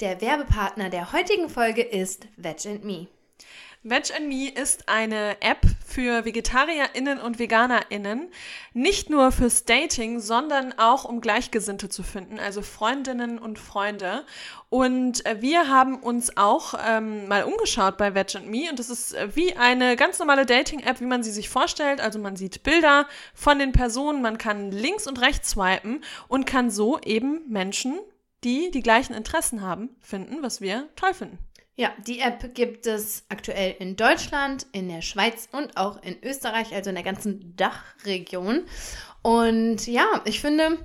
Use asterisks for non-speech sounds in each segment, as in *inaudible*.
Der Werbepartner der heutigen Folge ist Veg Me. Veg and Me ist eine App für VegetarierInnen und VeganerInnen. Nicht nur fürs Dating, sondern auch um Gleichgesinnte zu finden, also Freundinnen und Freunde. Und äh, wir haben uns auch ähm, mal umgeschaut bei Veg and Me und es ist äh, wie eine ganz normale Dating-App, wie man sie sich vorstellt. Also man sieht Bilder von den Personen, man kann links und rechts swipen und kann so eben Menschen, die die gleichen Interessen haben, finden, was wir toll finden. Ja, die App gibt es aktuell in Deutschland, in der Schweiz und auch in Österreich, also in der ganzen Dachregion. Und ja, ich finde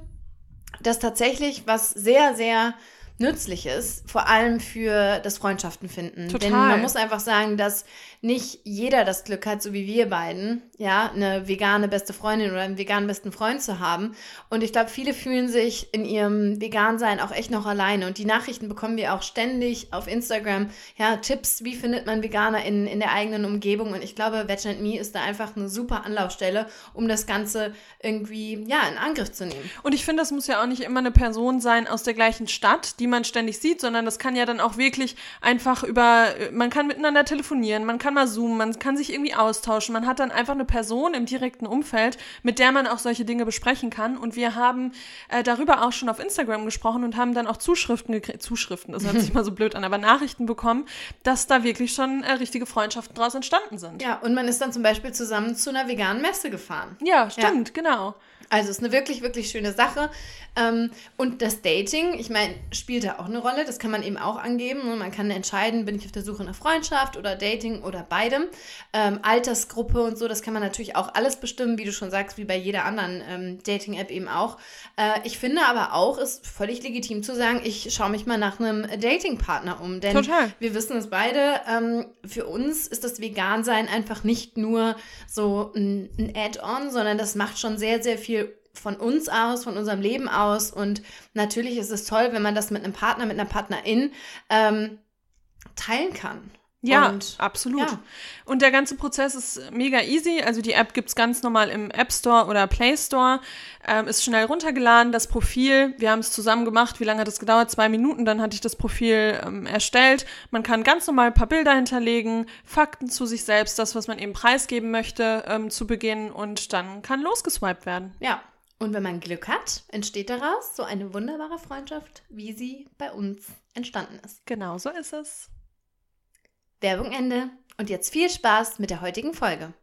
das tatsächlich was sehr, sehr nützlich ist, vor allem für das Freundschaften finden. Total. Denn man muss einfach sagen, dass nicht jeder das Glück hat, so wie wir beiden, ja, eine vegane beste Freundin oder einen veganen besten Freund zu haben. Und ich glaube, viele fühlen sich in ihrem Vegan-Sein auch echt noch alleine. Und die Nachrichten bekommen wir auch ständig auf Instagram. Ja, Tipps, wie findet man Veganer in, in der eigenen Umgebung. Und ich glaube, Veg Me ist da einfach eine super Anlaufstelle, um das Ganze irgendwie, ja, in Angriff zu nehmen. Und ich finde, das muss ja auch nicht immer eine Person sein aus der gleichen Stadt, die man ständig sieht, sondern das kann ja dann auch wirklich einfach über, man kann miteinander telefonieren, man kann kann mal zoomen, man kann sich irgendwie austauschen, man hat dann einfach eine Person im direkten Umfeld, mit der man auch solche Dinge besprechen kann. Und wir haben äh, darüber auch schon auf Instagram gesprochen und haben dann auch Zuschriften gekriegt, Zuschriften, das hört sich *laughs* mal so blöd an, aber Nachrichten bekommen, dass da wirklich schon äh, richtige Freundschaften draus entstanden sind. Ja, und man ist dann zum Beispiel zusammen zu einer veganen Messe gefahren. Ja, stimmt, ja. genau. Also es ist eine wirklich, wirklich schöne Sache. Ähm, und das Dating, ich meine, spielt da auch eine Rolle. Das kann man eben auch angeben. Man kann entscheiden, bin ich auf der Suche nach Freundschaft oder Dating oder beidem. Ähm, Altersgruppe und so, das kann man natürlich auch alles bestimmen, wie du schon sagst, wie bei jeder anderen ähm, Dating-App eben auch. Äh, ich finde aber auch, ist völlig legitim zu sagen, ich schaue mich mal nach einem Dating-Partner um. Denn Total. wir wissen es beide, für uns ist das Vegan-Sein einfach nicht nur so ein Add-on, sondern das macht schon sehr, sehr viel von uns aus, von unserem Leben aus. Und natürlich ist es toll, wenn man das mit einem Partner, mit einer Partnerin ähm, teilen kann. Ja, und, absolut. Ja. Und der ganze Prozess ist mega easy. Also die App gibt es ganz normal im App Store oder Play Store. Ähm, ist schnell runtergeladen. Das Profil, wir haben es zusammen gemacht. Wie lange hat es gedauert? Zwei Minuten. Dann hatte ich das Profil ähm, erstellt. Man kann ganz normal ein paar Bilder hinterlegen, Fakten zu sich selbst, das, was man eben preisgeben möchte, ähm, zu Beginn. Und dann kann losgeswiped werden. Ja, und wenn man Glück hat, entsteht daraus so eine wunderbare Freundschaft, wie sie bei uns entstanden ist. Genau so ist es. Werbung Ende. Und jetzt viel Spaß mit der heutigen Folge.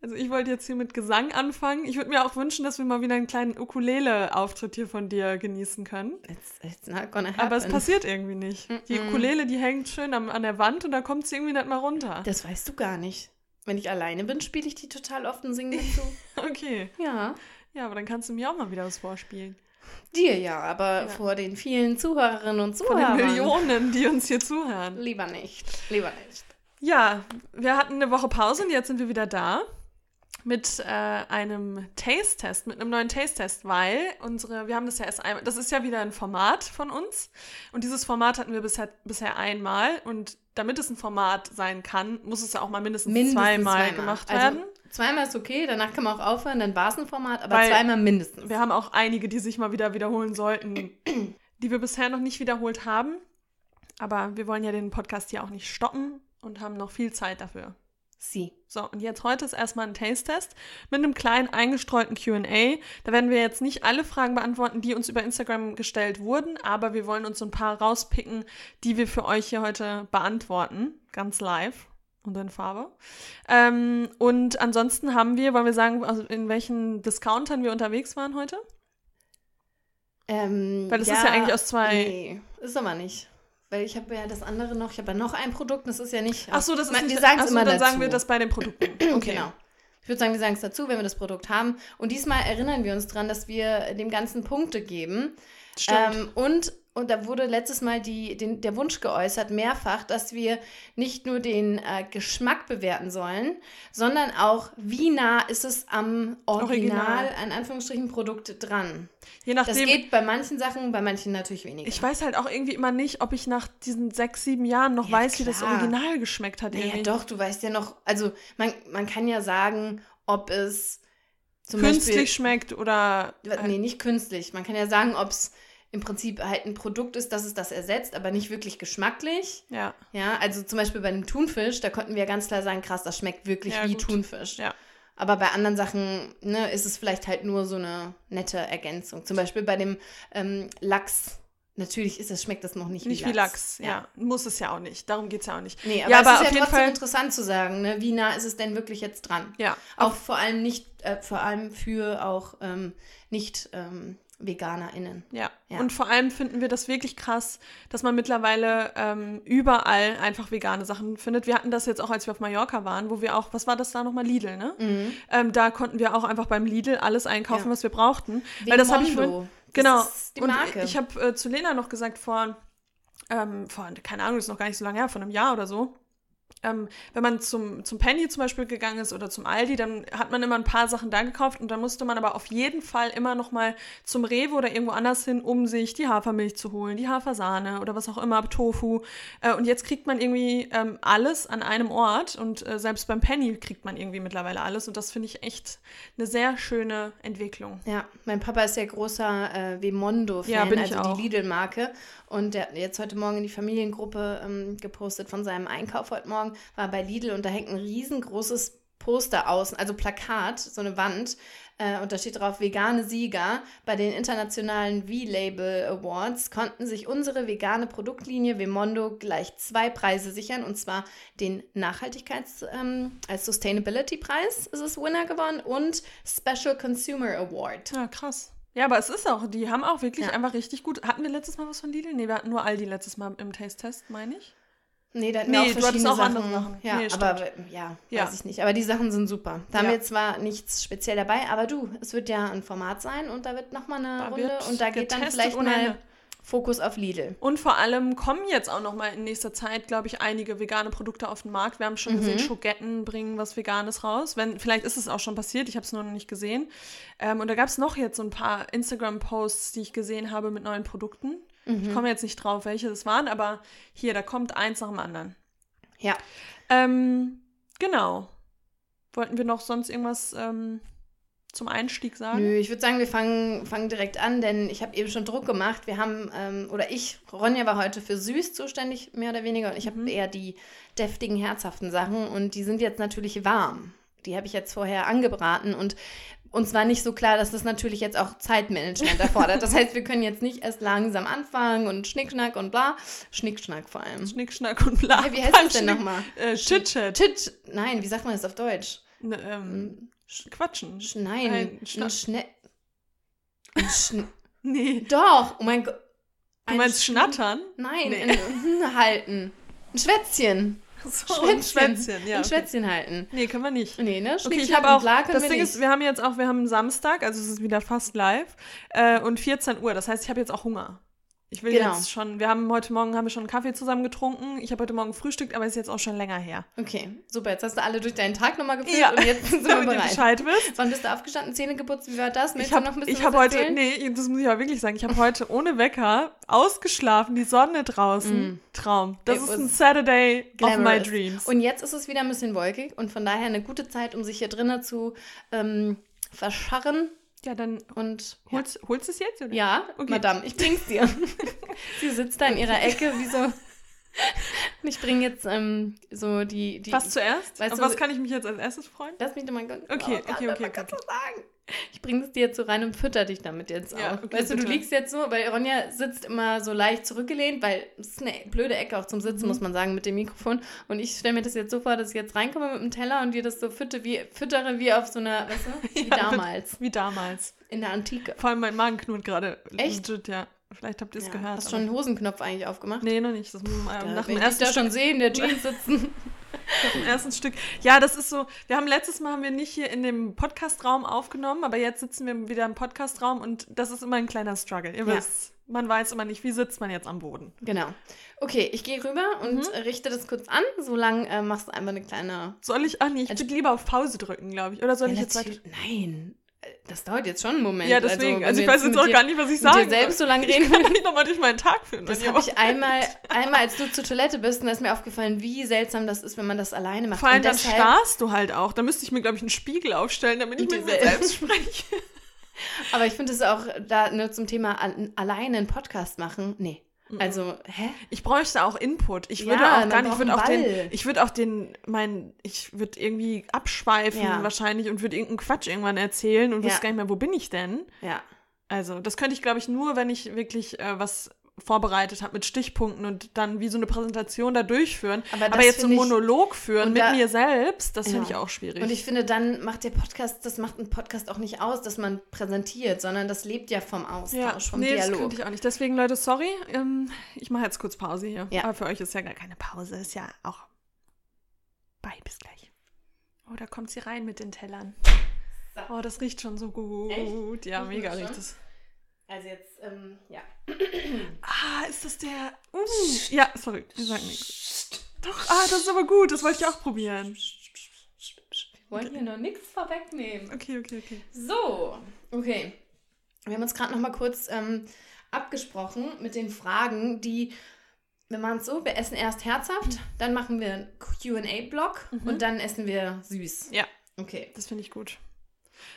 Also ich wollte jetzt hier mit Gesang anfangen. Ich würde mir auch wünschen, dass wir mal wieder einen kleinen Ukulele-Auftritt hier von dir genießen können. It's, it's not gonna happen. Aber es passiert irgendwie nicht. Mm -mm. Die Ukulele, die hängt schön am, an der Wand und da kommt sie irgendwie nicht mal runter. Das weißt du gar nicht. Wenn ich alleine bin, spiele ich die total oft und singe dazu. *laughs* okay. Ja. Ja, aber dann kannst du mir auch mal wieder was vorspielen. Dir ja, aber ja. vor den vielen Zuhörerinnen und Zuhörern. Vor den Millionen, die uns hier zuhören. Lieber nicht. Lieber nicht. Ja, wir hatten eine Woche Pause und jetzt sind wir wieder da mit äh, einem Taste-Test, mit einem neuen Taste-Test, weil unsere, wir haben das ja erst einmal, das ist ja wieder ein Format von uns und dieses Format hatten wir bisher, bisher einmal und damit es ein Format sein kann, muss es ja auch mal mindestens, mindestens zweimal, zweimal, gemacht also werden. Also zweimal ist okay, danach kann man auch aufhören, dann war es ein Format, aber Weil zweimal mindestens. Wir haben auch einige, die sich mal wieder wiederholen sollten, *clears throat* die wir bisher noch nicht wiederholt haben. Aber wir wollen ja den Podcast hier auch nicht stoppen und haben noch viel Zeit dafür. Sie. So, und jetzt heute ist erstmal ein Taste-Test mit einem kleinen eingestreuten QA. Da werden wir jetzt nicht alle Fragen beantworten, die uns über Instagram gestellt wurden, aber wir wollen uns so ein paar rauspicken, die wir für euch hier heute beantworten. Ganz live und in Farbe. Ähm, und ansonsten haben wir, wollen wir sagen, also in welchen Discountern wir unterwegs waren heute? Ähm, Weil das ja, ist ja eigentlich aus zwei. Nee, ist aber nicht. Weil ich habe ja das andere noch, ich habe ja noch ein Produkt, das ist ja nicht. Ach so, das ist man, nicht. Wir sagen es immer dann dazu. sagen wir das bei den Produkten. *clears throat* Okay. Genau. Ich würde sagen, wir sagen es dazu, wenn wir das Produkt haben. Und diesmal erinnern wir uns dran, dass wir dem Ganzen Punkte geben. Stimmt. Ähm, und und da wurde letztes Mal die, den, der Wunsch geäußert, mehrfach, dass wir nicht nur den äh, Geschmack bewerten sollen, sondern auch, wie nah ist es am Original, Original. in Anführungsstrichen, Produkt dran. Je nachdem, das geht bei manchen Sachen, bei manchen natürlich weniger. Ich weiß halt auch irgendwie immer nicht, ob ich nach diesen sechs, sieben Jahren noch ja, weiß, klar. wie das Original geschmeckt hat. Ja, naja, doch, du weißt ja noch, also man, man kann ja sagen, ob es zum künstlich Beispiel, schmeckt oder. Nee, nicht künstlich. Man kann ja sagen, ob es im Prinzip halt ein Produkt ist, das es das ersetzt, aber nicht wirklich geschmacklich. Ja. Ja, also zum Beispiel bei dem Thunfisch, da konnten wir ganz klar sagen, krass, das schmeckt wirklich Ja, wie gut. Thunfisch. Ja. Aber bei anderen Sachen ne, ist es vielleicht halt nur so eine nette Ergänzung. Zum Beispiel bei dem ähm, Lachs. Natürlich ist es, schmeckt das noch nicht, Nicht wie Lachs, ja. Muss es ja auch nicht. Darum geht es ja auch nicht. Nee, aber, ja, es aber ist auf ja jeden trotzdem Fall. interessant zu sagen, ne? wie nah ist es denn wirklich jetzt dran? Ja, Auch vor allem nicht, äh, vor allem für auch ähm, nicht ähm, VeganerInnen. Ja. Ja. und vor allem finden wir das wirklich krass, dass man mittlerweile ähm, überall einfach vegane Sachen findet. Wir hatten das jetzt auch, als wir auf Mallorca waren, wo wir auch, was war das da nochmal, Lidl, ne? Ähm, da konnten wir auch einfach beim Lidl alles einkaufen, Mhm. Ja. was wir brauchten. Weil das habe ich vorhin, genau. und ich habe äh, zu Lena noch gesagt, vor, ähm, vor, keine Ahnung, das ist noch gar nicht so lange her, vor einem Jahr oder so. Ähm, wenn man zum, zum Penny zum Beispiel gegangen ist oder zum Aldi, dann hat man immer ein paar Sachen da gekauft und dann musste man aber auf jeden Fall immer noch mal zum Rewe oder irgendwo anders hin, um sich die Hafermilch zu holen, die Hafersahne oder was auch immer, Tofu. Äh, und jetzt kriegt man irgendwie ähm, alles an einem Ort und äh, selbst beim Penny kriegt man irgendwie mittlerweile alles und das finde ich echt eine sehr schöne Entwicklung. Ja, mein Papa ist ja großer äh, Vemondo-Fan, Ja, also auch. die Lidl-Marke. Und der hat jetzt heute Morgen in die Familiengruppe ähm, gepostet von seinem Einkauf heute Morgen, war bei Lidl und da hängt ein riesengroßes Poster außen, also Plakat, so eine Wand. Äh, und da steht drauf, vegane Sieger. Bei den internationalen V-Label Awards konnten sich unsere vegane Produktlinie Vemondo gleich zwei Preise sichern. Und zwar den Nachhaltigkeits- ähm, als Sustainability-Preis ist es Winner geworden und Special Consumer Award. Ja, krass. Ja, aber es ist auch, die haben auch wirklich Ja. einfach richtig gut. Hatten wir letztes Mal was von Lidl? Nee, wir hatten nur Aldi letztes Mal im Taste-Test, meine ich. Nee, da hatten Nee, wir auch du verschiedene auch Sachen. andere Sachen. Ja, Nee, aber ja, Ja. weiß ich nicht. Aber die Sachen sind super. Da haben Ja. wir zwar nichts speziell dabei, aber du, es wird ja ein Format sein und da wird nochmal eine Da Runde und da geht dann vielleicht mal. Fokus auf Lidl. Und vor allem kommen jetzt auch noch mal in nächster Zeit, glaube ich, einige vegane Produkte auf den Markt. Wir haben schon Mhm. gesehen, Schogetten bringen was Veganes raus. Wenn, vielleicht ist es auch schon passiert, ich habe es nur noch nicht gesehen. Ähm, und da gab es noch jetzt so ein paar Instagram-Posts, die ich gesehen habe mit neuen Produkten. Mhm. Ich komme jetzt nicht drauf, welche das waren, aber hier, da kommt eins nach dem anderen. Ja. Ähm, genau. Wollten wir noch sonst irgendwas ähm, zum Einstieg sagen? Nö, ich würde sagen, wir fangen, fangen direkt an, denn ich habe eben schon Druck gemacht. Wir haben, ähm, oder ich, Ronja war heute für süß zuständig, mehr oder weniger, und ich Mhm. habe eher die deftigen, herzhaften Sachen und die sind jetzt natürlich warm. Die habe ich jetzt vorher angebraten und uns war nicht so klar, dass das natürlich jetzt auch Zeitmanagement erfordert. Das heißt, wir können jetzt nicht erst langsam anfangen und Schnickschnack und bla. Schnickschnack vor allem. Schnick, Schnack und bla. Ja, wie heißt das denn nochmal? Äh, Chit-Chat. Chit. Nein, wie sagt man das auf Deutsch? Ne, ähm, Sch- Quatschen. Sch nein, Ein ein Schna- Schne ein *laughs* Schn Nee. Doch, oh mein Gott. Du Ein meinst Sch- Schnattern? Nein, Nee. ein, halten. Ein Schwätzchen. So, Schwätzchen. ein Schwänzchen, ja. Ein Okay. Schwätzchen halten. Nee, können wir nicht. Nee, ne? Okay, ich habe auch, das wir Ding nicht. ist, wir haben jetzt auch, wir haben Samstag, also es ist wieder fast live, äh, und 14 Uhr, das heißt, ich habe jetzt auch Hunger. Ich will Genau. jetzt schon, wir haben heute Morgen, haben wir schon einen Kaffee zusammen getrunken, ich habe heute Morgen gefrühstückt, aber ist jetzt auch schon länger her. Okay, super. Jetzt hast du alle durch deinen Tag nochmal geführt Ja. und jetzt *laughs* sind wir bereit. Bescheid wisst. Wann bist du aufgestanden? Zähne geputzt? Wie war das? Willst Ich habe du noch ein bisschen ich hab was heute, nee, das muss ich aber wirklich sagen, ich habe heute ohne Wecker ausgeschlafen, die Sonne draußen, Traum. Das Mm. It ist ein Saturday of my Glamorous. dreams. Und jetzt ist es wieder ein bisschen wolkig und von daher eine gute Zeit, um sich hier drinnen zu ähm, verscharren ja, dann und ja. holst, holst du es jetzt, oder? Ja, Okay. Madame, ich bring's dir. *laughs* Sie sitzt da in ihrer Ecke, wie so. *laughs* Ich bringe jetzt ähm, so die. die Was zuerst? Weißt Auf du- was kann ich mich jetzt als erstes freuen? Lass mich doch mal ganz. Okay, oh, okay, okay, okay. du sagen? Ich bringe es dir jetzt so rein und fütter dich damit jetzt auch. Ja, okay, weißt du, du bitte. liegst jetzt so, weil Ronja sitzt immer so leicht zurückgelehnt, weil es ist eine blöde Ecke auch zum Mhm. Sitzen, muss man sagen, mit dem Mikrofon. Und ich stelle mir das jetzt so vor, dass ich jetzt reinkomme mit dem Teller und dir das so fütte wie, füttere wie auf so einer, weißt du, *laughs* wie Ja, damals, Wie damals. in der Antike. Vor allem mein Magen knurrt gerade. Echt? Legit, ja. Vielleicht habt ihr es Ja, gehört. hast du schon einen Hosenknopf eigentlich aufgemacht? nee, noch nicht. Das muss man nach dem ich ersten da Stück schon sehe, in der *laughs* Jeans sitzen. Nach dem ersten Stück. Ja, das ist so. Wir haben letztes Mal haben wir nicht hier in dem Podcastraum aufgenommen, aber jetzt sitzen wir wieder im Podcastraum und das ist immer ein kleiner Struggle. Ihr Ja. wisst, man weiß immer nicht, wie sitzt man jetzt am Boden. Genau. Okay, ich gehe rüber und Mhm. richte das kurz an. Solange äh, machst du einfach eine kleine. Soll ich? Ah nee, ich würde lieber auf Pause drücken, glaube ich. Oder soll ich Ja, jetzt weiter? Nein, das dauert jetzt schon einen Moment. Ja, deswegen. Also, du ich weiß jetzt mit auch dir- gar nicht, was ich mit sagen dir selbst so lange Ich reden kann nicht nochmal durch meinen Tag führen. Das habe ich einmal, einmal, als du zur Toilette bist, und da ist mir aufgefallen, wie seltsam das ist, wenn man das alleine macht. Vor allem und dann deshalb, starrst du halt auch. Da müsste ich mir, glaube ich, einen Spiegel aufstellen, damit ich mit dir mir selbst. spreche. *laughs* Aber ich finde es auch da ne, zum Thema alleine einen Podcast machen. Nee. Also, hä? Ich bräuchte auch Input. Ich Ja, würde auch man gar nicht, ich würde auch den, ich würde auch den, mein, ich würde irgendwie abschweifen Ja. wahrscheinlich und würde irgendeinen Quatsch irgendwann erzählen und Ja. wüsste gar nicht mehr, wo bin ich denn? Ja. Also, das könnte ich, glaube ich, nur, wenn ich wirklich äh, was vorbereitet habe mit Stichpunkten und dann wie so eine Präsentation da durchführen. Aber Aber, das jetzt so einen Monolog führen mit da- mir selbst, das Ja. finde ich auch schwierig. Und ich finde, dann macht der Podcast, das macht ein Podcast auch nicht aus, dass man präsentiert, sondern das lebt ja vom Austausch, ja, vom nee, das Dialog. könnte ich auch nicht. Deswegen, Leute, sorry. Ähm, ich mache jetzt kurz Pause hier. Ja. Aber für euch ist ja gar keine Pause. Ist ja auch. Bye, bis gleich. Oh, da kommt sie rein mit den Tellern. Oh, das riecht schon so gut. Echt? Ja, mega das riecht es. Also jetzt, ähm, ja. Ah, ist das der. Uh, ja, sorry, wir sagen nichts. Doch, ah, das ist aber gut. Das wollte ich auch probieren. Wir wollen hier noch nichts vorwegnehmen. Okay, okay, okay. So, okay. Wir haben uns gerade noch mal kurz ähm, abgesprochen mit den Fragen, die, wir machen es so, wir essen erst herzhaft, dann machen wir einen Q&A-Block und dann essen wir süß. Ja, Okay. das finde ich gut.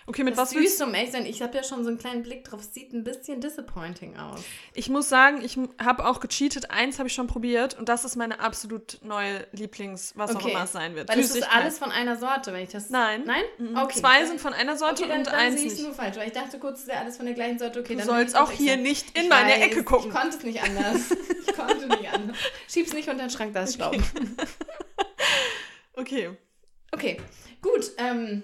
Okay, mit Das was süß, um ehrlich zu sein, ich habe ja schon so einen kleinen Blick drauf, sieht ein bisschen disappointing aus. Ich muss sagen, ich habe auch gecheatet. Eins habe ich schon probiert und das ist meine absolut neue Lieblings, was auch Okay. immer es sein wird. Weil es ist alles von einer Sorte, wenn ich das... Nein. Nein? Mhm. Okay. Zwei sind von einer Sorte Okay, dann, und dann eins sehe ich nicht. nur falsch, weil ich dachte kurz, es wäre alles von der gleichen Sorte. Okay, Du dann sollst auch hier nicht in Ich meine weiß, Ecke gucken. Ich konnte es nicht anders. Ich konnte nicht anders. Schieb's nicht unter den Schrank, da ist Staub. Okay. *laughs* Okay, gut. Ähm,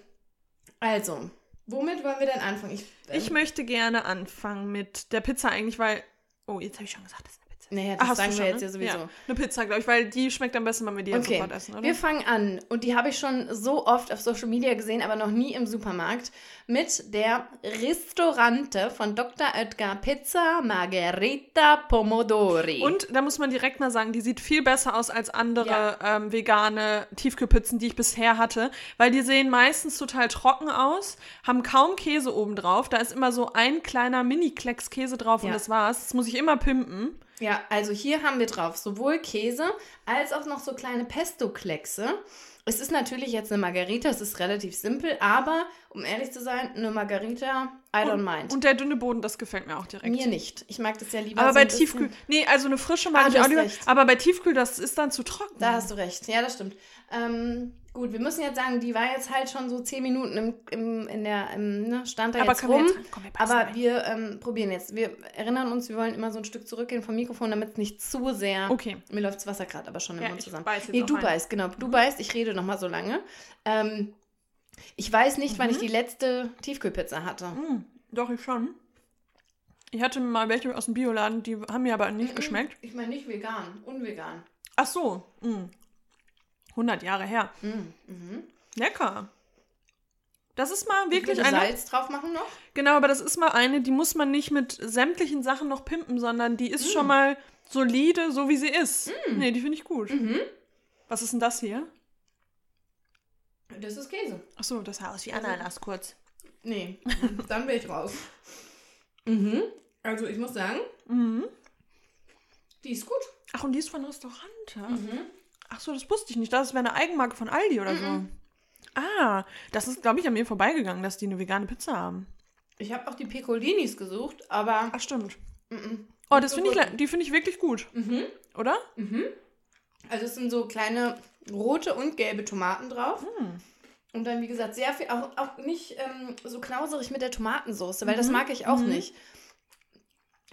also, womit wollen wir denn anfangen? Ich, ähm, Ich möchte gerne anfangen mit der Pizza eigentlich, weil. Oh, jetzt habe ich schon gesagt, das. Naja, Ah, das du sagen wir schon, jetzt ne? ja sowieso. Ja, eine Pizza, glaube ich, weil die schmeckt am besten, wenn wir die jetzt Okay, sofort essen, oder? wir fangen an und die habe ich schon so oft auf Social Media gesehen, aber noch nie im Supermarkt, mit der Restaurante von Dr. Oetker Pizza Margherita Pomodori. Und da muss man direkt mal sagen, die sieht viel besser aus als andere Ja. ähm, vegane Tiefkühlpizzen, die ich bisher hatte, weil die sehen meistens total trocken aus, haben kaum Käse oben drauf. Da ist immer so ein kleiner Mini-Klecks Käse drauf und Ja. das war's. Das muss ich immer pimpen. Ja, also hier haben wir drauf sowohl Käse als auch noch so kleine Pesto-Kleckse. Es ist natürlich jetzt eine Margarita, es ist relativ simpel, aber um ehrlich zu sein, eine Margarita, I don't mind. Und der dünne Boden, das gefällt mir auch direkt. Mir nicht. Ich mag das ja lieber aber so bei bisschen- Tiefkühl, nee, also eine frische mag Ah, ich auch lieber. Aber bei Tiefkühl, das ist dann zu trocken. Da hast du recht. Ja, das stimmt. Ähm, gut, wir müssen jetzt sagen, die war jetzt halt schon so zehn Minuten im, im, in der, im, ne, stand da aber jetzt können wir rum. jetzt, komm, wir aber wir ähm, probieren jetzt. Wir erinnern uns, wir wollen immer so ein Stück zurückgehen vom Mikrofon, damit es nicht zu sehr. Okay. Mir läuft das Wasser gerade aber schon im Ja, Mund zusammen. beiß nee, du beißt, genau. Du beißt, ich rede noch mal so lange. Ähm, ich weiß nicht, wann ich Mhm. die letzte Tiefkühlpizza hatte. Mm, doch, ich schon. Ich hatte mal welche aus dem Bioladen, die haben mir aber nicht geschmeckt. Ich meine nicht vegan, unvegan. Ach so. Mm. 100 Jahre her. Mm, mhm. Lecker. Das ist mal Ich wirklich eine. Salz drauf machen noch. Genau, aber das ist mal eine, die muss man nicht mit sämtlichen Sachen noch pimpen, sondern die ist Mm. schon mal solide, so wie sie ist. Nee, die finde ich gut. Mhm. Was ist denn das hier? Das ist Käse. Ach so, das sah aus wie Also- Ananas kurz. Nee, *laughs* dann bin ich raus. Mhm. Also ich muss sagen, Mhm. die ist gut. Ach, und die ist von Restaurant. ja? Mhm. Ach so, das wusste ich nicht. Das wäre eine Eigenmarke von Aldi oder so. Ah, das ist, glaube ich, an mir vorbeigegangen, dass die eine vegane Pizza haben. Ich habe auch die Piccolinis gesucht, aber Ach, stimmt. mhm. Oh, das finde ich, die finde ich wirklich gut, Mhm. oder? Mhm. Also es sind so kleine rote und gelbe Tomaten drauf. Hm. Und dann, wie gesagt, sehr viel, auch, auch nicht ähm, so knauserig mit der Tomatensauce, weil das mag ich auch Mhm. nicht.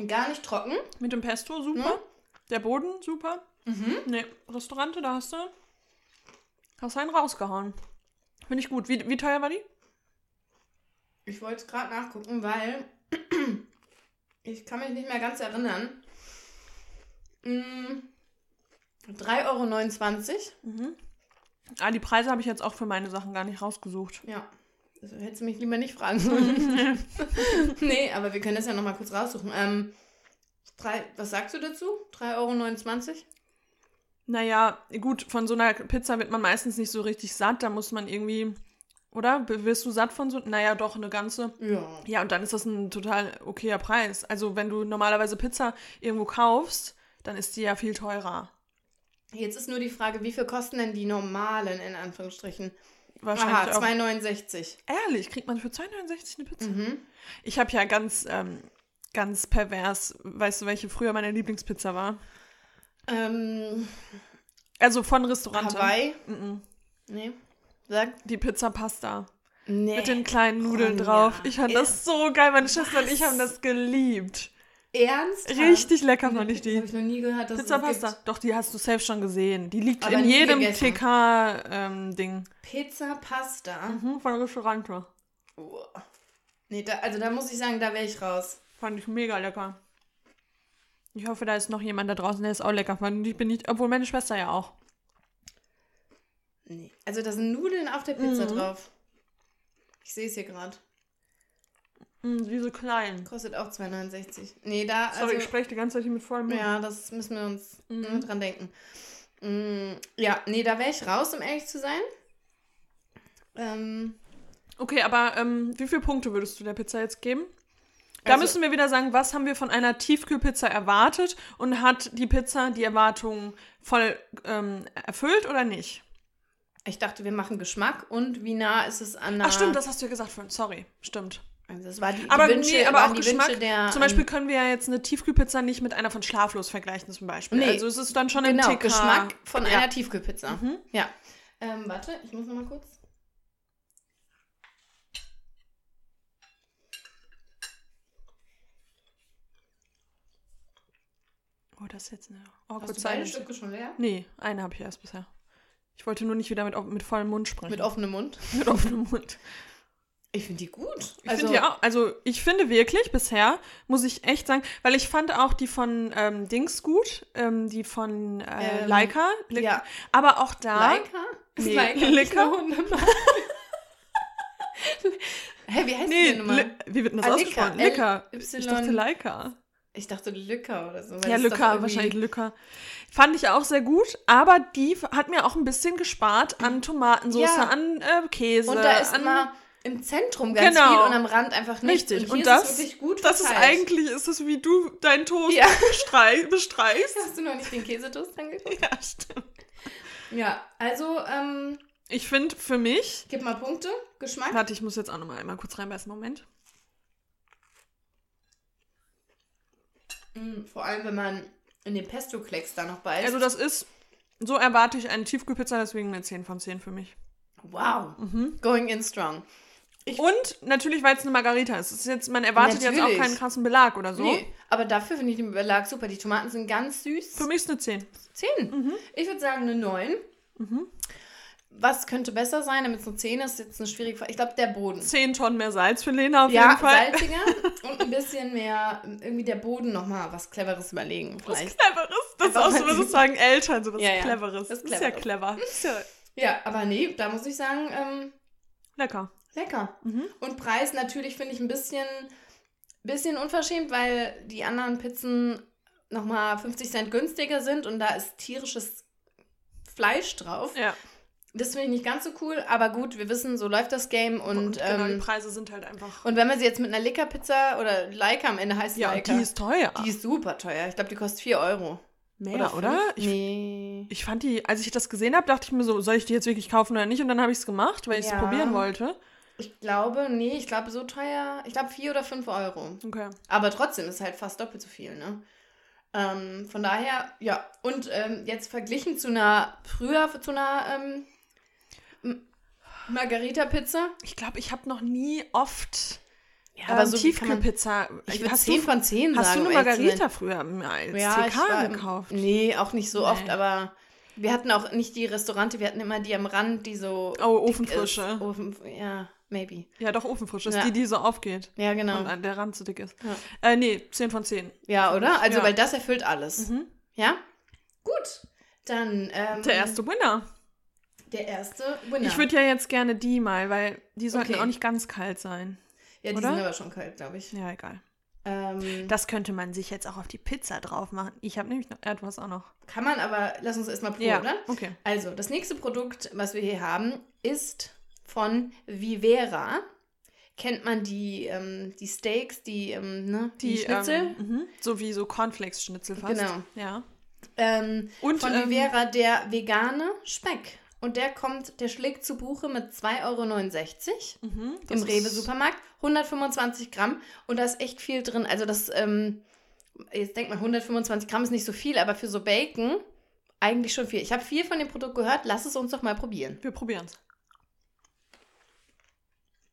Gar nicht trocken. Mit dem Pesto, super. Mhm. Der Boden, super. Mhm. Nee, Restaurante, da hast du, hast einen rausgehauen. Finde ich gut. Wie, wie teuer war die? Ich wollte es gerade nachgucken, weil *clears throat* ich kann mich nicht mehr ganz erinnern. Mm, 3,29 Euro. Mhm. Ah, die Preise habe ich jetzt auch für meine Sachen gar nicht rausgesucht. Ja. Also hättest du mich lieber nicht fragen *laughs* sollen. *laughs* *laughs* nee, aber wir können das ja nochmal kurz raussuchen. Ähm, drei, was sagst du dazu? 3,29 Euro? Naja, gut, von so einer Pizza wird man meistens nicht so richtig satt. Da muss man irgendwie, oder? Wirst du satt von so? Naja, doch, eine ganze. Ja. Ja, und dann ist das ein total okayer Preis. Also, wenn du normalerweise Pizza irgendwo kaufst, dann ist die ja viel teurer. Jetzt ist nur die Frage, wie viel kosten denn die normalen, in Anführungsstrichen? wahrscheinlich Aha, auch. 2,69. Ehrlich, kriegt man für 2,69 eine Pizza? Mhm. Ich habe ja ganz, ähm, ganz pervers, weißt du, welche früher meine Lieblingspizza war? Ähm, Also von Restaurant. Hawaii? Mhm. Nee. Sag. Die Pizza Pasta. Nee. Mit den kleinen Nudeln Oh, drauf. ja. Ich fand das so geil. Meine Schwester und ich haben das geliebt. Ernst? Richtig lecker fand ich die. habe ich noch nie gehört. Dass Pizza es gibt. Pasta. Doch, die hast du safe schon gesehen. Die liegt Aber in jedem. TK-Ding. Pizza Pasta. mhm, von Restaurant. Oh. Nee, da, also da muss ich sagen, da wäre ich raus. Fand ich mega lecker. Ich hoffe, da ist noch jemand da draußen, der es auch lecker fand. Und ich bin nicht, obwohl meine Schwester ja auch. Nee. Also da sind Nudeln auf der Pizza Mhm. drauf. Ich sehe es hier gerade. Mm, diese kleinen. Kostet auch 2,69. Nee, da, Sorry, ich also, spreche die ganze Zeit hier mit vollem Mund. ja, das müssen wir uns Mhm. dran denken. Mm, ja, nee, da wäre ich raus, um ehrlich zu sein. Ähm, Okay, aber ähm, wie viele Punkte würdest du der Pizza jetzt geben? Da Also- müssen wir wieder sagen, was haben wir von einer Tiefkühlpizza erwartet und hat die Pizza die Erwartungen voll ähm, erfüllt oder nicht? ich dachte, wir machen Geschmack und wie nah ist es an einer... Ach stimmt, das hast du ja gesagt vorhin. Sorry, stimmt. Also das war die, die Aber, Wünsche, nee, aber auch die Geschmack. Wünsche der... zum Beispiel können wir ja jetzt eine Tiefkühlpizza nicht mit einer von Schlaflos vergleichen zum Beispiel. Nee. Also es ist dann schon ein Genau, TK. Geschmack von ja. einer Tiefkühlpizza. Mhm. Ja. Ähm, warte, ich muss noch mal kurz. Oh, das ist jetzt eine Hast awkward du beide. Stücke schon leer? Nee, eine habe ich erst bisher. Ich wollte nur nicht wieder mit, mit vollem Mund sprechen. Mit offenem Mund? *laughs* mit offenem Mund. Ich finde die gut. Ich finde ja auch, also ich finde wirklich bisher, muss ich echt sagen, weil ich fand auch die von ähm, Dings gut, ähm, die von äh, Ähm, Leica, Le- ja. aber auch da, Leica? Ist Nee, Leica? *laughs* Hä, wie heißt die nee, denn nochmal? Wie wird denn das Ah, ausgesprochen? Leica. Ich dachte Leica. Ich dachte Lücker oder so. Ja, das Lücker, wahrscheinlich Lücker. Fand ich auch sehr gut, aber die hat mir auch ein bisschen gespart an Tomatensauce, Ja. an äh, Käse. Und da ist an, immer im Zentrum ganz Genau. viel und am Rand einfach nichts. Richtig. Und, Und, das, ist wirklich gut das ist eigentlich, ist es wie du deinen Toast Ja. bestrei *laughs* bestreist. Hast du noch nicht den Käsetoast angeguckt? Ja, stimmt. Ja, also, ähm, Ich finde für mich, gib mal Punkte. Geschmack. warte, ich muss jetzt auch noch mal einmal kurz reinbeißen, Moment. Vor allem, wenn man in den Pesto-Klecks da noch beißt. Also das ist, so erwarte ich eine Tiefkühlpizza, deswegen eine 10 von 10 für mich. wow. Mhm. Going in strong. Und natürlich, weil es eine Margarita ist. Ist jetzt, man erwartet jetzt auch Natürlich. keinen krassen Belag oder so. Nee, aber dafür finde ich den Belag super. Die Tomaten sind ganz süß. Für mich ist eine 10. 10. Ich würde sagen eine 9. Was könnte besser sein, damit es eine 10 ist? Jetzt eine schwierige Frage. Ich glaube, der Boden. 10 Tonnen mehr Salz für Lena auf Ja, jeden Fall. salziger *laughs* und ein bisschen mehr, irgendwie der Boden nochmal was Cleveres überlegen. Was Vielleicht. Cleveres. Das ist Einfach auch so, mal- was sagen Eltern, so was Ja, ja. Cleveres. Was Das ist ja Cleveres. clever. *laughs* Ist ja Ja, aber nee, da muss ich sagen, ähm, lecker. lecker. Mhm. Und Preis natürlich finde ich ein bisschen, bisschen unverschämt, weil die anderen Pizzen nochmal 50 Cent günstiger sind und da ist tierisches Fleisch drauf. Ja. Das finde ich nicht ganz so cool, aber gut, wir wissen, so läuft das Game und, Und, genau, die ähm, Preise sind halt einfach. und wenn man sie jetzt mit einer Lecker-Pizza oder Leica am Ende heißt Ja, Leica, die ist teuer. die ist super teuer. Ich glaube, die kostet 4 Euro. mehr, oder? fünf? Ich, nee. ich fand die, als ich das gesehen habe, dachte ich mir so, soll ich die jetzt wirklich kaufen oder nicht? Und dann habe ich es gemacht, weil ich es Ja. probieren wollte. Ich glaube, nee, ich glaube so teuer. Ich glaube 4 oder 5 Euro. Okay. Aber trotzdem ist halt fast doppelt so viel, ne? Ähm, von daher, ja. Und ähm, jetzt verglichen zu einer, früher zu einer ähm, Margarita-Pizza. Ich glaube, ich habe noch nie oft Ja, ähm, wie kann man- Tiefkühlpizza. Ich würde hast 10 du, von 10 hast sagen. du eine zu Margarita früher als Ja, TK war gekauft? Nee, auch nicht so Nee. oft, aber wir hatten auch nicht die Restaurante, wir hatten immer die am Rand, die so. Oh, Ofenfrische. Ofen, ja, maybe. Ja, doch Ofenfrisch. Das Ja. ist die, die so aufgeht. Ja, genau. Und der Rand so dick ist. Ja. Äh, nee, 10 von 10. Ja, oder? Also, Ja. weil das erfüllt alles. Mhm. Ja? Gut. Dann. Ähm, Der erste Winner. Der erste Winner. Ich würde ja jetzt gerne die mal, weil die sollten Okay. auch nicht ganz kalt sein. ja, die oder? sind aber schon kalt, glaube ich. Ja, egal. Ähm, Das könnte man sich jetzt auch auf die Pizza drauf machen. Ich habe nämlich noch, ja, hast auch noch. kann man aber, lass uns erstmal probieren, oder? okay. Also, das nächste Produkt, was wir hier haben, ist von Vivera. Kennt man die, ähm, die Steaks, die, ähm, ne, die, Schnitzel? Ähm, mhm. So wie so Cornflakes-Schnitzel fast. Genau. Ja. Ähm, Und von ähm, Vivera der vegane Speck. Und der kommt, der schlägt zu Buche mit 2,69 Euro Mhm, im Rewe-Supermarkt. 125 Gramm und da ist echt viel drin. Also das, ähm, jetzt denkt man, 125 Gramm ist nicht so viel, aber für so Bacon eigentlich schon viel. Ich habe viel von dem Produkt gehört, lass es uns doch mal probieren. Wir probieren's.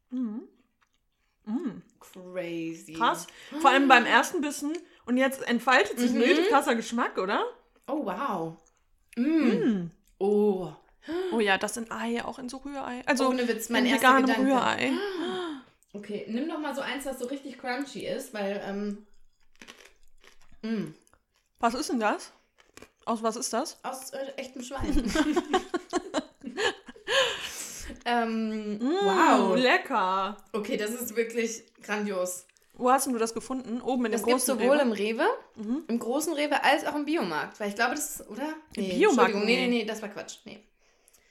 Mhm. Mhm. Crazy. Krass. Vor allem beim ersten Bissen. Und jetzt entfaltet sich ein Mhm. richtig krasser Geschmack, oder? Oh, wow. Mm. Mhm. Oh. Oh ja, das in Ei, auch in so Rührei. Also Ohne Witz, mein in erster Gedanke. Rührei. Okay, nimm doch mal so eins, was so richtig crunchy ist, weil, ähm, mm, Was ist denn das? Aus was ist das? aus äh, echtem Schwein. *laughs* *laughs* ähm, Mm, wow. lecker. Okay, das ist wirklich grandios. Wo hast du das gefunden? Oben in dem Das gibt großen sowohl Rewe? im Rewe, Mhm. im großen Rewe, als auch im Biomarkt. Weil ich glaube, das ist, oder? Im Nee, Biomarkt? Entschuldigung, nee, nee, Nee. nee, das war Quatsch. Nee.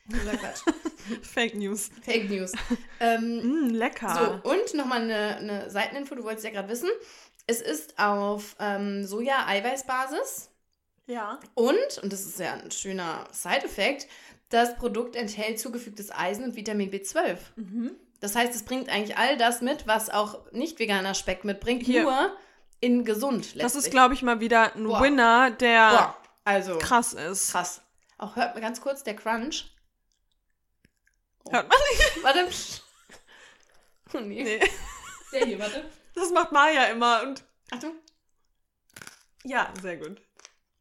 War Quatsch. *laughs* Fake News. Fake News. Ähm, *laughs* Mm, lecker. So, und nochmal eine, eine Seiteninfo, du wolltest ja gerade wissen. Es ist auf ähm, Soja-Eiweißbasis Ja. und, und das ist ja ein schöner Side-Effekt, das Produkt enthält zugefügtes Eisen und Vitamin B12. Mhm. Das heißt, es bringt eigentlich all das mit, was auch nicht veganer Speck mitbringt, Hier. nur in gesund. Das ist, glaube ich, mal wieder ein Boah. Winner, der Boah, also krass ist. krass. Auch hört mal ganz kurz, der Crunch. Hört man nicht? *laughs* Warte. Oh nee. Nee. Der hier, warte. Das macht Maya immer. Und Achtung. ja, sehr gut.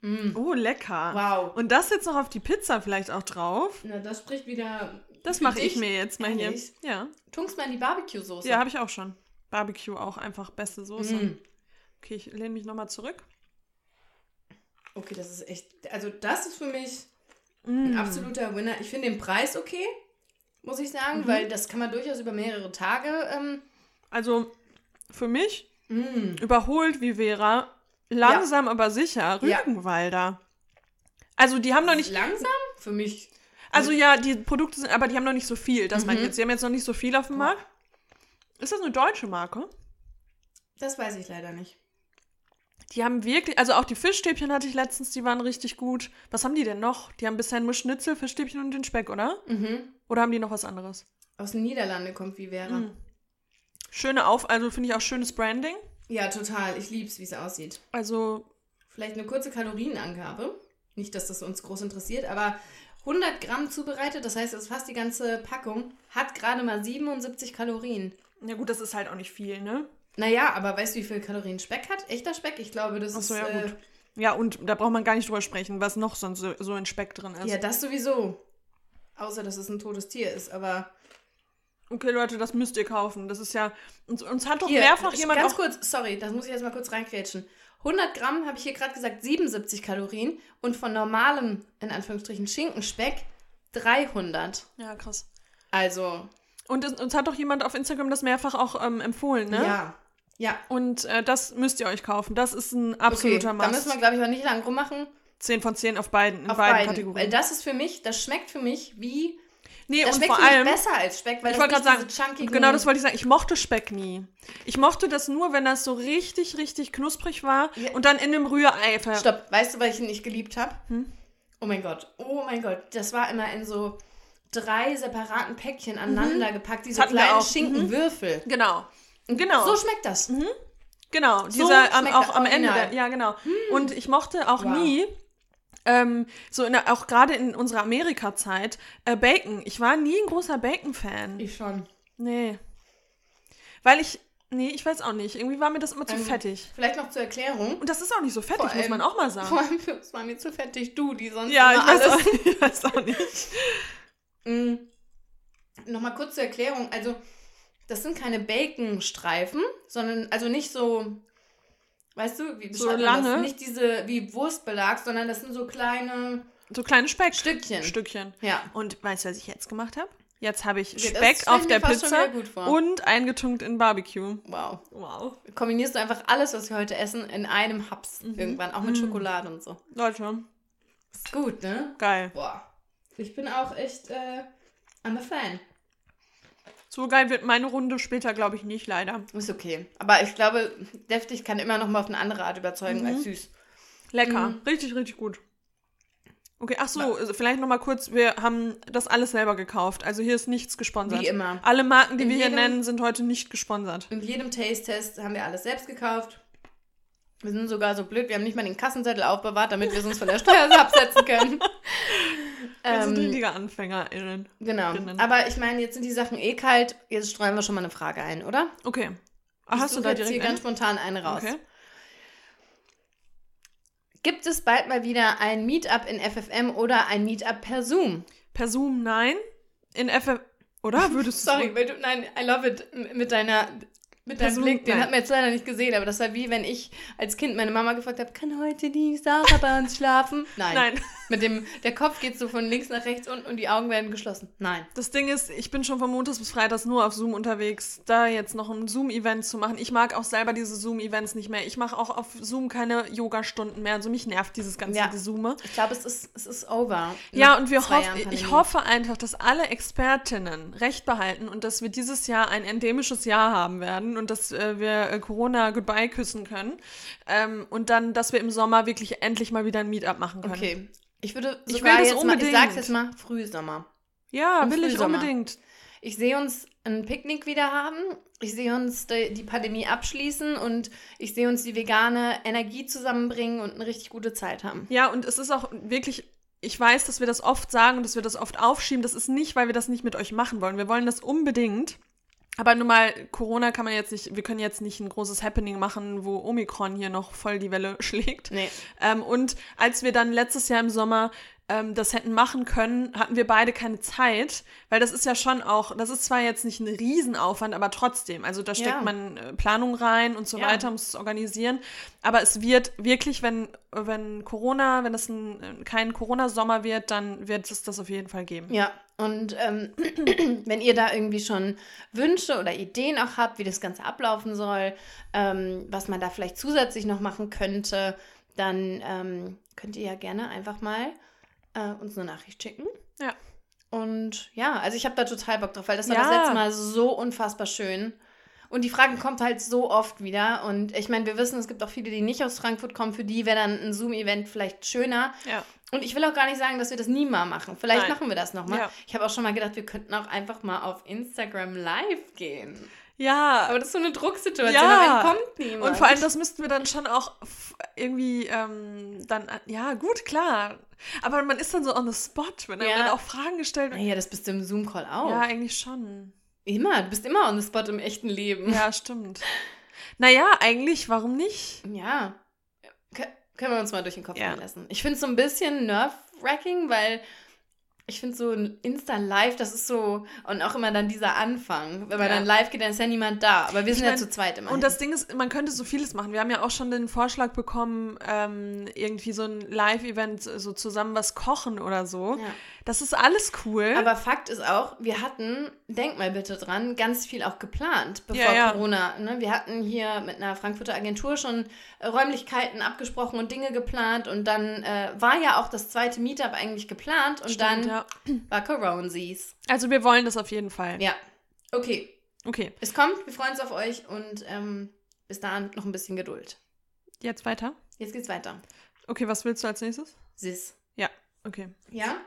Mm. Oh, lecker. Wow. Und das jetzt noch auf die Pizza vielleicht auch drauf. Na, das spricht wieder. Das mache ich mir jetzt mal hier. Ja. Tunkst mal in die Barbecue-Soße. Ja, habe ich auch schon. Barbecue auch einfach beste Soße. Mm. Okay, ich lehne mich nochmal zurück. Okay, das ist echt. Also, das ist für mich Mm. ein absoluter Winner. Ich finde den Preis okay, muss ich sagen, Mhm. weil das kann man durchaus über mehrere Tage. Ähm, Also für mich mm. überholt wie Vera, langsam aber sicher, Ja. Rügenwalder. Also die haben noch nicht, Langsam? Für mich. also ja, die Produkte sind, aber die haben noch nicht so viel, das meine ich Mhm. jetzt. Die haben jetzt noch nicht so viel auf dem Markt. Ist das eine deutsche Marke? Das weiß ich leider nicht. Die haben wirklich, also auch die Fischstäbchen hatte ich letztens, die waren richtig gut. Was haben die denn noch? Die haben bisher nur Schnitzel, Fischstäbchen und den Speck, oder? Mhm. Oder haben die noch was anderes? Aus den Niederlanden kommt Vivera. Mm. Schöne Auf, also finde ich auch schönes Branding. Ja, total. Ich lieb's, wie es aussieht. Also, Vielleicht eine kurze Kalorienangabe. Nicht, dass das uns groß interessiert, aber 100 Gramm zubereitet, das heißt, das ist fast die ganze Packung, hat gerade mal 77 Kalorien. ja gut, das ist halt auch nicht viel, ne? Naja, aber weißt du, wie viel Kalorien Speck hat? Echter Speck? Ich glaube, das Ach ist. so, ja, äh, gut. Ja, und da braucht man gar nicht drüber sprechen, was noch sonst so, so in Speck drin ist. Ja, das sowieso. Außer, dass es ein totes Tier ist, aber. Okay, Leute, das müsst ihr kaufen. Das ist ja. Uns, uns hat doch Hier, mehrfach jemand Ganz auch. kurz, sorry, das muss ich jetzt mal kurz reinkrätschen. 100 Gramm, habe ich hier gerade gesagt, 77 Kalorien und von normalem, in Anführungsstrichen, Schinkenspeck 300. Ja, krass. Also, Und es, uns hat doch jemand auf Instagram das mehrfach auch ähm, empfohlen, ne? ja. Ja, Und äh, das müsst ihr euch kaufen. Das ist ein okay. absoluter Da Must. müssen wir, glaube ich, auch nicht lang rummachen. 10 von 10 auf beiden, in Auf beiden, beiden. Kategorien. Weil das ist für mich, das schmeckt für mich wie. nee, Das und schmeckt vor allem. besser als Speck, weil Ich das wollte gerade sagen, genau das wollte ich sagen. Ich mochte Speck nie. Ich mochte das nur, wenn das so richtig, richtig knusprig war Ja. und dann in dem Rührei. ver- Stopp, weißt du, was ich nicht geliebt habe? Hm? Oh mein Gott, oh mein Gott, das war immer in so drei separaten Päckchen aneinander gepackt, diese Mhm. Hatten kleinen. Mhm. Schinkenwürfel. Genau. Genau. So schmeckt das. Genau, So dieser am, auch am Ende. Der, ja, genau. Und ich mochte auch Wow. nie, ähm, so in auch gerade in unserer Amerika-Zeit, äh, Bacon. Ich war nie ein großer Bacon-Fan. Ich schon. Nee. Weil ich, nee, ich weiß auch nicht. Irgendwie war mir das immer zu Ähm, fettig. Vielleicht noch zur Erklärung. Und das ist auch nicht so fettig, Vor muss allem- man auch mal sagen. Vor allem, es war mir zu fettig, du, die sonst Ja, ich weiß, alles... auch, *laughs* ich weiß auch nicht. Mm. Nochmal kurz zur Erklärung. Also, das sind keine Bacon-Streifen, sondern, also nicht so, weißt du, wie So lange? Das? Nicht diese, wie Wurstbelag, sondern das sind so kleine So kleine Speck. Stückchen. Stückchen. Ja. Und weißt du, was ich jetzt gemacht habe? Jetzt habe ich Speck auf der Pizza gut und eingetunkt in Barbecue. Wow. Wow. Kombinierst du einfach alles, was wir heute essen, in einem Haps Mhm. irgendwann, auch mit Schokolade und so. Leute, Ist gut, ne? geil. Boah. Ich bin auch echt, äh, I'm a fan. So geil wird meine Runde später, glaube ich, nicht, leider. Ist okay. Aber ich glaube, deftig kann immer noch mal auf eine andere Art überzeugen Mhm. als süß. Lecker. Mhm. Richtig, richtig gut. Okay, ach so, also vielleicht noch mal kurz, wir haben das alles selber gekauft. Also hier ist nichts gesponsert. Wie immer. Alle Marken, die In wir hier jedem- nennen, sind heute nicht gesponsert. In jedem Taste-Test haben wir alles selbst gekauft. Wir sind sogar so blöd, wir haben nicht mal den Kassenzettel aufbewahrt, damit wir es uns von der *laughs* Steuer absetzen können. *laughs* Wir sind Ähm, richtige AnfängerInnen. genau. Aber ich meine, jetzt sind die Sachen eh kalt. Jetzt streuen wir schon mal eine Frage ein, oder? Okay. Ich hast du da jetzt direkt hier eine? ganz spontan eine raus. Okay. Gibt es bald mal wieder ein Meetup in FFM oder ein Meetup per Zoom? Per Zoom, nein. In FF, oder? *laughs* Würdest du Sorry, weil du, nein, I love it mit deiner, mit deinem Blick. Den nein. hat man jetzt leider nicht gesehen, aber das war wie wenn ich als Kind meine Mama gefragt habe, kann heute die Sarah bei uns schlafen? *laughs* Nein. Nein. Mit dem, der Kopf geht so von links nach rechts unten und die Augen werden geschlossen. Nein. Das Ding ist, ich bin schon von Montags bis Freitags nur auf Zoom unterwegs, da jetzt noch ein Zoom-Event zu machen. Ich mag auch selber diese Zoom-Events nicht mehr. Ich mache auch auf Zoom keine Yoga-Stunden mehr. Also mich nervt dieses ganze Ja. Gezoome. Ich glaube, es ist, es ist over. Ja, und wir hoff, ich hoffe einfach, dass alle Expertinnen Recht behalten und dass wir dieses Jahr ein endemisches Jahr haben werden und dass äh, wir äh, Corona goodbye küssen können. Ähm, und dann, dass wir im Sommer wirklich endlich mal wieder ein Meetup machen können. Okay. Ich würde Ich sogar will das jetzt mal, ich unbedingt. sag's jetzt mal, Frühsommer. Ja, Im will ich Frühsommer. unbedingt. Ich sehe uns ein Picknick wieder haben. Ich sehe uns die, die Pandemie abschließen und ich sehe uns die vegane Energie zusammenbringen und eine richtig gute Zeit haben. Ja, und es ist auch wirklich, ich weiß, dass wir das oft sagen und dass wir das oft aufschieben. Das ist nicht, weil wir das nicht mit euch machen wollen. Wir wollen das unbedingt. Aber nun mal, Corona kann man jetzt nicht, wir können jetzt nicht ein großes Happening machen, wo Omikron hier noch voll die Welle *laughs* schlägt. Nee. Ähm, und als wir dann letztes Jahr im Sommer ähm, das hätten machen können, hatten wir beide keine Zeit, weil das ist ja schon auch, das ist zwar jetzt nicht ein Riesenaufwand, aber trotzdem, also da steckt Ja. man äh, Planung rein und so Ja. weiter, muss es organisieren, aber es wird wirklich, wenn, wenn Corona, wenn es ein, äh, kein Corona-Sommer wird, dann wird es das auf jeden Fall geben. Ja, und ähm, *clears throat* wenn ihr da irgendwie schon Wünsche oder Ideen auch habt, wie das Ganze ablaufen soll, ähm, was man da vielleicht zusätzlich noch machen könnte, dann ähm, könnt ihr ja gerne einfach mal äh, uns eine Nachricht schicken. Ja. Und ja, also ich habe da total Bock drauf, weil das war Ja. das letzte Mal so unfassbar schön. Und die Frage kommt halt so oft wieder. Und ich meine, wir wissen, es gibt auch viele, die nicht aus Frankfurt kommen. Für die wäre dann ein Zoom-Event vielleicht schöner. Ja. Und ich will auch gar nicht sagen, dass wir das nie mal machen. Vielleicht Nein. machen wir das nochmal. Ja. Ich habe auch schon mal gedacht, wir könnten auch einfach mal auf Instagram live gehen. Ja, Aber das ist so eine Drucksituation. Ja. Ja. kommt niemand. Und vor allem, das müssten wir dann schon auch irgendwie ähm, dann, ja, gut, klar. Aber man ist dann so on the spot, wenn Ja. dann auch Fragen gestellt werden. Naja, das bist du im Zoom-Call auch. Ja, eigentlich schon. Immer. Du bist immer on the spot im echten Leben. Ja, stimmt. Naja, eigentlich, warum nicht? Ja. Kö- können wir uns mal durch den Kopf Ja. gehen lassen. Ich finde es so ein bisschen nerve-wracking, weil ich finde so ein Insta-Live, das ist so, und auch immer dann dieser Anfang. Wenn man Ja. dann live geht, dann ist ja niemand da. Aber wir sind ja mein, zu zweit immer. Und das Ding ist, man könnte so vieles machen. Wir haben ja auch schon den Vorschlag bekommen, ähm, irgendwie so ein Live-Event, so zusammen was kochen oder so. Ja. Das ist alles cool. Aber Fakt ist auch, wir hatten, denk mal bitte dran, ganz viel auch geplant, bevor Ja, ja. Corona. Ne? Wir hatten hier mit einer Frankfurter Agentur schon äh, Räumlichkeiten abgesprochen und Dinge geplant und dann äh, war ja auch das zweite Meetup eigentlich geplant und Stimmt, dann ja. war Coronasies. Also wir wollen das auf jeden Fall. Ja, okay. Okay, Es kommt, wir freuen uns auf euch und ähm, bis dahin noch ein bisschen Geduld. jetzt weiter. Jetzt geht's weiter. Okay, was willst du als nächstes? Sis. Ja, okay. Ja?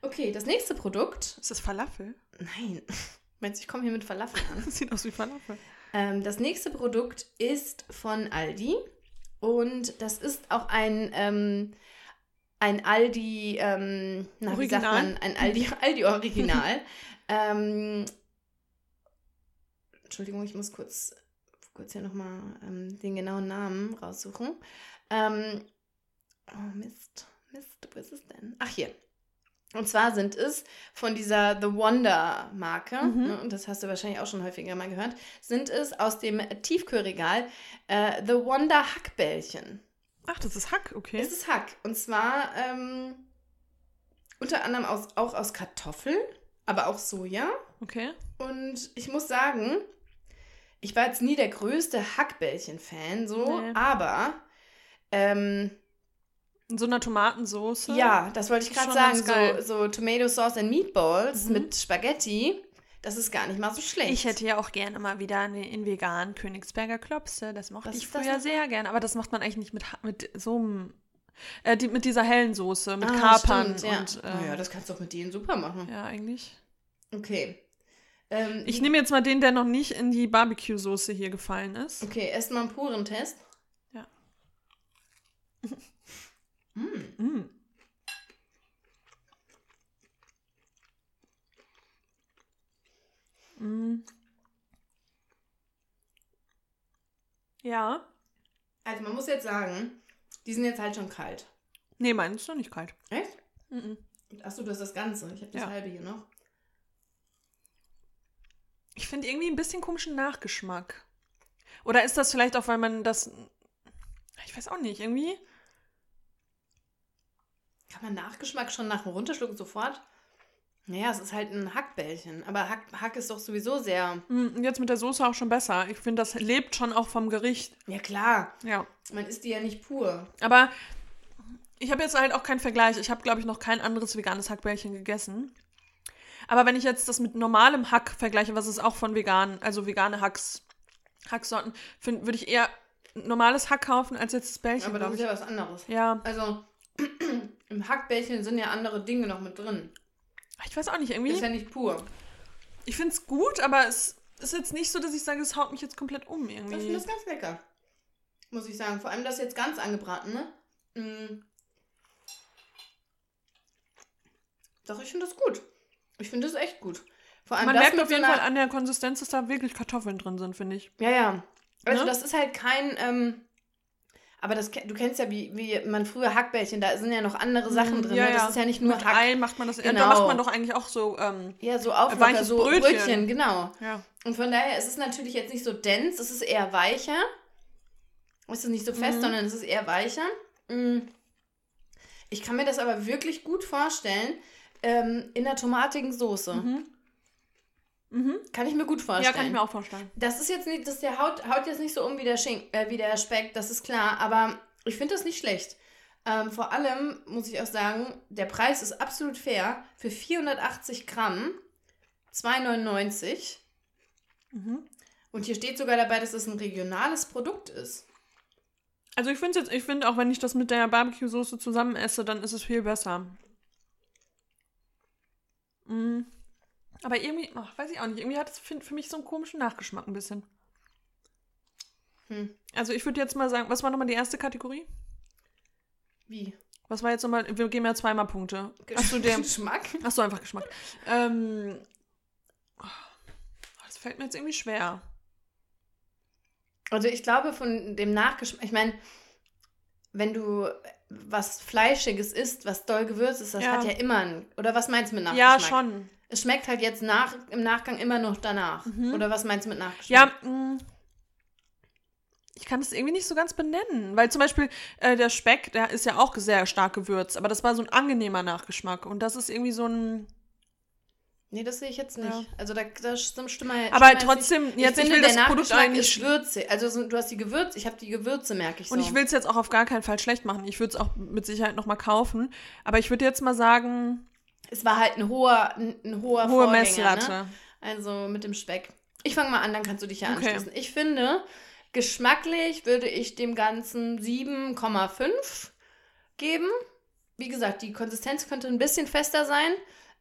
Okay, das nächste Produkt. Ist das Falafel? Nein. *laughs* Meinst du, ich komme hier mit Falafel an? *laughs* Das sieht aus wie Falafel. Ähm, das nächste Produkt ist von Aldi und das ist auch ein, ähm, ein Aldi, ähm, na, wie sagt man, ein Aldi, *laughs* Aldi Original. ähm, Entschuldigung, ich muss kurz, kurz hier nochmal ähm, den genauen Namen raussuchen. Ähm, oh Mist, Mist, wo ist es denn? Ach hier. Und zwar sind es von dieser The Wonder Marke, Mhm. ne, und das hast du wahrscheinlich auch schon häufiger mal gehört, sind es aus dem Tiefkühlregal äh, The Wonder Hackbällchen. Ach, das ist Hack, okay. Es ist Hack. Und zwar ähm, unter anderem aus, auch aus Kartoffeln, aber auch Soja. Okay. Und ich muss sagen, ich war jetzt nie der größte Hackbällchen-Fan, so, Nee. aber ähm, In so einer Tomatensoße. ja, das wollte ich gerade sagen, so, so Tomato Sauce and Meatballs Mhm. mit Spaghetti, das ist gar nicht mal so schlecht. Ich hätte ja auch gerne mal wieder eine in vegan Königsberger Klopse. Das mochte Was ich das früher sehr gerne. Aber das macht man eigentlich nicht mit, mit so einem Äh, die, mit dieser hellen Soße, mit Ah, Kapern stimmt, ja. und. Äh, ja, das kannst du doch mit denen super machen. ja, eigentlich. Okay. Ähm, Ich nehme jetzt mal den, der noch nicht in die Barbecue-Soße hier gefallen ist. Okay, erstmal einen puren Test. Ja. Mm. *laughs* Mm. Mm. Ja. Also man muss jetzt sagen, die sind jetzt halt schon kalt. Nee, meins ist noch nicht kalt. Echt? Mm-mm. Achso, du hast das Ganze. Ich habe das Ja. halbe hier noch. Ich finde irgendwie ein bisschen komischen Nachgeschmack. Oder ist das vielleicht auch, weil man das. Ich weiß auch nicht, irgendwie. Kann man Nachgeschmack schon nach dem Runterschlucken sofort? Naja, es ist halt ein Hackbällchen. Aber Hack, Hack ist doch sowieso sehr. Mm, Jetzt mit der Soße auch schon besser. Ich finde, das lebt schon auch vom Gericht. Ja, klar. Ja. Man isst die ja nicht pur. Aber ich habe jetzt halt auch keinen Vergleich. Ich habe, glaube ich, noch kein anderes veganes Hackbällchen gegessen. Aber wenn ich jetzt das mit normalem Hack vergleiche, was es auch von vegan, also vegane Hacks, Hacksorten, würde ich eher normales Hack kaufen als jetzt das Bällchen, Aber das ist ja was anderes. Ja, Also, *clears throat* im Hackbällchen sind ja andere Dinge noch mit drin. Ich weiß auch nicht, Ist irgendwie. ja nicht pur. Ich finde es gut, aber es ist jetzt nicht so, dass ich sage, es haut mich jetzt komplett um Ich finde irgendwie. das ganz lecker. Muss ich sagen. Vor allem das jetzt ganz angebraten, ne? Mm. Doch, ich finde das gut. Ich finde das echt gut. Vor allem Man merkt auf jeden so Fall an der Konsistenz, dass da wirklich Kartoffeln drin sind, finde ich. Ja, ja. Also Ne? das ist halt kein, ähm, aber das, du kennst ja, wie, wie man früher Hackbällchen, da sind ja noch andere Sachen drin. Ja, ne? Das ja. ist ja nicht nur Mit Hack. Ei macht man das. Ja, Genau. da macht man doch eigentlich auch so. Ähm, Ja, so Auflocker, so Brötchen. Brötchen. genau. ja. Und von daher ist es natürlich jetzt nicht so dense, es ist eher weicher. Es ist nicht so fest, Mhm. sondern es ist eher weicher. Mm. Ich kann mir das aber wirklich gut vorstellen ähm, in der tomatigen Soße. Mhm. Mhm. Kann ich mir gut vorstellen. Ja, kann ich mir auch vorstellen. Das ist jetzt nicht, das der haut, haut jetzt nicht so um wie der, Schinken, äh, wie der Speck, das ist klar, aber ich finde das nicht schlecht. Ähm, vor allem muss ich auch sagen, der Preis ist absolut fair. Für 480 Gramm 2,99. Mhm. Und hier steht sogar dabei, dass es ein regionales Produkt ist. Also ich finde jetzt, ich finde auch, wenn ich das mit der Barbecue-Soße zusammen esse, dann ist es viel besser. Mm. Aber irgendwie, ach, weiß ich auch nicht, irgendwie hat es für, für mich so einen komischen Nachgeschmack ein bisschen. Hm. Also ich würde jetzt mal sagen, was war nochmal die erste Kategorie? Wie? Was war jetzt nochmal, wir geben ja zweimal Punkte. Achso, der, Geschmack? achso, einfach Geschmack. Ähm, oh, das fällt mir jetzt irgendwie schwer. Also ich glaube, von dem Nachgeschmack, ich meine, wenn du was Fleischiges isst, was doll gewürzt ist, das Ja. hat ja immer ein, oder was meinst du mit Ja, Nachgeschmack? schon. Es schmeckt halt jetzt nach, im Nachgang immer noch danach. Mhm. Oder was meinst du mit Nachgeschmack? Ja, mh, ich kann das irgendwie nicht so ganz benennen, weil zum Beispiel äh, der Speck, der ist ja auch sehr stark gewürzt, aber das war so ein angenehmer Nachgeschmack und das ist irgendwie so ein. Nee, das sehe ich jetzt nicht. Ja. Also da, da Stimme Aber Stimme trotzdem, nicht. jetzt ich ich finde, will das der Produkt Nachgeschmack eigentlich. ist Würze. Also so, du hast die Gewürze, ich habe die Gewürze, merke ich so. Und ich will es jetzt auch auf gar keinen Fall schlecht machen. Ich würde es auch mit Sicherheit nochmal kaufen. Aber ich würde jetzt mal sagen, es war halt ein hoher, ein, ein hoher hohe Vorgänger, Messlatte. Ne? Also mit dem Speck. Ich fange mal an, dann kannst du dich ja Okay. anschließen. Ich finde, geschmacklich würde ich dem Ganzen 7,5 geben. Wie gesagt, die Konsistenz könnte ein bisschen fester sein.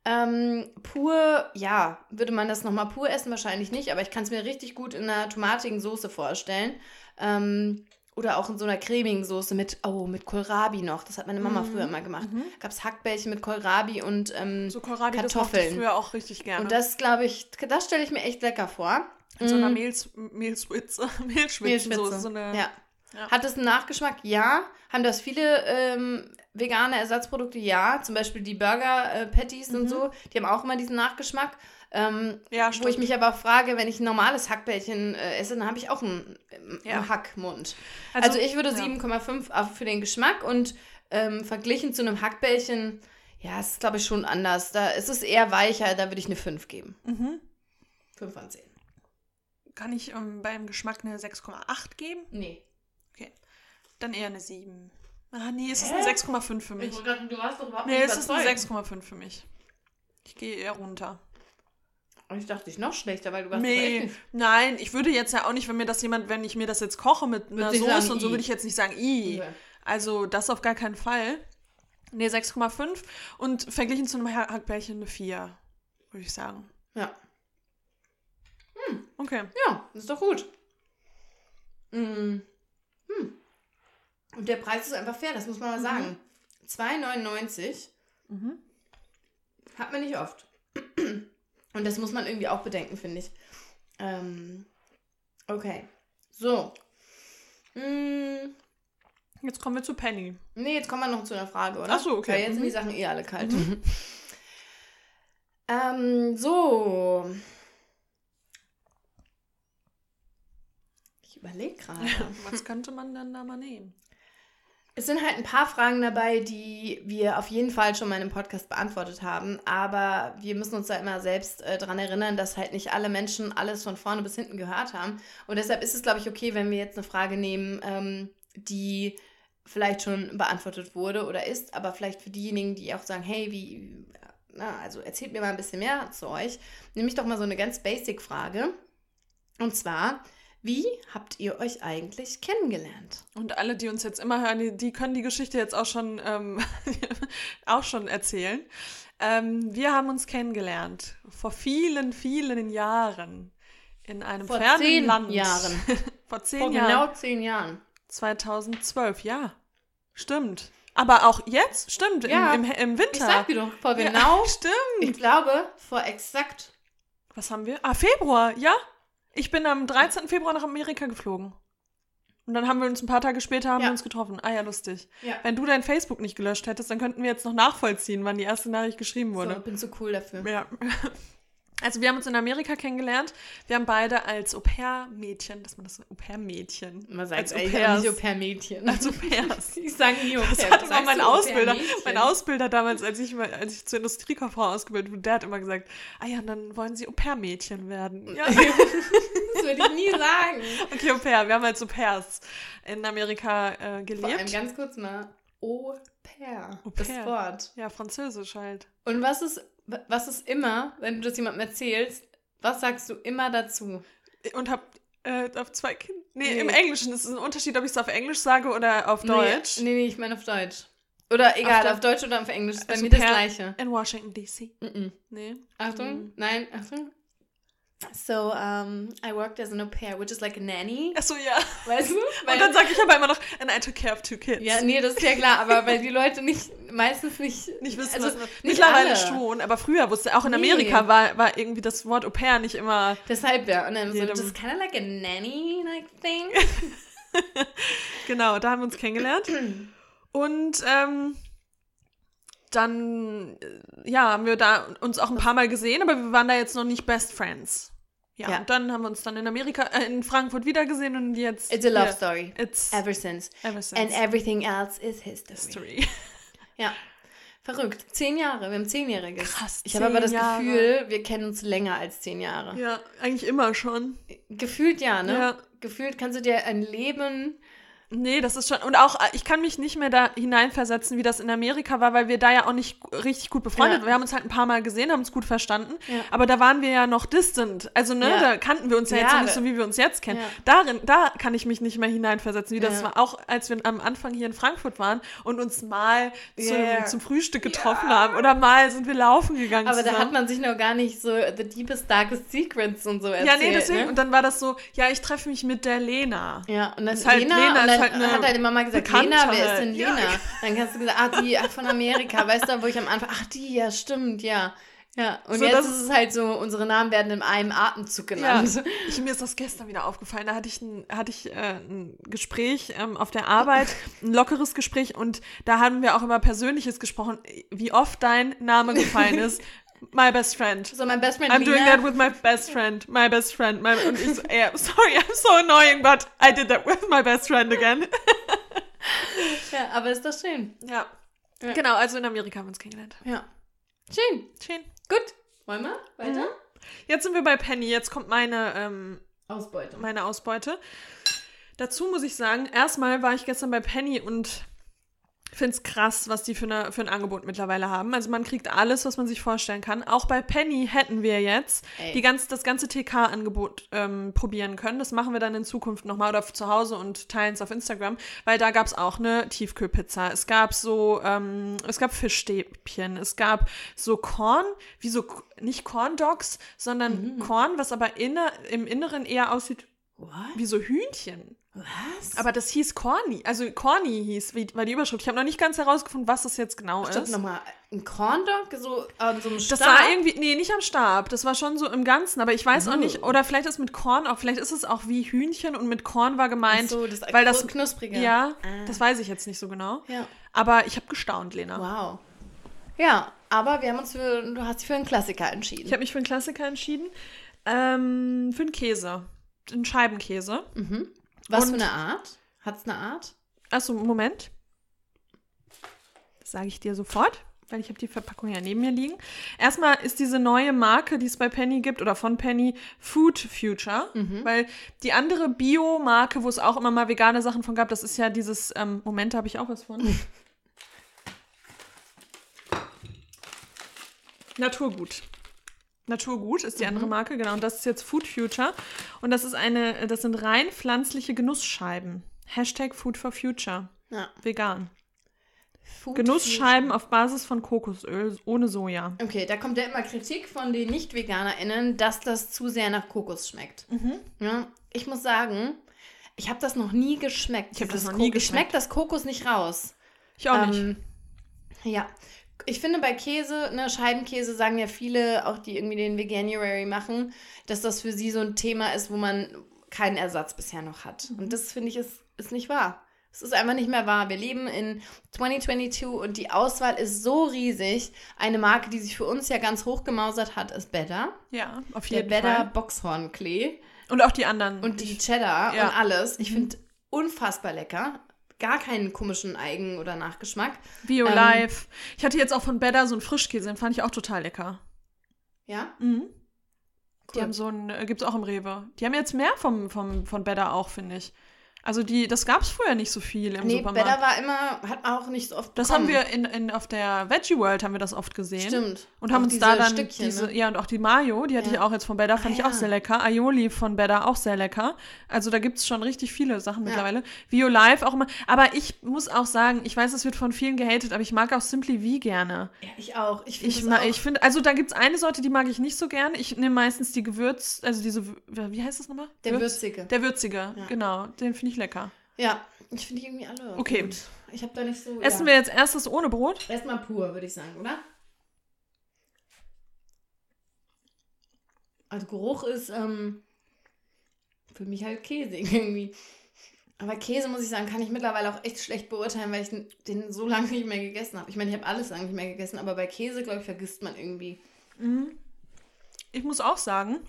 Ähm, pur, ja, würde man das nochmal pur essen? Wahrscheinlich nicht, aber ich kann es mir richtig gut in einer tomatigen Soße vorstellen. Ähm, oder auch in so einer cremigen Soße mit, oh, mit Kohlrabi noch. Das hat meine Mama Mhm. früher immer gemacht. Mhm. Gab es Hackbällchen mit Kohlrabi und ähm, So Kohlrabi, das Kartoffeln. ich früher auch richtig gerne. und das, glaube ich, das stelle ich mir echt lecker vor. in so einer Mm, Mehls, *laughs* Mehlschwitze, Mehlschwitzensoße. Mehlschwitze. So eine, ja. Ja. Hat es einen Nachgeschmack? Ja. Haben das viele ähm, vegane Ersatzprodukte? Ja. Zum Beispiel die Burger-Patties und Mhm. so. Die haben auch immer diesen Nachgeschmack. Ähm, Ja, wo ich mich aber auch frage, wenn ich ein normales Hackbällchen äh, esse, dann habe ich auch einen, ähm, Ja. Hackmund. Also, ich würde ja. 7,5 auf- für den Geschmack und ähm, verglichen zu einem Hackbällchen, ja, es ist glaube ich schon anders. Da ist es eher weicher, da würde ich eine 5 geben. Mhm. 5 von 10. Kann ich ähm, beim Geschmack eine 6,8 geben? Nee. Dann eher eine 7. Ah, nee, es ist Hä? eine 6,5 für mich. grad, du warst doch überhaupt Nee, es ist eine 6,5 für mich. Ich gehe eher runter. Ich dachte, ich noch schlechter, weil du warst Nee, nein, ich würde jetzt ja auch nicht, wenn mir das jemand, wenn ich mir das jetzt koche mit einer Soße und so, würde ich jetzt nicht sagen, i. Okay. Also das auf gar keinen Fall. Nee, 6,5 und verglichen zu einem Hackbällchen eine 4, würde ich sagen. Ja. Okay. Ja, ist doch gut. Mm. Hm. Und der Preis ist einfach fair, das muss man mal sagen. 2,99 Mhm. hat man nicht oft. Und das muss man irgendwie auch bedenken, finde ich. Ähm, okay. So. Mm, Jetzt kommen wir zu Penny. nee, jetzt kommen wir noch zu einer Frage, oder? Ach so, okay. Weil jetzt sind die Mhm. Sachen eh alle kalt. ähm, so. Ich überlege gerade. *laughs* Was könnte man denn da mal nehmen? Es sind halt ein paar Fragen dabei, die wir auf jeden Fall schon mal in einem Podcast beantwortet haben. Aber wir müssen uns da immer selbst äh, dran erinnern, dass halt nicht alle Menschen alles von vorne bis hinten gehört haben. Und deshalb ist es, glaube ich, okay, wenn wir jetzt eine Frage nehmen, ähm, die vielleicht schon beantwortet wurde oder ist, aber vielleicht für diejenigen, die auch sagen, hey, wie, na, also erzählt mir mal ein bisschen mehr zu euch, nehme ich doch mal so eine ganz basic Frage. Und zwar, wie habt ihr euch eigentlich kennengelernt? Und alle, die uns jetzt immer hören, die, die können die Geschichte jetzt auch schon, ähm, *laughs* auch schon erzählen. Ähm, wir haben uns kennengelernt vor vielen, vielen Jahren in einem Vor fernen zehn Land. Jahren. *laughs* vor zehn Vor Jahren. genau zehn Jahren. 2012, ja. Stimmt. Aber auch jetzt? Stimmt, Ja. im, im, im Winter. Ich sag dir doch, vor Ja, genau, *laughs* stimmt. ich glaube, vor exakt, Was haben wir? Ah, Februar, ja. Ich bin am 13. Februar nach Amerika geflogen. Und dann haben wir uns ein paar Tage später haben Ja. wir uns getroffen. Ah ja, lustig. ja. Wenn du dein Facebook nicht gelöscht hättest, dann könnten wir jetzt noch nachvollziehen, wann die erste Nachricht geschrieben So, wurde. bin so cool dafür. Ja. Also wir haben uns in Amerika kennengelernt. Wir haben beide als Au-pair-Mädchen, dass man das Au-pair-Mädchen. Man sagt als Au-pairs. Au-pair-Mädchen. Als Au-pairs. *laughs* ich sage nie Au-pair. Das hat immer mein Ausbilder, mein Ausbilder damals, als ich, als ich zur Industriekauffrau ausgebildet wurde, der hat immer gesagt, ah ja, dann wollen sie Au-pair-Mädchen werden. Ja. *laughs* das würde ich nie sagen. Okay, Au-pair, wir haben als Au-pairs in Amerika äh, Vor allem gelebt. ganz kurz mal, Au-pair, Au das pair. Wort. Ja, französisch halt. Und was ist, was ist immer, wenn du das jemandem erzählst, was sagst du immer dazu? Und hab äh, auf zwei Kinder. Nee, Nee. im Englischen. ist es ein Unterschied, ob ich es auf Englisch sage oder auf Deutsch. Nee, nee, nee ich meine auf Deutsch. Oder egal, der- auf, Deutsch oder auf Englisch, ist bei Also mir das Gleiche. In Washington, D.C. Mhm. Nee. Achtung, Mhm. nein, Achtung. So, um, I worked as an au pair, which is like a nanny. Achso, ja. *laughs* Weißt du? Und dann sage ich aber immer noch, and I took care of two kids. ja, nee, das ist ja klar, aber weil die Leute nicht, meistens nicht, Nicht wissen, also, was nicht Mittlerweile alle. schon, aber früher wusste auch in Nee. Amerika war, war irgendwie das Wort Au pair nicht immer. Deshalb ja. Und dann so, just kind of like a nanny like thing. *laughs* Genau, da haben wir uns kennengelernt. *clears throat* Und ähm, dann, äh, ja, haben wir da uns auch ein paar Mal gesehen, aber wir waren da jetzt noch nicht Best Friends. Ja, Ja. und dann haben wir uns dann in Amerika, äh, in Frankfurt wiedergesehen und jetzt. It's a love ja, story. It's Ever since. ever since And everything else is history. history. *laughs* Ja. Verrückt. Zehn Jahre. Wir haben zehnjähriges. Krass, Ich habe aber das Jahre. Gefühl, wir kennen uns länger als zehn Jahre. Ja, eigentlich immer schon. Gefühlt ja, ne? Ja. Gefühlt kannst du dir ein Leben. Nee, das ist schon. Und auch, äh, ich kann mich nicht mehr da hineinversetzen, wie das in Amerika war, weil wir da ja auch nicht richtig gut befreundet Ja. waren. Wir haben uns halt ein paar Mal gesehen, haben uns gut verstanden. Ja. Aber da waren wir ja noch distant. Also, ne, Ja. da kannten wir uns ja, jetzt noch nicht da- so, wie wir uns jetzt kennen. Darin, da kann ich mich nicht mehr hineinversetzen, wie das war. Auch als wir am Anfang hier in Frankfurt waren und uns mal zum, Ja. zum Frühstück getroffen haben. Oder mal sind wir laufen gegangen. Aber da zusammen. hat man sich noch gar nicht so the deepest, darkest secrets und so erzählt. Ja, nee, deswegen. Ne? Und dann war das so, ja, ich treffe mich mit der Lena. Ja, und dann Ist halt- Lena, Lena und ist halt eine hat deine Mama gesagt, Lena, wer ist halt. denn Ja. Lena? Dann hast du gesagt, ah, die ach, von Amerika, weißt du, wo ich am Anfang, ach, die, ja, stimmt, ja. Ja, und So, jetzt das- ist es halt so, unsere Namen werden in einem Atemzug Ja, genannt. ich, mir ist das gestern wieder aufgefallen. Da hatte ich ein, hatte ich, äh, ein Gespräch ähm, auf der Arbeit, *laughs* ein lockeres Gespräch und da haben wir auch über Persönliches gesprochen, wie oft dein Name gefallen ist. *laughs* My best friend. So, mein Best Friend I'm Lena. doing that with my best friend. My best friend. My, und ich so, yeah, *laughs* sorry, I'm so annoying, but I did that with my best friend again. *laughs* ja, aber ist doch schön. Ja. Ja. Genau, also in Amerika haben wir uns kennengelernt. Ja. Schön. Schön. Gut. Wollen wir weiter? Jetzt sind wir bei Penny. Jetzt kommt meine ähm, Ausbeute. meine Ausbeute. Dazu muss ich sagen, erstmal war ich gestern bei Penny und finde es krass, was die für, eine, für ein Angebot mittlerweile haben. Also man kriegt alles, was man sich vorstellen kann. Auch bei Penny hätten wir jetzt Ey. die ganz, das ganze TK-Angebot ähm, probieren können. Das machen wir dann in Zukunft nochmal oder zu Hause und teilen es auf Instagram, weil da gab es auch eine Tiefkühlpizza. Es gab so, ähm, es gab Fischstäbchen, es gab so Korn, wie so, nicht Corn Dogs, sondern Korn, was aber inner, im Inneren eher aussieht What? wie so Hühnchen. Was? Aber das hieß Corny, also Corny hieß, wie, war die Überschrift. Ich habe noch nicht ganz herausgefunden, was das jetzt genau Stopp ist. nochmal. Ein Corndog so an so einem Das Stab? war irgendwie, nee, nicht am Stab. Das war schon so im Ganzen, aber ich weiß auch nicht, Oh. oder vielleicht ist mit Korn auch, vielleicht ist es auch wie Hühnchen und mit Korn war gemeint, so, das weil das knusprige. Ja, Ah. das weiß ich jetzt nicht so genau. Ja. Aber ich habe gestaunt, Lena. Wow. Ja, aber wir haben uns für, du hast dich für einen Klassiker entschieden. Ich habe mich für einen Klassiker entschieden. Ähm, für einen Käse. Einen Scheibenkäse. Was und- für eine Art? Hat's eine Art? Achso, Moment. Das sage ich dir sofort, weil ich habe die Verpackung ja neben mir liegen. Erstmal ist diese neue Marke, die es bei Penny gibt oder von Penny, Food Future. Weil die andere Bio-Marke, wo es auch immer mal vegane Sachen von gab, das ist ja dieses, ähm, Moment, da habe ich auch was von. Naturgut. Naturgut ist die andere Marke, genau. Und das ist jetzt Food Future. Und das ist eine, das sind rein pflanzliche Genussscheiben. Hashtag Food for Future. Ja. Vegan. Food Genussscheiben auf Basis von Kokosöl ohne Soja. Okay, da kommt ja immer Kritik von den Nicht-VeganerInnen, dass das zu sehr nach Kokos schmeckt. Mhm. Ja, ich muss sagen, ich habe das noch nie geschmeckt. Ich hab das noch nie Ko- Ich schmeck geschmeckt. das Kokos nicht raus. Ich auch nicht. Ähm, ja. Ich finde bei Käse, ne, Scheibenkäse sagen ja viele, auch die irgendwie den Veganuary machen, dass das für sie so ein Thema ist, wo man keinen Ersatz bisher noch hat. Mhm. Und das finde ich ist, ist nicht wahr. Es ist einfach nicht mehr wahr. Wir leben in 2022 und die Auswahl ist so riesig. Eine Marke, die sich für uns ja ganz hochgemausert hat, ist Better. Ja, auf Der jeden Better Fall. Boxhornklee Und auch die anderen. und die Cheddar Ja. Mhm. und alles. Ich finde unfassbar lecker. Gar keinen komischen Eigen- oder Nachgeschmack. Bio ähm, Life. Ich hatte jetzt auch von Better so einen Frischkäse, den fand ich auch total lecker. Ja? Mhm. Die Cool. haben so einen, äh, gibt's auch im Rewe. Die haben jetzt mehr vom, vom, von Better auch, finde ich. Also die, das gab es früher nicht so viel im Nee, Supermarkt. Better war immer, hat man auch nicht so oft das bekommen. haben wir in, in, auf der Veggie World haben wir das oft gesehen. Stimmt. Und haben Auch uns da dann Stückchen, diese, ne? ja, und auch die Mayo, die hatte Ja. ich auch jetzt von Better, fand Ah, ich auch ja. sehr lecker. Aioli von Better auch sehr lecker. Also da gibt es schon richtig viele Sachen mittlerweile. Vio Live auch immer. Aber ich muss auch sagen, ich weiß, es wird von vielen gehatet, aber ich mag auch Simply V gerne. Ja, ich auch. Ich finde Ich, ma- auch. ich finde, also da gibt es eine Sorte, die mag ich nicht so gern. Ich nehme meistens die Gewürz, also diese, wie heißt das nochmal? Der Würz- würzige. Der würzige, Ja. genau. Den finde ich lecker. ja, ich finde die irgendwie alle Okay. gut. Ich habe da nicht so... Essen ja. wir jetzt erstes ohne Brot? Erstmal pur, würde ich sagen, oder? Also Geruch ist ähm, für mich halt käsig *laughs* irgendwie. Aber Käse, muss ich sagen, kann ich mittlerweile auch echt schlecht beurteilen, weil ich den- so lange nicht mehr gegessen habe. Ich meine, ich habe alles lange nicht mehr gegessen, aber bei Käse, glaube ich, vergisst man irgendwie. Ich muss auch sagen,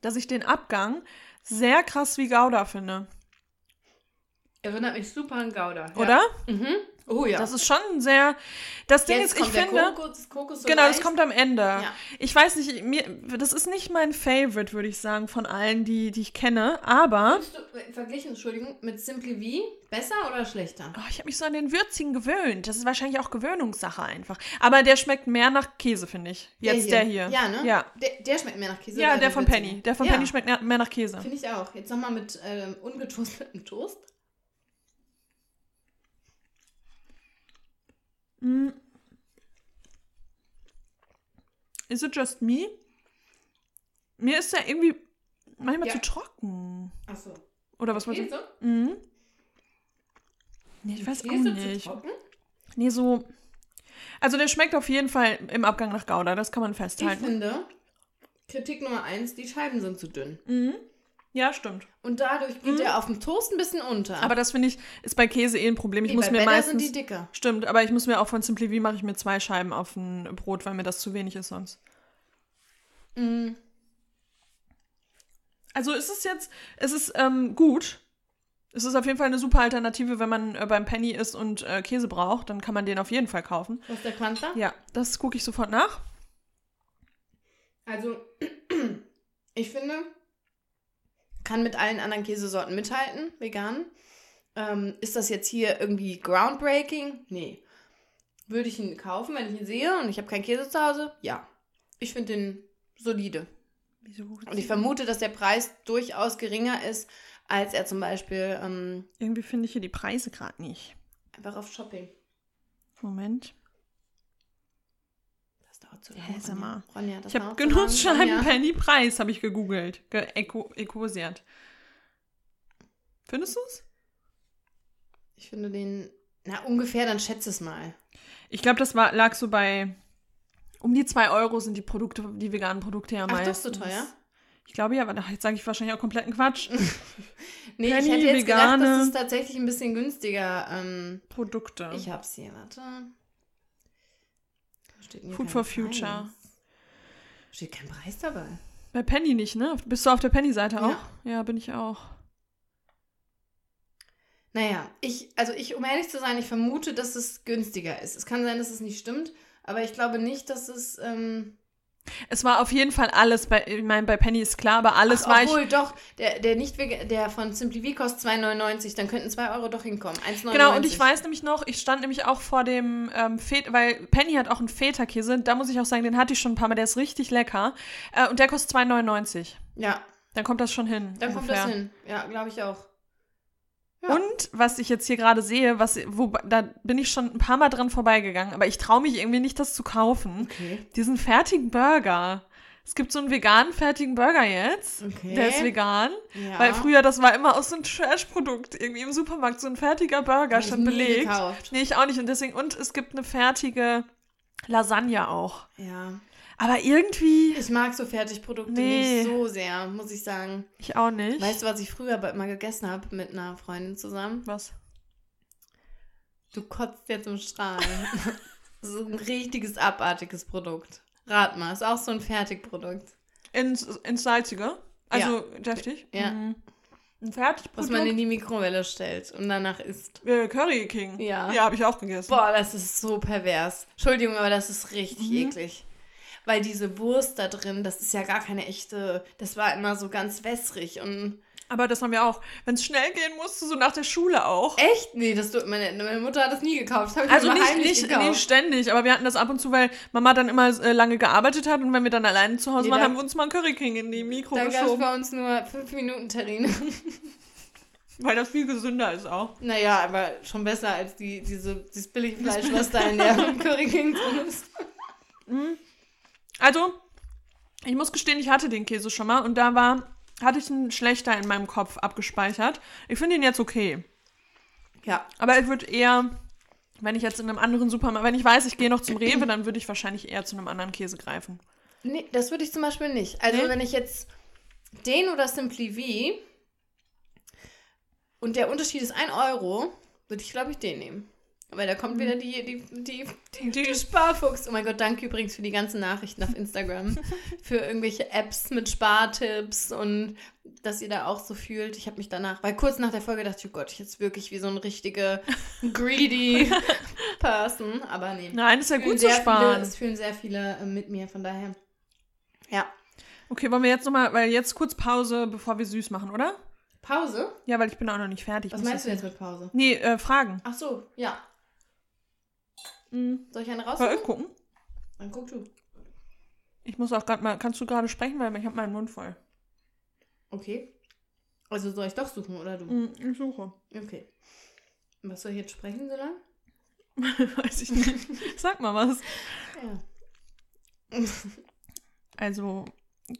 dass ich den Abgang sehr krass wie Gouda finde. Erinnert mich super an Gouda. Ja. Oder? Mhm. Oh ja. Das ist schon sehr. Das Ding Jetzt ist, ich der finde. Kokos, Kokos Genau, das leicht. kommt am Ende. Ja. Ich weiß nicht, mir, das ist nicht mein Favorite, würde ich sagen, von allen, die, die ich kenne. Aber du, äh, verglichen, Entschuldigung, mit Simply V besser oder schlechter? oh, ich habe mich so an den Würzigen gewöhnt. Das ist wahrscheinlich auch Gewöhnungssache einfach. Aber der schmeckt mehr nach Käse, finde ich. Jetzt der hier. Ja, ne? Ja, Der, der schmeckt mehr nach Käse. ja oder der von? Penny. Der von ja, Penny schmeckt mehr nach Käse. Finde ich auch. Jetzt nochmal mit ähm, ungetoastetem Toast. Is it just me? Mir ist der irgendwie manchmal Ja. zu trocken. Achso. Oder was du? Käse? Mhm. Nee, ich weiß auch Käse zu nicht. trocken? Nee, so. Also der schmeckt auf jeden Fall im Abgang nach Gouda, das kann man Ich festhalten. finde, Kritik Nummer eins, die Scheiben sind zu dünn. Mhm. Ja, stimmt. Und dadurch geht er auf dem Toast ein bisschen unter. Aber das finde ich, ist bei Käse eh ein Problem. Ich nee, muss mir Better meistens. sind die dicker. Stimmt, aber ich muss mir auch von Simply V mache ich mir zwei Scheiben auf ein Brot, weil mir das zu wenig ist sonst. Mhm. Also es ist jetzt, es ist ähm, gut. Es ist auf jeden Fall eine super Alternative, wenn man äh, beim Penny ist und äh, Käse braucht, dann kann man den auf jeden Fall kaufen. Was ist der Quanta? Ja, das gucke ich sofort nach. Also, *clears throat* ich finde, kann mit allen anderen Käsesorten mithalten, vegan. Ähm, ist das jetzt hier irgendwie groundbreaking? Nee. Würde ich ihn kaufen, wenn ich ihn sehe und ich habe keinen Käse zu Hause? Ja. Ich finde den solide. Wieso? Und ich vermute, dass der Preis durchaus geringer ist, als er zum Beispiel ähm, Irgendwie finde ich hier die Preise gerade nicht. einfach auf Shopping. Moment. Das zu. Hä, sag mal. Ronja, das Ich habe dauert zu lang, Genussscheiben Ronja. Penny Preis, habe ich gegoogelt. Ge Eko Ekosiert. Findest du es? Ich finde den, na ungefähr, dann schätze es mal. Ich glaube, das war, lag so bei um die 2 Euro sind die Produkte, die veganen Produkte ja Ach, meistens. doch so teuer? Ich glaube ja, aber ach, jetzt sage ich wahrscheinlich auch kompletten Quatsch. *laughs* Nee, Penny, ich hätte jetzt gedacht, vegane- das ist tatsächlich ein bisschen günstiger. Ähm, Produkte. ich hab's hier, warte. Wo Steht denn hier Food for Future. Preis? Steht kein Preis dabei. Bei Penny nicht, ne? Bist du auf der Penny-Seite auch? Ja. Ja, bin ich auch. Naja, ich, also ich, um ehrlich zu sein, ich vermute, dass es günstiger ist. Es kann sein, dass es nicht stimmt, aber ich glaube nicht, dass es. Ähm, Es war auf jeden Fall alles bei, ich meine, bei Penny ist klar, aber alles ach, war ich. obwohl, doch, der, der nicht der von Simply V kostet 2,99, dann könnten 2 Euro doch hinkommen. 1,99. Genau, und ich weiß nämlich noch, ich stand nämlich auch vor dem ähm, Fet, weil Penny hat auch einen Feta-Käse, da muss ich auch sagen, den hatte ich schon ein paar Mal, der ist richtig lecker. Äh, und der kostet 2,99. Ja, Dann kommt das schon hin. dann kommt ungefähr. das hin. Ja, glaube ich auch. Ja. Und was ich jetzt hier gerade sehe, was, wo, da bin ich schon ein paar Mal dran vorbeigegangen, aber ich traue mich irgendwie nicht, das zu kaufen. Okay. Diesen fertigen Burger. Es gibt so einen veganen fertigen Burger jetzt. Okay. Der ist vegan. Ja. Weil früher, das war immer aus so einem Trash-Produkt. Irgendwie im Supermarkt so ein fertiger Burger ich nie belegt. gekauft. Nee, ich auch nicht. Und deswegen, und es gibt eine fertige Lasagne auch. Ja. Aber irgendwie, Ich mag so Fertigprodukte Nee. nicht so sehr, muss ich sagen. ich auch nicht. Weißt du, was ich früher aber immer gegessen habe mit einer Freundin zusammen? was? Du kotzt jetzt im Strahlen. so *laughs* ein richtiges abartiges Produkt. Rat mal, ist auch so ein Fertigprodukt. Ins, ins Salzige? Also deftig? Ja. Mhm. Ein Was Fertigprodukt? man in die Mikrowelle stellt und danach isst. äh, Curry King. Ja. Ja, habe ich auch gegessen. Boah, das ist so pervers. Entschuldigung, aber das ist richtig Mhm. eklig. Weil diese Wurst da drin, das ist ja gar keine echte, das war immer so ganz wässrig und Aber das haben wir auch. Wenn es schnell gehen musste, so nach der Schule auch. echt? Nee, das, meine, meine Mutter hat das nie gekauft. Das Also nicht, nicht, gekauft. nicht ständig, aber wir hatten das ab und zu, weil Mama dann immer äh, lange gearbeitet hat und wenn wir dann alleine zu Hause Nee, waren, haben wir uns mal einen Curry King in die Mikro Da gab es geschoben. bei uns nur fünf Minuten Terrine. *laughs* Weil das viel gesünder ist auch. naja, aber schon besser als die, diese, dieses Billigfleisch, *laughs* was da in der Curry King drin ist. Also, ich muss gestehen, ich hatte den Käse schon mal und da war, hatte ich einen schlechter in meinem Kopf abgespeichert. Ich finde ihn jetzt okay. Ja, Aber ich würde eher, wenn ich jetzt in einem anderen Supermarkt, wenn ich weiß, ich gehe noch zum Rewe, dann würde ich wahrscheinlich eher zu einem anderen Käse greifen. nee, das würde ich zum Beispiel nicht. Also Nee? wenn ich jetzt den oder Simply V und der Unterschied ist 1 Euro, würde ich, glaube ich, den nehmen. Weil da kommt wieder die, die, die, die, die Sparfuchs. Oh mein Gott, danke übrigens für die ganzen Nachrichten auf Instagram. *laughs* für irgendwelche Apps mit Spartipps und dass ihr da auch so fühlt. Ich habe mich danach, weil kurz nach der Folge dachte ich, oh Gott, ich jetzt wirklich wie so eine richtige greedy *laughs* Person. Aber nee. Nein, ist ja gut zu sparen. Viele, es fühlen sehr viele äh, mit mir, von daher. Ja. Okay, wollen wir jetzt nochmal, weil jetzt kurz Pause, bevor wir süß machen, oder? Pause? Ja, weil ich bin auch noch nicht fertig. Was meinst du jetzt mit Pause? Nee, äh, Fragen. Ach so, ja. Mhm. Soll ich eine Soll raussuchen? ich gucken? Dann guck du. Ich muss auch gerade mal, kannst du gerade sprechen, weil ich habe meinen Mund voll. Okay. Also soll ich doch suchen oder du? Mhm, ich suche. Okay. Was soll ich jetzt sprechen, so lang? *laughs* Weiß ich nicht. Sag mal was. Ja. Also,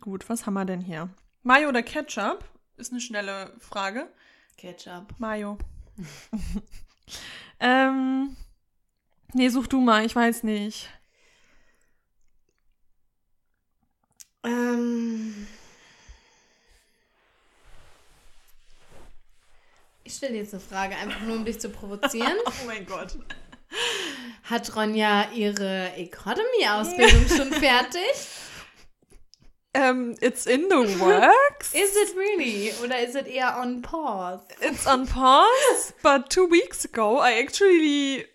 gut, was haben wir denn hier? Mayo oder Ketchup? Ist eine schnelle Frage. Ketchup. Mayo. *laughs* ähm. Nee, such du mal, ich weiß nicht. Ähm. Ich stelle dir jetzt eine Frage, einfach nur um dich zu provozieren. *laughs* Oh mein Gott. Hat Ronja ihre Economy-Ausbildung schon *laughs* fertig? Ähm, it's in the works. Is it really? Oder ist es eher on pause? It's on pause, but two weeks ago I actually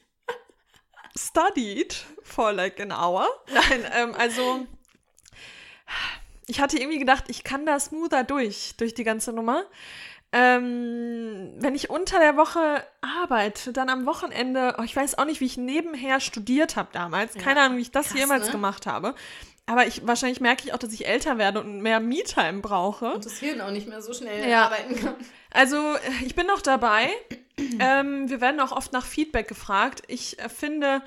studied for like an hour. Nein, ähm, also ich hatte irgendwie gedacht, ich kann da smoother durch, durch die ganze Nummer. ähm, wenn ich unter der Woche arbeite, dann am Wochenende, oh, ich weiß auch nicht, wie ich nebenher studiert habe damals. Ja, Keine Ahnung, wie ich das krass, jemals ne? gemacht habe. Aber ich, wahrscheinlich merke ich auch, dass ich älter werde und mehr Me-Time brauche. Und das Hirn auch nicht mehr so schnell ja. arbeiten kann. Also, ich bin noch dabei. ähm, wir werden auch oft nach Feedback gefragt. Ich äh, finde,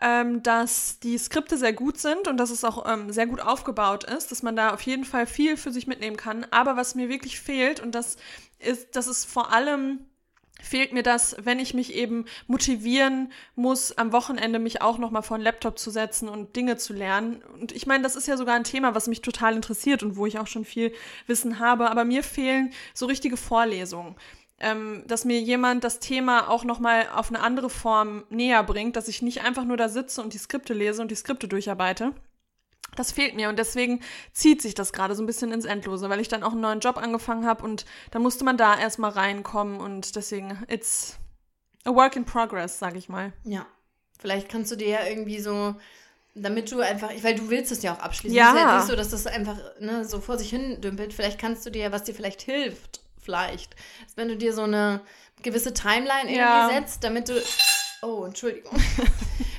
ähm, dass die Skripte sehr gut sind und dass es auch ähm, sehr gut aufgebaut ist, dass man da auf jeden Fall viel für sich mitnehmen kann. Aber was mir wirklich fehlt, und das ist, das ist vor allem fehlt mir das, wenn ich mich eben motivieren muss, am Wochenende mich auch nochmal vor den Laptop zu setzen und Dinge zu lernen. Und ich meine, das ist ja sogar ein Thema, was mich total interessiert und wo ich auch schon viel Wissen habe. Aber mir fehlen so richtige Vorlesungen ähm, dass mir jemand das Thema auch nochmal auf eine andere Form näher bringt, dass ich nicht einfach nur da sitze und die Skripte lese und die Skripte durcharbeite. Das fehlt mir und deswegen zieht sich das gerade so ein bisschen ins Endlose, weil ich dann auch einen neuen Job angefangen habe und da musste man da erstmal reinkommen und deswegen, it's a work in progress, sag ich mal. Ja. Vielleicht kannst du dir ja irgendwie so, damit du einfach, weil du willst es ja auch abschließen. Ja. Es ist ja nicht so, dass das einfach ne, so vor sich hin dümpelt. Vielleicht kannst du dir, was dir vielleicht hilft, vielleicht. Wenn du dir so eine gewisse Timeline irgendwie ja. setzt, damit du. Oh, Entschuldigung. *laughs*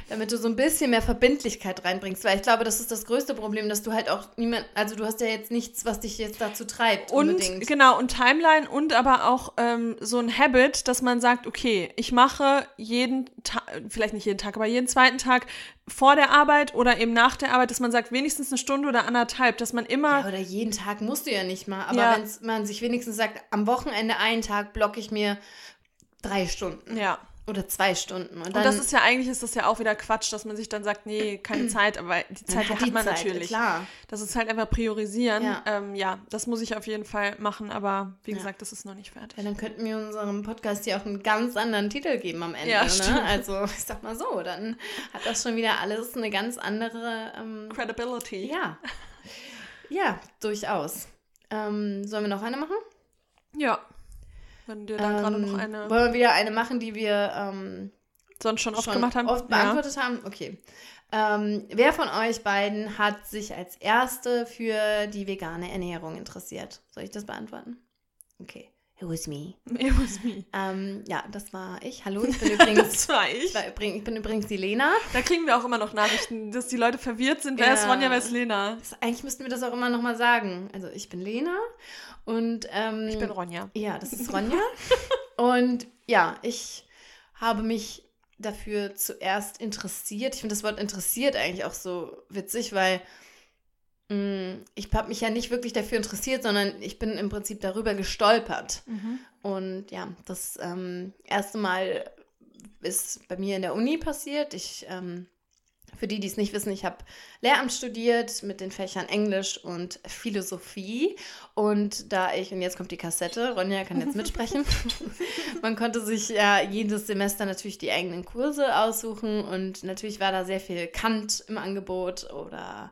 damit du so ein bisschen mehr Verbindlichkeit reinbringst. Weil ich glaube, das ist das größte Problem, dass du halt auch niemand, also du hast ja jetzt nichts, was dich jetzt dazu treibt. Und unbedingt. genau, und Timeline und aber auch ähm, so ein Habit, dass man sagt, okay, ich mache jeden Tag, vielleicht nicht jeden Tag, aber jeden zweiten Tag vor der Arbeit oder eben nach der Arbeit, dass man sagt, wenigstens eine Stunde oder anderthalb, dass man immer. Ja, oder jeden Tag musst du ja nicht mal. Aber ja. wenn man sich wenigstens sagt, am Wochenende einen Tag blocke ich mir drei Stunden. Ja. Oder zwei Stunden. Und, und das ist ja eigentlich ist das ja auch wieder Quatsch, dass man sich dann sagt, nee, keine *clears throat* Zeit, aber die Zeit hat, hat die man Zeit, natürlich. Klar. Das ist halt einfach priorisieren. Ja. Ähm, ja, das muss ich auf jeden Fall machen, aber wie ja. gesagt, das ist noch nicht fertig. Ja, dann könnten wir unserem Podcast hier auch einen ganz anderen Titel geben am Ende. Ja, ne? Also ich sag mal so, dann hat das schon wieder alles eine ganz andere ähm, Credibility. Ja. Ja, durchaus. Ähm, sollen wir noch eine machen? Ja. Wenn dir da ähm, gerade noch eine. Wollen wir wieder eine machen, die wir ähm, sonst schon oft schon gemacht haben? Oft beantwortet ja. haben? Okay. Ähm, wer von euch beiden hat sich als Erste für die vegane Ernährung interessiert? Soll ich das beantworten? Okay. It was me. It was me. Ähm, ja, das war ich. Hallo, ich bin *laughs* übrigens. das war ich. Ich bin übrigens die Lena. Da kriegen wir auch immer noch Nachrichten, dass die Leute verwirrt sind. Wer ja. ist Ronja, wer ist Lena? Das, eigentlich müssten wir das auch immer noch mal sagen. Also, ich bin Lena und. Ähm, ich bin Ronja. Ja, das ist *laughs* Ronja. und ja, ich habe mich dafür zuerst interessiert. Ich finde das Wort interessiert eigentlich auch so witzig, weil ich habe mich ja nicht wirklich dafür interessiert, sondern ich bin im Prinzip darüber gestolpert. Mhm. Und ja, das ähm, erste Mal ist bei mir in der Uni passiert. Ich, ähm, für die, die es nicht wissen, ich habe Lehramt studiert mit den Fächern Englisch und Philosophie. Und da ich, und jetzt kommt die Kassette, Ronja kann jetzt mitsprechen, *laughs* man konnte sich ja jedes Semester natürlich die eigenen Kurse aussuchen und natürlich war da sehr viel Kant im Angebot oder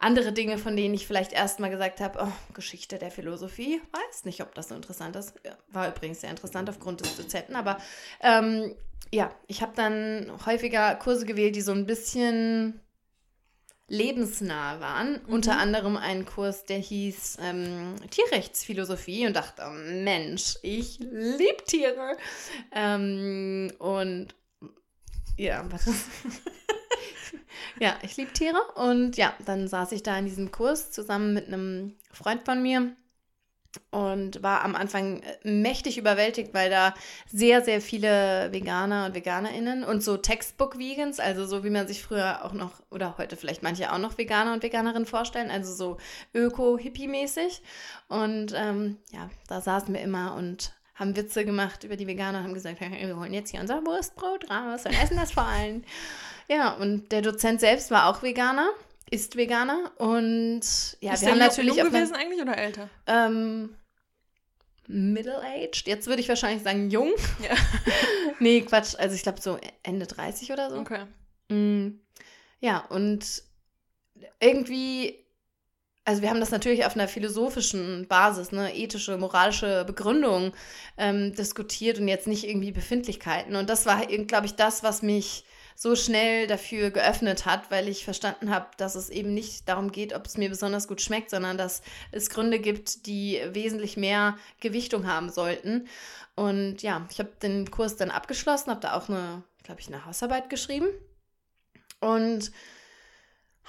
andere Dinge, von denen ich vielleicht erstmal gesagt habe, oh, Geschichte der Philosophie, weiß nicht, ob das so interessant ist. War übrigens sehr interessant aufgrund des Dozenten, aber ähm, ja, ich habe dann häufiger Kurse gewählt, die so ein bisschen lebensnah waren. Mhm. Unter anderem einen Kurs, der hieß ähm, Tierrechtsphilosophie und dachte, oh, Mensch, ich liebe Tiere. Ähm, und ja, was ist *laughs* ja, ich liebe Tiere. Und ja, dann saß ich da in diesem Kurs zusammen mit einem Freund von mir und war am Anfang äh, mächtig überwältigt, weil da sehr, sehr viele Veganer und VeganerInnen und so Textbook-Vegans, also so wie man sich früher auch noch oder heute vielleicht manche auch noch Veganer und Veganerinnen vorstellen, also so öko-hippie-mäßig. Und ähm, ja, da saßen wir immer und haben Witze gemacht über die Veganer, haben gesagt, wir holen jetzt hier unser Wurstbrot raus und essen das vor allem. Ja, und der Dozent selbst war auch Veganer, ist Veganer und ja, ist wir haben natürlich jung gewesen eine, eigentlich oder älter? Ähm, Middle-aged. Jetzt würde ich wahrscheinlich sagen jung. Ja. *laughs* nee, Quatsch. Also ich glaube so Ende 30 oder so. Okay. Mm, ja, und irgendwie, also wir haben das natürlich auf einer philosophischen Basis, eine ethische, moralische Begründung ähm, diskutiert und jetzt nicht irgendwie Befindlichkeiten. Und das war, glaube ich, das, was mich so schnell dafür geöffnet hat, weil ich verstanden habe, dass es eben nicht darum geht, ob es mir besonders gut schmeckt, sondern dass es Gründe gibt, die wesentlich mehr Gewichtung haben sollten. Und ja, ich habe den Kurs dann abgeschlossen, habe da auch eine, glaube ich, eine Hausarbeit geschrieben und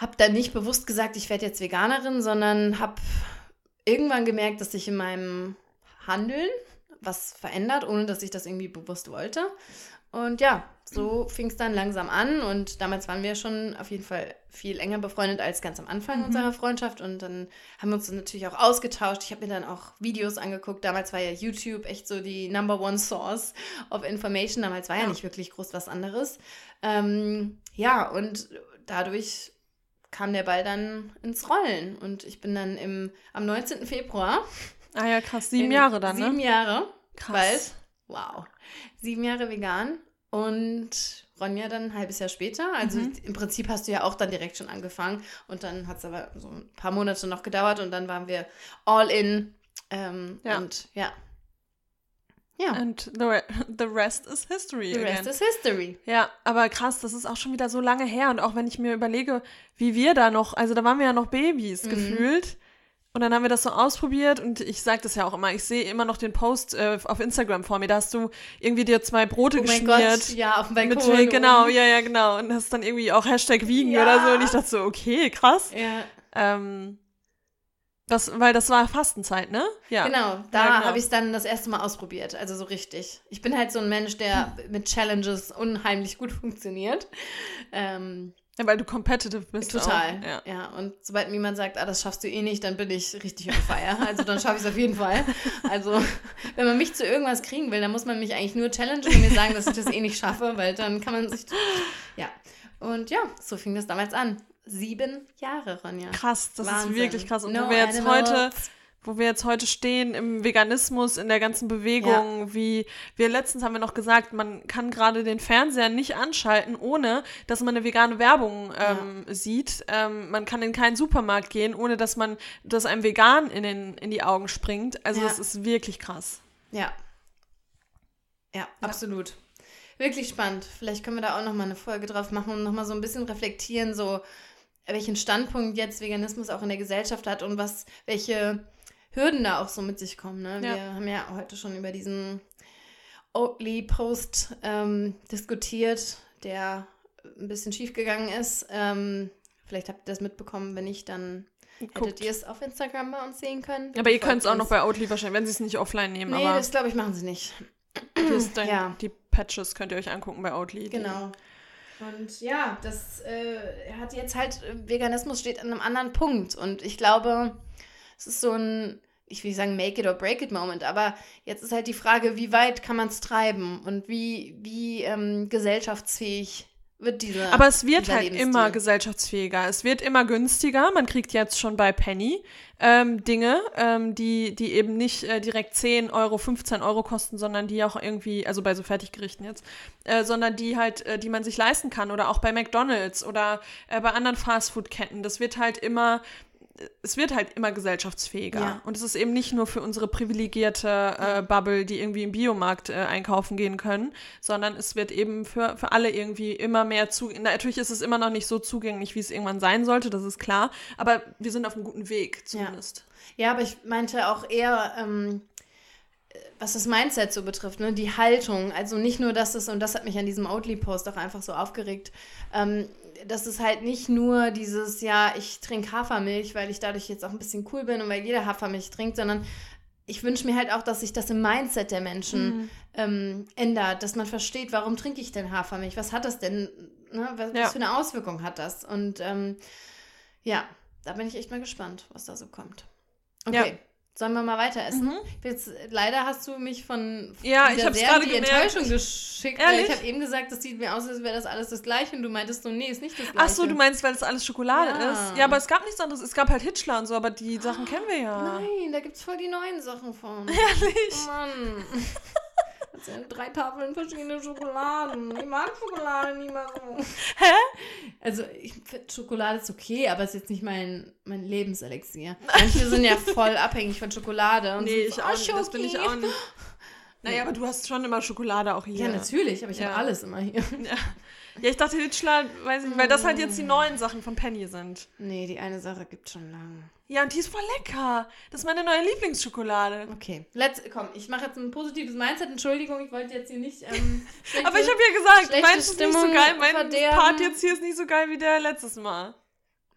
habe dann nicht bewusst gesagt, ich werde jetzt Veganerin, sondern habe irgendwann gemerkt, dass ich in meinem Handeln was verändert, ohne dass ich das irgendwie bewusst wollte. Und ja, so fing es dann langsam an und damals waren wir schon auf jeden Fall viel enger befreundet als ganz am Anfang mhm. unserer Freundschaft und dann haben wir uns natürlich auch ausgetauscht. Ich habe mir dann auch Videos angeguckt. Damals war ja YouTube echt so die Number One Source of Information. Damals war ja, ja nicht wirklich groß was anderes. Ähm, ja, und dadurch kam der Ball dann ins Rollen und ich bin dann im, am 19. Februar. Ah ja, krass, sieben Jahre dann, ne? Sieben Jahre. Krass. Bald. Wow. Sieben Jahre vegan und Ronja dann ein halbes Jahr später. Also mhm. im Prinzip hast du ja auch dann direkt schon angefangen und dann hat es aber so ein paar Monate noch gedauert und dann waren wir all in. Ähm, ja. Und ja. Ja. And the, *laughs* the rest is history. The again. rest is history. Ja, aber krass, das ist auch schon wieder so lange her. Und auch wenn ich mir überlege, wie wir da noch, also da waren wir ja noch Babys mhm. gefühlt. Und dann haben wir das so ausprobiert und ich sage das ja auch immer, ich sehe immer noch den Post äh, auf Instagram vor mir, da hast du irgendwie dir zwei Brote oh geschmiert. Gott, ja, auf dem Balkon. Mit, genau, ja, ja, genau. Und hast dann irgendwie auch Hashtag wiegen ja. oder so. Und ich dachte so, okay, krass. Ja. Ähm, das, weil das war Fastenzeit, ne? Ja. Genau, da ja, genau. habe ich es dann das erste Mal ausprobiert. Also so richtig. Ich bin halt so ein Mensch, der mit Challenges unheimlich gut *laughs* funktioniert. Ähm, ja, weil du competitive bist. Total. Auch. Ja. ja. Und sobald mir jemand sagt, ah, das schaffst du eh nicht, dann bin ich richtig on fire. Also dann schaffe ich es auf jeden Fall. Also, wenn man mich zu irgendwas kriegen will, dann muss man mich eigentlich nur challengen und mir sagen, dass ich das eh nicht schaffe, weil dann kann man sich. Ja. Und ja, so fing das damals an. Sieben Jahre, Ronja. Krass, das Wahnsinn. ist wirklich krass. Und no wo wir jetzt heute wo wir jetzt heute stehen im Veganismus, in der ganzen Bewegung, ja. wie wir letztens haben wir noch gesagt, man kann gerade den Fernseher nicht anschalten, ohne dass man eine vegane Werbung ähm, ja. sieht. Ähm, man kann in keinen Supermarkt gehen, ohne dass man, dass einem vegan in, den, in die Augen springt. Also ja. das ist wirklich krass. Ja. Ja, absolut. Wirklich spannend. Vielleicht können wir da auch nochmal eine Folge drauf machen und nochmal so ein bisschen reflektieren, so welchen Standpunkt jetzt Veganismus auch in der Gesellschaft hat und was, welche Hürden da auch so mit sich kommen. Ne? Ja. Wir haben ja heute schon über diesen Oatly-Post ähm, diskutiert, der ein bisschen schief gegangen ist. Ähm, vielleicht habt ihr das mitbekommen, wenn nicht, dann Guckt. hättet ihr es auf Instagram bei uns sehen können. Aber ihr könnt es auch noch bei Oatly wahrscheinlich, wenn sie es nicht offline nehmen. Nee, aber das glaube ich machen sie nicht. Dann, ja. Die Patches könnt ihr euch angucken bei Oatly. Genau. Und ja, das äh, hat jetzt halt, Veganismus steht an einem anderen Punkt. Und ich glaube, es ist so ein, ich will sagen, make it or break it Moment, aber jetzt ist halt die Frage, wie weit kann man es treiben und wie, wie ähm, gesellschaftsfähig wird diese. Aber es wird halt immer gesellschaftsfähiger. Es wird immer günstiger. Man kriegt jetzt schon bei Penny ähm, Dinge, ähm, die, die eben nicht äh, direkt 10 Euro, 15 Euro kosten, sondern die auch irgendwie, also bei so Fertiggerichten jetzt, äh, sondern die halt, äh, die man sich leisten kann oder auch bei McDonalds oder äh, bei anderen Fastfood-Ketten. Das wird halt immer es wird halt immer gesellschaftsfähiger. Ja. Und es ist eben nicht nur für unsere privilegierte äh, Bubble, die irgendwie im Biomarkt äh, einkaufen gehen können, sondern es wird eben für, für alle irgendwie immer mehr zu. Natürlich ist es immer noch nicht so zugänglich, wie es irgendwann sein sollte, das ist klar. Aber wir sind auf einem guten Weg zumindest. Ja, ja aber ich meinte auch eher. Ähm was das Mindset so betrifft, ne, die Haltung, also nicht nur, dass es, und das hat mich an diesem Oatly-Post auch einfach so aufgeregt, ähm, dass es halt nicht nur dieses, ja, ich trinke Hafermilch, weil ich dadurch jetzt auch ein bisschen cool bin und weil jeder Hafermilch trinkt, sondern ich wünsche mir halt auch, dass sich das im Mindset der Menschen mhm. ähm, ändert, dass man versteht, warum trinke ich denn Hafermilch? Was hat das denn? Ne? Was, ja. was, für eine Auswirkung hat das? Und ähm, ja, da bin ich echt mal gespannt, was da so kommt. Okay. Ja. Sollen wir mal weiter essen? Mhm. Jetzt, leider hast du mich von ja, ich habe sehr die Enttäuschung geschickt. Ehrlich? ich habe eben gesagt, das sieht mir aus, als wäre das alles das Gleiche. Und du meintest so, nee, ist nicht das Gleiche. Ach so, du meinst, weil das alles Schokolade ja. ist? Ja, aber es gab nichts anderes. Es gab halt Hitchler und so, aber die Sachen kennen wir ja. Nein, da gibt es voll die neuen Sachen von. *laughs* Ehrlich? Oh Mann. *laughs* Das sind drei Tafeln verschiedene Schokoladen. Ich mag Schokolade nicht mehr so. Hä? Also, ich finde Schokolade ist okay, aber es ist jetzt nicht mein, mein Lebenselixier. Manche sind ja voll abhängig von Schokolade. Und nee, ich auch nicht. Das bin ich auch nicht. *laughs* Naja, aber du hast schon immer Schokolade auch hier. Ja, natürlich, aber ich ja. habe alles immer hier. Ja. Ja, ich dachte Hitchler, weiß ich, weil das halt jetzt die neuen Sachen von Penny sind. Nee, die eine Sache gibt schon lange. Ja, und die ist voll lecker. Das ist meine neue Lieblingsschokolade. Okay, let's, komm, ich mache jetzt ein positives Mindset. Entschuldigung, ich wollte jetzt hier nicht. Ähm, *laughs* schlechte- Aber ich habe ja gesagt, meins ist nicht so geil. Mein verderben. Part jetzt hier ist nicht so geil wie der letztes Mal.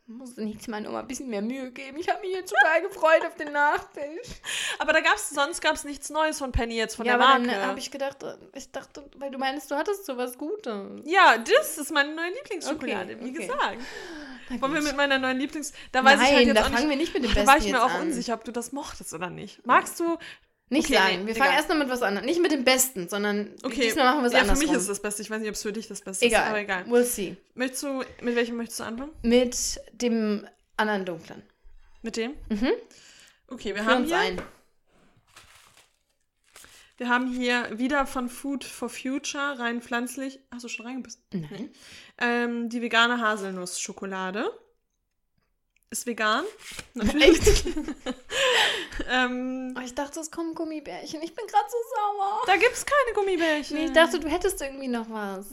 Musste nächstes Mal nochmal ein bisschen mehr Mühe geben. Ich habe mich jetzt total gefreut auf den Nachtisch. *laughs* Aber da gab's, sonst gab es nichts Neues von Penny jetzt von ja, der Marke. dann habe ich gedacht, ich dachte, weil du meinst, du hattest so was Gutes. ja, das ist meine neue Lieblingsschokolade, Okay, wie okay. gesagt. Wollen wir mit meiner neuen Lieblings... Da weiß Nein, ich halt jetzt da fangen nicht, wir nicht mit dem Ach, *laughs* Da Besten war ich mir auch an. unsicher, ob du das mochtest oder nicht. Magst du... Nicht Okay, sagen. Wir fangen egal. erst mal mit was anderem. Nicht mit dem Besten, sondern Okay, diesmal machen wir es ja, für andersrum. mich ist es das Beste. Ich weiß nicht, ob es für dich das Beste egal. ist, aber egal. We'll see. Möchtest du, mit welchem möchtest du anfangen? Mit dem anderen dunklen. Mit dem? Mhm. Okay, wir Für haben hier... ein. Wir haben hier wieder von Food for Future, rein pflanzlich. Hast du schon reingebissen? Nein. Ähm, die vegane Haselnussschokolade. Ist vegan. Natürlich. *laughs* ähm, Oh, ich dachte, es kommen Gummibärchen. Ich bin gerade so sauer. da gibt's keine Gummibärchen. Nee, ich dachte, du hättest irgendwie noch was.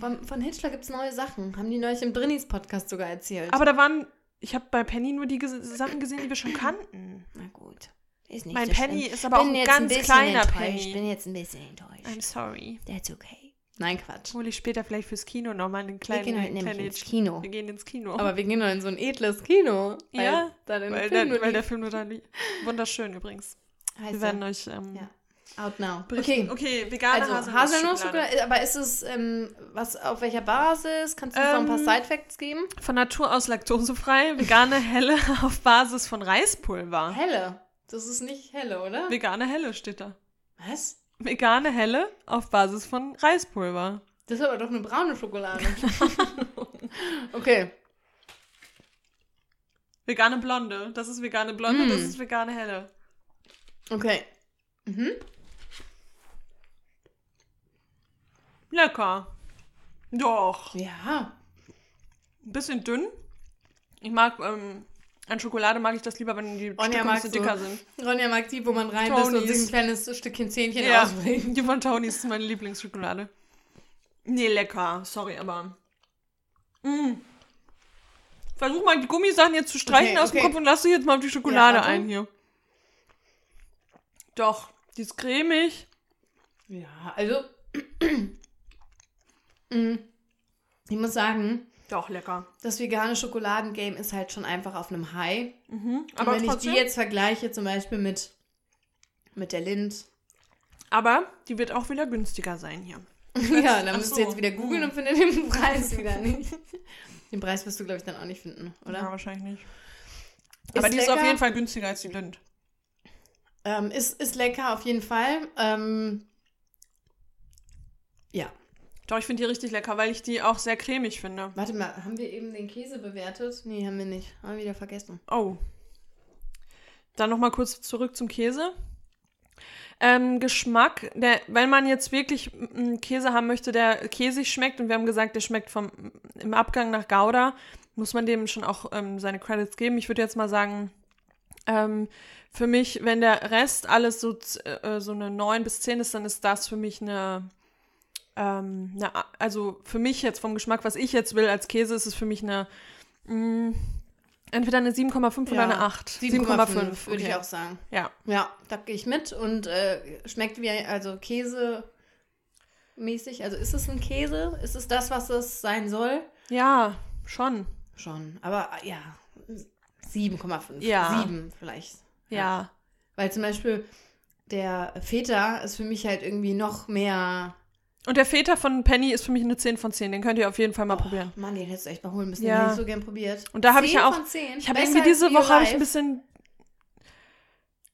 Von, von Hitchler gibt es neue Sachen. Haben die neulich im Drinnies-Podcast sogar erzählt. Aber da waren. Ich habe bei Penny nur die Sachen gesehen, die wir schon kannten. Na gut. Ist nicht Mein so Penny schlimm. ist aber auch ein ganz bisschen kleiner enttäuscht. Penny. bin jetzt ein bisschen enttäuscht. I'm sorry. That's okay. Nein, Quatsch. Hole ich später vielleicht fürs Kino nochmal einen Wir kleinen. gehen heute nämlich ins Kino. Wir gehen ins Kino. Aber wir gehen doch in so ein edles Kino. Weil Ja, weil, Film der, weil der. Film nur da liegt. Wunderschön übrigens. Heißt Wir werden euch. Ähm, Ja. Out now. berichten. Okay. okay, vegane Also Haselnussschokolade. Aber ist es ähm, was auf welcher Basis? Kannst du uns noch ein paar Ähm, Side-Facts geben? Von Natur aus laktosefrei, vegane Helle *laughs* auf Basis von Reispulver. Helle. Das ist nicht helle, oder? Vegane Helle steht da. Was? Vegane Helle auf Basis von Reispulver. Das ist aber doch eine braune Schokolade. *laughs* okay. Vegane Blonde. Das ist vegane Blonde, Mm. das ist vegane Helle. Okay. Mhm. Lecker. Doch. Ja. Ein bisschen dünn. Ich mag, ähm, an Schokolade mag ich das lieber, wenn die Ronja Stücke ein mag bisschen so. dicker sind. Ronja mag die, wo man rein ist und sich ein kleines Stückchen Zähnchen Ja, ausbringt. die von Tonys ist meine Lieblingsschokolade. Nee, lecker. Sorry, aber. Mm. Versuch mal die Gummisachen jetzt zu streichen Okay, aus dem. Kopf und lass dich jetzt mal auf die Schokolade warte. ein hier. Doch, die ist cremig. Ja, also. *clears throat* Mm. ich muss sagen, Doch, lecker. das vegane Schokoladengame ist halt schon einfach auf einem High. Mhm. Aber Aber wenn ich trotzdem. die jetzt vergleiche, zum Beispiel mit, mit der Lind. aber die wird auch wieder günstiger sein hier. *laughs* ja, dann müsst so. ihr jetzt wieder googeln und findet den *laughs* Preis wieder nicht. Den Preis wirst du, glaube ich, dann auch nicht finden, oder? Ja, wahrscheinlich nicht. Ist aber die ist lecker. auf jeden Fall günstiger als die Lind. Ähm, ist, ist lecker, auf jeden Fall. Ähm, ja. Doch, ich finde die richtig lecker, weil ich die auch sehr cremig finde. Warte mal, haben wir eben den Käse bewertet? Nee, haben wir nicht. Haben wir wieder vergessen. Oh. Dann nochmal kurz zurück zum Käse. Ähm, Geschmack, der, wenn man jetzt wirklich mm, Käse haben möchte, der käsig schmeckt, und wir haben gesagt, der schmeckt vom, im Abgang nach Gouda, muss man dem schon auch ähm, seine Credits geben. Ich würde jetzt mal sagen, ähm, für mich, wenn der Rest alles so, äh, so eine 9 bis 10 ist, dann ist das für mich eine, ähm, eine, also für mich jetzt vom Geschmack, was ich jetzt will als Käse, ist es für mich eine, mh, entweder eine 7,5 oder eine 8. 7,5 würde ich auch sagen. Ja. Ja, da gehe ich mit und äh, schmeckt wie also Käse mäßig. Also ist es ein Käse? Ist es das, was es sein soll? Ja, schon. Schon. Aber ja, 7,5. Ja. 7 vielleicht. Ja. Weil zum Beispiel der Feta ist für mich halt irgendwie noch mehr. Und der Feta von Penny ist für mich eine 10 von 10. Den könnt ihr auf jeden Fall mal probieren. Mann, den hättest du echt mal holen müssen. Ja. Den hätte ich so gern probiert. Und da habe ich 10 ja auch. Von 10. Ich habe irgendwie diese Woche ich ein bisschen.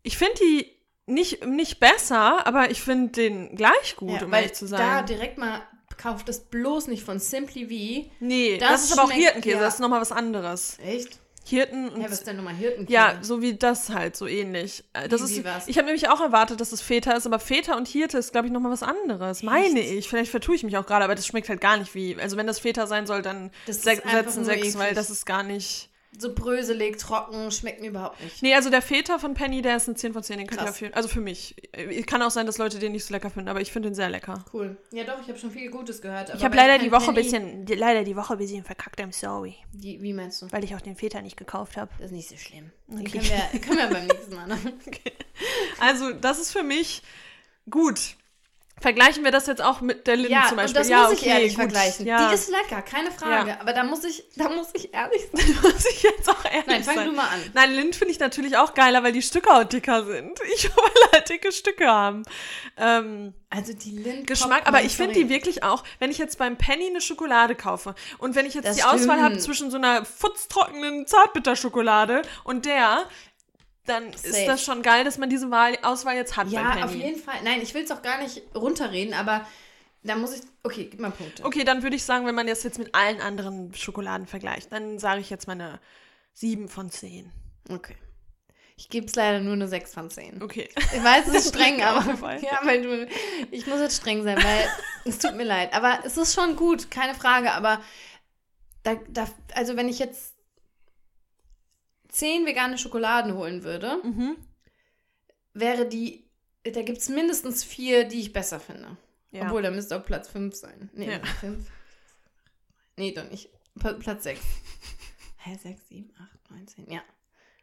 Ich finde die nicht, nicht besser, aber ich finde den gleich gut, ja, um ehrlich zu Da sein. direkt mal kauft es bloß nicht von Simply V. nee, das, das ist aber auch Hirtenkäse, ja. das ist nochmal was anderes. Echt? Hirten und. Ja, was ist denn nochmal Hirtenkäse? Ja, so wie das halt, so ähnlich. Äh, Das Wie- ist, wie ich habe nämlich auch erwartet, dass es Feta ist, aber Feta und Hirte ist, glaube ich, nochmal was anderes. Meine ich. Vielleicht vertue ich mich auch gerade, aber das schmeckt halt gar nicht wie. Also, wenn das Feta sein soll, dann Das setzen sechs, weil das ist gar nicht. So bröselig, trocken, schmeckt mir überhaupt nicht. Nee, also der Feta von Penny, der ist ein 10 von 10, den könnt ihr empfehlen. Also für mich. Kann auch sein, dass Leute den nicht so lecker finden, aber ich finde den sehr lecker. Cool. Ja, doch, ich habe schon viel Gutes gehört. Ich habe leider die Woche ein Penny- bisschen, die, leider die Woche ein bisschen verkackt, I'm sorry. Die, wie meinst du? Weil ich auch den Feta nicht gekauft habe. Das ist nicht so schlimm. Den Okay. können, wir, können wir beim *laughs* nächsten Mal noch. Also, das ist für mich gut. Vergleichen wir das jetzt auch mit der Lind Ja, zum Beispiel. und das ja, muss ich okay, ehrlich gut. vergleichen. Ja. Die ist lecker, keine Frage. Ja. Aber da muss ich, da muss ich ehrlich *laughs* sein. muss ich jetzt auch ehrlich Nein, fang sein. du mal an. Nein, Lind finde ich natürlich auch geiler, weil die Stücke auch dicker sind. *laughs* Ich will halt dicke Stücke haben. Ähm, Also die Lind Geschmack, aber ich finde die wirklich auch, wenn ich jetzt beim Penny eine Schokolade kaufe und wenn ich jetzt Das die Auswahl habe stimmt. zwischen so einer futztrockenen Zartbitterschokolade und der, dann Safe. ist das schon geil, dass man diese Wahl, Auswahl jetzt hat Ja, auf jeden Fall. Nein, ich will es auch gar nicht runterreden, aber da muss ich. Okay, gib mal Punkte. Okay, dann würde ich sagen, wenn man das jetzt mit allen anderen Schokoladen vergleicht, dann sage ich jetzt mal eine 7 von 10. Okay. Ich gebe es leider nur eine 6 von 10. Okay. Ich weiß, es ist *laughs* streng, aber. Ja, weil du. Ich muss jetzt streng sein, weil *laughs* es tut mir leid. Aber es ist schon gut, keine Frage. Aber da, da, also wenn ich jetzt 10 vegane Schokoladen holen würde, Mhm. wäre die. Da gibt es mindestens vier, die ich besser finde. Ja. Obwohl, da müsste auch Platz 5 sein. Nee, Ja. 5. Nee, doch nicht. Platz 6. *laughs* Hä, 6, 7, 8, 9, 10. Ja.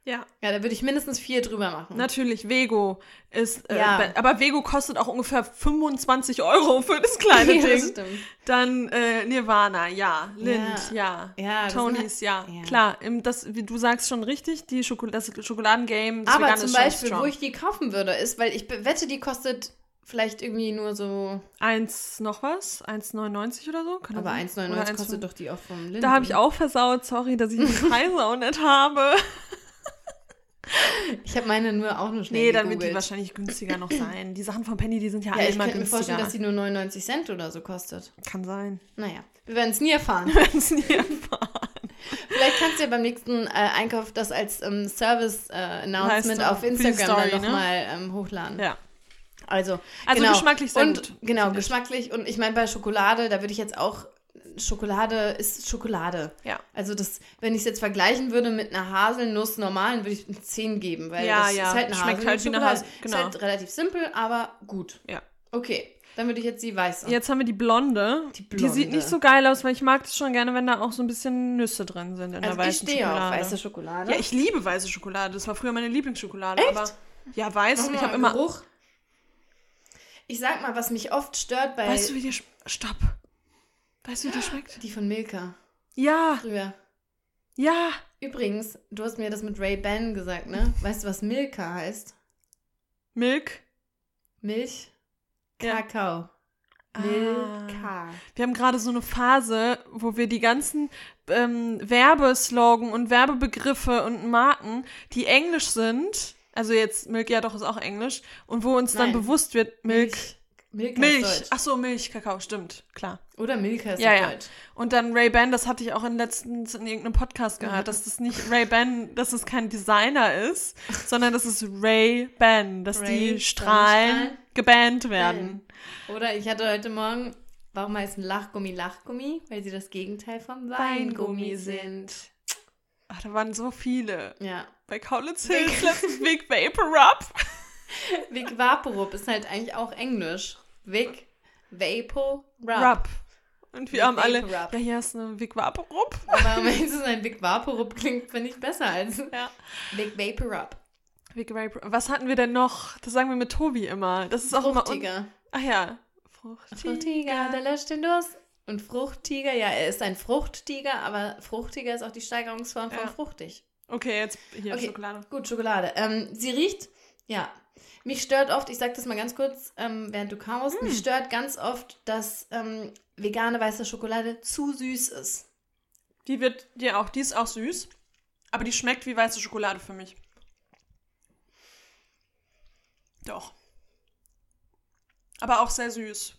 Ja. Ja, da würde ich mindestens vier drüber machen. Natürlich, Vego ist, äh, Ja. be- aber Vego kostet auch ungefähr 25 Euro für das kleine *laughs* Ja, das Ding. stimmt. Dann äh, Nirvana, ja. Lind, ja. Ja, Tonys, ja. ja. Klar, im, das, wie du sagst schon richtig, die Schokol das Schokoladengame, das Aber zum Beispiel, wo ich die kaufen würde, ist, weil ich wette, die kostet vielleicht irgendwie nur so. Eins noch was? 1,99 oder so? Kann Aber sein? 1,99 Oder kostet 1,95? doch die auch vom Linden. Da habe ich auch versaut, sorry, dass ich die *laughs* Preise auch nicht habe. Ich habe meine nur auch nur schnell Nee, dann wird die gegoogelt. wahrscheinlich günstiger noch *clears throat* sein. Die Sachen von Penny, die sind ja, Ja, alle ich immer könnte mir günstiger. vorstellen, dass die nur 99 Cent oder so kostet. Kann sein. Naja, wir werden es nie erfahren. *laughs* Wenn's nie erfahren. Vielleicht kannst du ja beim nächsten äh, Einkauf das als ähm, Service-Announcement Leistung auf Instagram Story, dann ne? nochmal ähm, hochladen. Ja. Also, Also genau. geschmacklich sehr und, gut, Genau, ich. geschmacklich. Und ich meine, bei Schokolade, da würde ich jetzt auch. Schokolade ist Schokolade. Ja. Also das, wenn ich es jetzt vergleichen würde mit einer Haselnuss normalen, würde ich eine 10 geben, weil Ja, das ja. ist halt eine Schmeckt halt wie eine Haselnuss-Schokolade. Hasel- genau. Ist halt relativ simpel, aber gut. Ja. Okay, dann würde ich jetzt die weiße. Jetzt haben wir die blonde. Die Die sieht blonde. nicht so geil aus, weil ich mag das schon gerne, wenn da auch so ein bisschen Nüsse drin sind in also der ich weißen stehe auf Schokolade. weiße Schokolade. Ja, ich liebe weiße Schokolade. Das war früher meine Lieblingsschokolade. Echt? Aber ja, weiß. Ich habe immer. Geruch. Ich sag mal, was mich oft stört bei Weißt du, wie die sch- Stopp. Weißt du, wie die schmeckt? die von Milka Ja, früher. ja. Übrigens, du hast mir das mit Ray Ban gesagt, ne? Weißt du, was Milka heißt? Milk. Milch, Ja. Kakao. Ah. Milka. Wir haben gerade so eine Phase, wo wir die ganzen ähm, Werbeslogan und Werbebegriffe und Marken, die englisch sind, also jetzt Milk, ja doch, ist auch englisch, und wo uns dann Nein. bewusst wird, Milk, Milka Milch. ist Deutsch. Ach so, Milch, Kakao, stimmt, klar. Oder Milka ist Ja, ja. Deutsch. Und dann Ray-Ban, das hatte ich auch in letztens in irgendeinem Podcast gehört, dass das nicht Ray-Ban, dass es kein Designer ist, *laughs* sondern dass es Ray-Ban, dass Ray- die Strahlen gebannt werden. Oder ich hatte heute Morgen, warum heißt ein Lachgummi Lachgummi? Weil sie das Gegenteil vom Weingummi sind. Ach, da waren so viele. Ja. Bei Kaulitz *laughs* Hills letztens Big Vapor Rub. Vic Vaporub ist halt eigentlich auch Englisch. Vic Vapor Rub. Rub. Und wir Vic haben alle, ja, hier ist eine Vic Vapor Rub. Aber ehrlich zu sein, Vic Vaporub klingt, finde ich, besser als Ja. Vic Vapor Rub. Vic Vapor Was hatten wir denn noch? Das sagen wir mit Tobi immer. Das ist auch immer... Fruchtiger. Ach ja. Fruchtiger. Fruchtiger, der löscht den Durst. Und Fruchttiger, ja, er ist ein Fruchttiger, aber Fruchtiger ist auch die Steigerungsform von Ja. fruchtig. Okay, jetzt hier Okay. Schokolade. Gut, Schokolade. Ähm, sie riecht, ja. Mich stört oft, ich sag das mal ganz kurz, ähm, während du kaust, Hm. mich stört ganz oft, dass ähm, vegane weiße Schokolade zu süß ist. Die wird, die auch, die ist auch süß. Aber die schmeckt wie weiße Schokolade für mich. Doch. Aber auch sehr süß.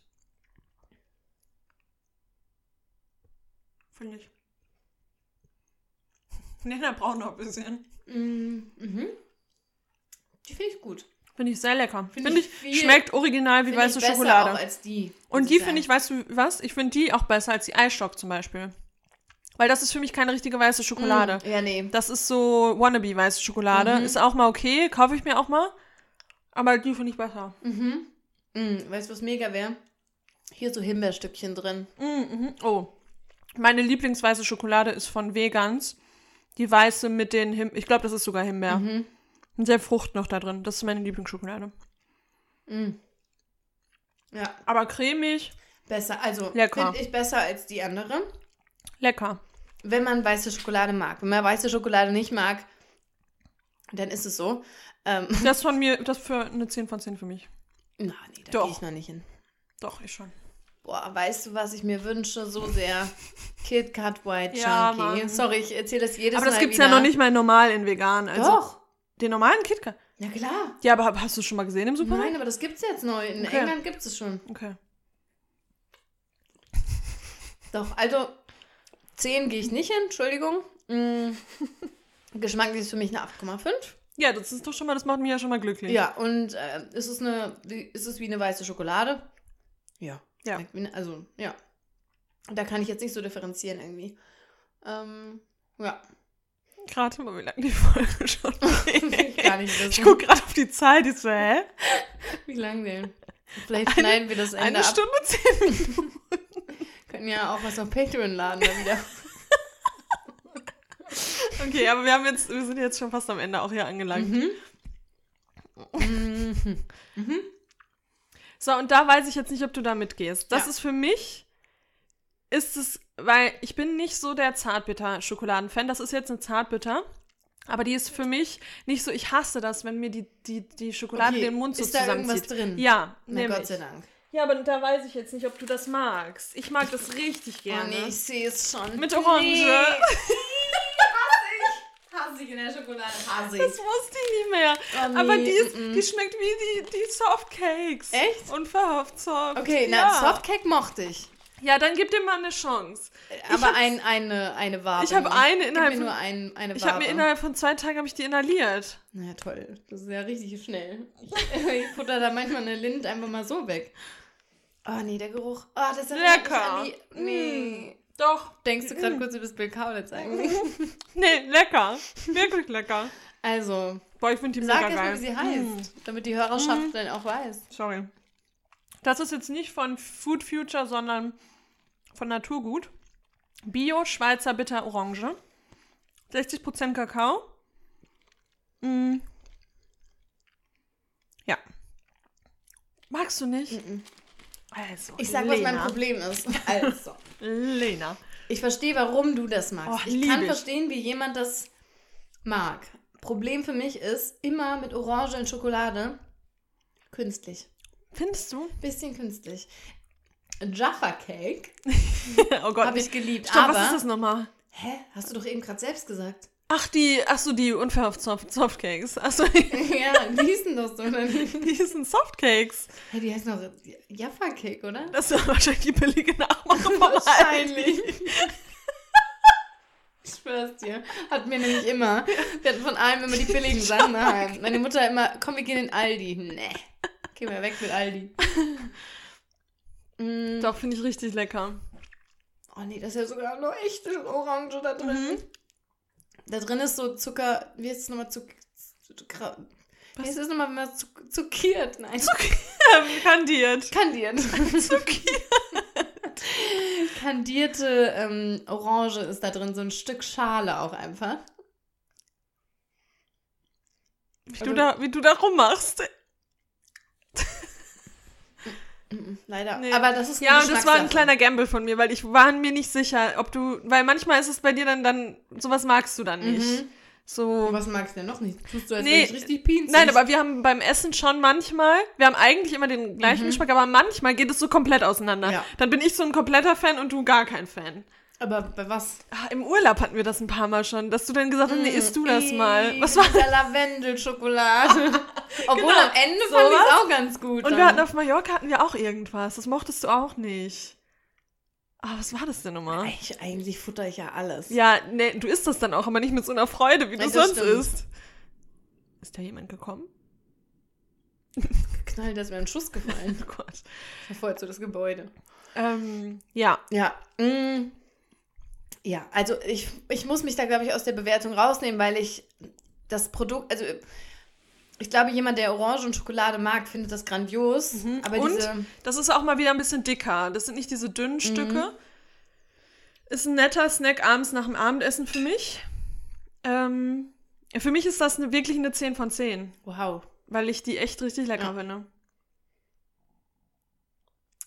Finde ich. *laughs* Nee, der braucht noch ein bisschen. Mm, mhm. Die finde ich gut. Finde ich sehr lecker. Finde Finde ich ich, schmeckt original wie weiße Schokolade. auch als die. Und die finde ich, weißt du was? Ich finde die auch besser als die Eisstock zum Beispiel. Weil das ist für mich keine richtige weiße Schokolade. Mm, ja, nee. Das ist so wannabe weiße Schokolade. Mhm. Ist auch mal okay, kaufe ich mir auch mal. Aber die finde ich besser. Mhm. Mm, weißt du, was mega wäre? Hier so Himbeerstückchen drin. Mm, mhm. Oh. Meine Lieblingsweiße Schokolade ist von Vegans. Die weiße mit den Him Ich glaube, das ist sogar Himbeer. Mhm. Sehr Frucht noch da drin. Das ist meine Lieblingsschokolade. Mm. Ja, Aber cremig, besser. Also, finde ich besser als die andere. lecker. Wenn man weiße Schokolade mag. Wenn man weiße Schokolade nicht mag, dann ist es so. Ähm, *laughs* Das von mir, das für eine 10 von 10 für mich. na, nee, da Doch. gehe ich noch nicht hin. Doch, ich schon. Boah, weißt du, was ich mir wünsche? So sehr. *laughs* Kit Kat White Ja, Chunky. Mann. Sorry, ich erzähle das jedes Aber Mal das gibt's wieder. ja noch nicht mal normal in vegan. Also Doch. Den normalen KitKat. Ja, klar. Ja, aber hast du schon mal gesehen im Supermarkt? Nein, aber das gibt's jetzt neu. In Okay. England gibt's es schon. Okay. Doch, also 10 gehe ich nicht hin, Entschuldigung. Mm. *laughs* Geschmacklich ist für mich eine 8,5. Ja, das ist doch schon mal, das macht mich ja schon mal glücklich. Ja, und äh, ist, es eine, ist es wie eine weiße Schokolade? Ja. Ja. Eine- Also, ja. Da kann ich jetzt nicht so differenzieren irgendwie. Ähm, ja. Gerade mal, wie lange die Folge schon *laughs* wissen. Ich gucke gerade auf die Zeit, ich so, hä? Wie lang denn? Vielleicht schneiden wir das Ende Eine ab. Stunde, zehn *laughs* Minuten. Können ja auch was auf Patreon laden dann wieder. *laughs* Okay, aber wir haben jetzt, wir sind jetzt schon fast am Ende auch hier angelangt. Mhm. Mhm. So, und da weiß ich jetzt nicht, ob du da mitgehst. Das Ja. ist für mich, ist es, weil ich bin nicht so der Zartbitter-Schokoladen-Fan. Das ist jetzt eine Zartbitter. Aber die ist für mich nicht so, ich hasse das, wenn mir die, die, die Schokolade Okay, den Mund so ist da irgendwas zusammenzieht. drin? Ja, Na. Gott sei Dank. Ja, aber da weiß ich jetzt nicht, ob du das magst. Ich mag das richtig Oh gerne. nee, ich sehe es schon. Mit Orange. Nee. *laughs* Hasse ich. Hasse ich in der Schokolade. Hasse Das ich. wusste ich nicht mehr. Oh, nee, Aber die, ist, mm, mm. die schmeckt wie die, die Softcakes. Echt? Unverhofft soft. Okay, na, ja. Softcake mochte ich. Ja, dann gib dem mal eine Chance. Aber ein, eine, eine Wabe. Ich habe eine Gib innerhalb mir von- nur ein, eine Ich habe Wabe. mir innerhalb von zwei Tagen habe ich die inhaliert. Na ja, toll. Das ist ja richtig schnell. Ich, ich futter da manchmal eine Lind einfach mal so weg. Oh nee, der Geruch. Oh, das mich Lecker. an die- Nee. Doch. Denkst du gerade kurz, du bist Bill Kaulitz eigentlich? *laughs* Nee, lecker. Wirklich lecker. Also, Boah, ich finde die sag mega geil. wie sie heißt, damit die Hörerschaft dann auch weiß. Sorry. Das ist jetzt nicht von Food Future, sondern von Naturgut. Bio Schweizer Bitter Orange. 60% Kakao. Mm. Ja. Magst du nicht? Also, Ich sag, was mein Lena. Problem ist. *laughs* Also, Lena. ich verstehe, warum du das magst. Oh, ich kann ich. verstehen, wie jemand das mag. Problem für mich ist, immer mit Orange in Schokolade, künstlich. Findest du? Bisschen künstlich. Jaffa Cake *laughs* oh Gott. habe ich geliebt, Stopp, aber... was ist das nochmal? Hä? Hast du doch eben gerade selbst gesagt. Ach, die, ach so, die unverhofft Soft Softcakes. Ach so, *laughs* ja, die hießen doch so, oder nicht? die sind Softcakes. Hey, die heißen doch Jaffa Cake, oder? Das ist wahrscheinlich die billige Nachmache vom *laughs* Wahrscheinlich. Ich schwör's dir. Hatten wir nämlich immer. Wir hatten von allem immer die billigen Sachen daheim. Meine Mutter immer, komm, wir gehen in Aldi. Nee. Gehen wir weg mit Aldi. *laughs* Mm. Doch, finde ich richtig lecker. Oh nee, das ist ja sogar noch echte Orange da drin. Mhm. Da drin ist so Zucker, wie heißt es nochmal? Zucker. Heißt es nochmal, wenn man zuck- zuckiert? Nein. Ähm, *laughs* kandiert. Kandiert. *laughs* Kandierte ähm, Orange ist da drin, so ein Stück Schale auch einfach. Wie, Also- du da, wie du da rummachst. Mhm, Leider. Nee. Aber das ist Ja, und das war ein kleiner Gamble von mir, weil ich war mir nicht sicher, ob du, weil manchmal ist es bei dir dann, dann sowas magst du dann nicht. Mhm. So. Was magst du denn noch nicht? Tust du, als Nee, nee, richtig pinzig. Nein, aber wir haben beim Essen schon manchmal, wir haben eigentlich immer den gleichen Mhm. Geschmack, aber manchmal geht es so komplett auseinander. Ja. Dann bin ich so ein kompletter Fan und du gar kein Fan. Aber bei was? Ah, Im Urlaub hatten wir das ein paar Mal schon, dass du dann gesagt hast, nee, isst du das Mm, mal. Was war *laughs* Dieser Lavendelschokolade. *laughs* Obwohl Genau, am Ende fand ich sowas. es auch ganz gut. Und dann. wir hatten auf Mallorca hatten wir auch irgendwas. Das mochtest du auch nicht. Ah, was war das denn nochmal? Eigentlich, eigentlich futter ich ja alles. Ja, nee, du isst das dann auch, aber nicht mit so einer Freude, wie du Nein, das sonst stimmt. isst. Ist da jemand gekommen? *laughs* Knall, da ist mir ein Schuss gefallen. Oh Gott. Verfolgt so das Gebäude. Ähm, ja. Ja. Mm. Ja, also ich, ich muss mich da, glaube ich, aus der Bewertung rausnehmen, weil ich das Produkt, also ich glaube, jemand, der Orange und Schokolade mag, findet das grandios. Aber Mhm. Und diese, das ist auch mal wieder ein bisschen dicker. Das sind nicht diese dünnen Stücke. Ist ein netter Snack abends nach dem Abendessen für mich. Ähm, für mich ist das eine, wirklich eine 10 von 10, wow. weil ich die echt richtig lecker Ja. finde.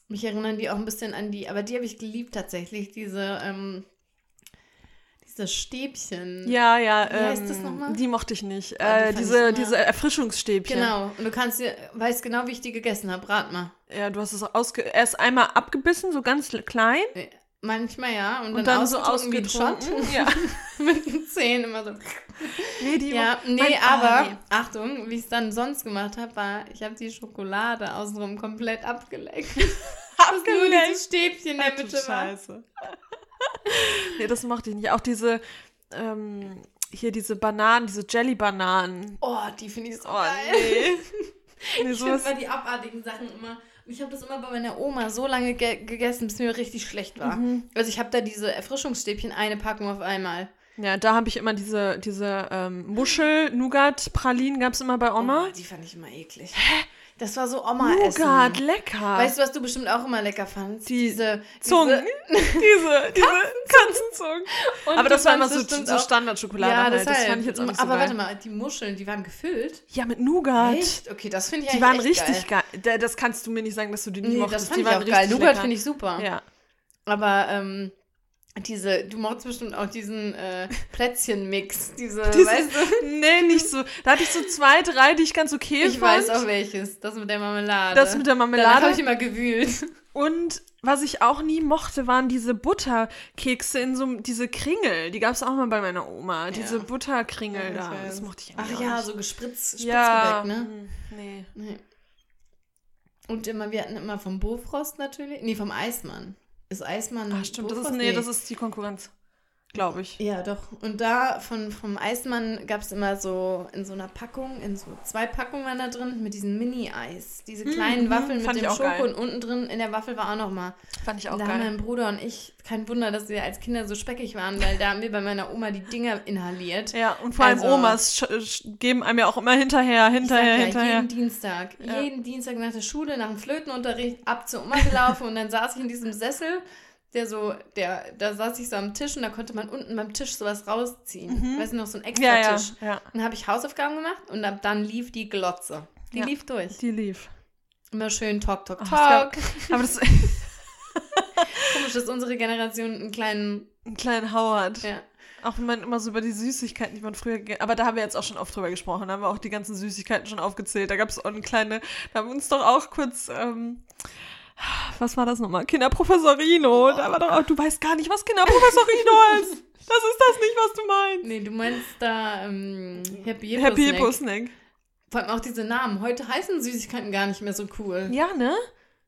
Mich erinnern die auch ein bisschen an die, aber die habe ich geliebt tatsächlich, diese, ähm, diese Stäbchen. Ja, ja. Wie heißt das ähm, nochmal? Die mochte ich nicht. Die äh, fand diese, ich diese Erfrischungsstäbchen. Genau. Und du kannst dir, weißt genau, wie ich die gegessen habe. Rat mal. Ja, du hast es ausge erst einmal abgebissen, so ganz klein. Manchmal ja. Und, Und dann, dann so ausgetrunken. Ja. *laughs* Mit den Zähnen immer so. Nee, die Ja, nee, mein- ah, aber nee. Achtung, wie ich es dann sonst gemacht habe, war, ich habe die Schokolade außenrum komplett abgeleckt. *laughs* Dass nur Abgeleckt. dieses Stäbchen in der Mitte war. *laughs* Nee, das mochte ich nicht. Auch diese, ähm, hier diese Bananen, diese Jelly-Bananen. Oh, die finde ich so Oh, geil. nee. *laughs* nee Ich finde immer die abartigen Sachen immer. Und ich habe das immer bei meiner Oma so lange ge gegessen, bis mir richtig schlecht war. Mhm. Also ich habe da diese Erfrischungsstäbchen, eine Packung auf einmal. ja, da habe ich immer diese, diese ähm, Muschel-Nougat-Pralinen gab es immer bei Oma. Oh, die fand ich immer eklig. Das war so Oma-Essen. Nougat, lecker. Weißt du, was du bestimmt auch immer lecker fandst? Die diese Zungen. Diese, *laughs* diese, diese Katzenzungen. Aber das war immer so, so Standardschokolade Ja, halt. das, Das fand ich jetzt auch nicht so Aber geil. warte mal, die Muscheln, die waren gefüllt. Ja, mit Nougat. Echt? Okay, das finde ich Die waren richtig geil. Da- Das kannst du mir nicht sagen, dass du die nicht Nee, mochtest. das fand die ich waren auch richtig geil. Nougat finde ich super. Ja. Aber ähm, diese, du mochtest bestimmt auch diesen äh, Plätzchenmix. Diese, *laughs* Dieses, weißt du? nee, nicht so. Da hatte ich so zwei, drei, die ich ganz okay Ich fand. weiß auch welches. Das mit der Marmelade. Das mit der Danach Marmelade. habe ich immer gewühlt. Und was ich auch nie mochte, waren diese Butterkekse in so diese Kringel. Die gab es auch mal bei meiner Oma. Diese Ja. Butterkringel Ja, ich da. weiß. Das mochte ich Ach ja, auch nicht. so gespritzt, Spritzgebäck, ja, ne? hm, Nee. Nee. Und immer, wir hatten immer vom Bofrost natürlich. Nee, vom Eismann. Ist Eismann. Ach stimmt, das ist, nee, das ist die Konkurrenz. Glaube ich. Ja, doch. Und da von, vom Eismann gab es immer so in so einer Packung, in so zwei Packungen waren da drin mit diesem Mini-Eis. Diese kleinen mhm, Waffeln mit dem Schoko geil. und unten drin in der Waffel war auch noch mal. Fand ich auch da haben geil. mein Bruder und ich, kein Wunder, dass wir als Kinder so speckig waren, weil da haben wir bei meiner Oma die Dinger inhaliert. Ja, und vor allem Also- Omas sch sch geben einem ja auch immer hinterher, hinterher, ja, hinterher. jeden Dienstag. Ja. Jeden Dienstag nach der Schule, nach dem Flötenunterricht, ab zur Oma gelaufen und dann saß ich in diesem Sessel, der so, der, da saß ich so am Tisch und da konnte man unten beim Tisch sowas rausziehen. Weißt du noch, so ein extra Mhm. Ja, ja, Tisch. ja. Dann habe ich Hausaufgaben gemacht und ab dann lief die Glotze. Die Ja. lief durch. Die lief. Immer schön Talk, Talk, Talk. *laughs* Aber das *laughs* Komisch, dass unsere Generation einen kleinen, ein kleinen Howard. ja. Auch wenn man immer so über die Süßigkeiten, die man früher Aber da haben wir jetzt auch schon oft drüber gesprochen. Da haben wir auch die ganzen Süßigkeiten schon aufgezählt. Da gab es auch eine kleine. Da haben wir uns doch auch kurz. Ähm, was war das nochmal? Kinderprofessorino. Da war doch auch, du weißt gar nicht, was Kinderprofessorino ist. Das ist das nicht, was du meinst. Nee, du meinst da ähm, Happy Hippo Happy. Hippo Snack. Vor allem auch diese Namen. Heute heißen Süßigkeiten gar nicht mehr so cool. Ja, ne?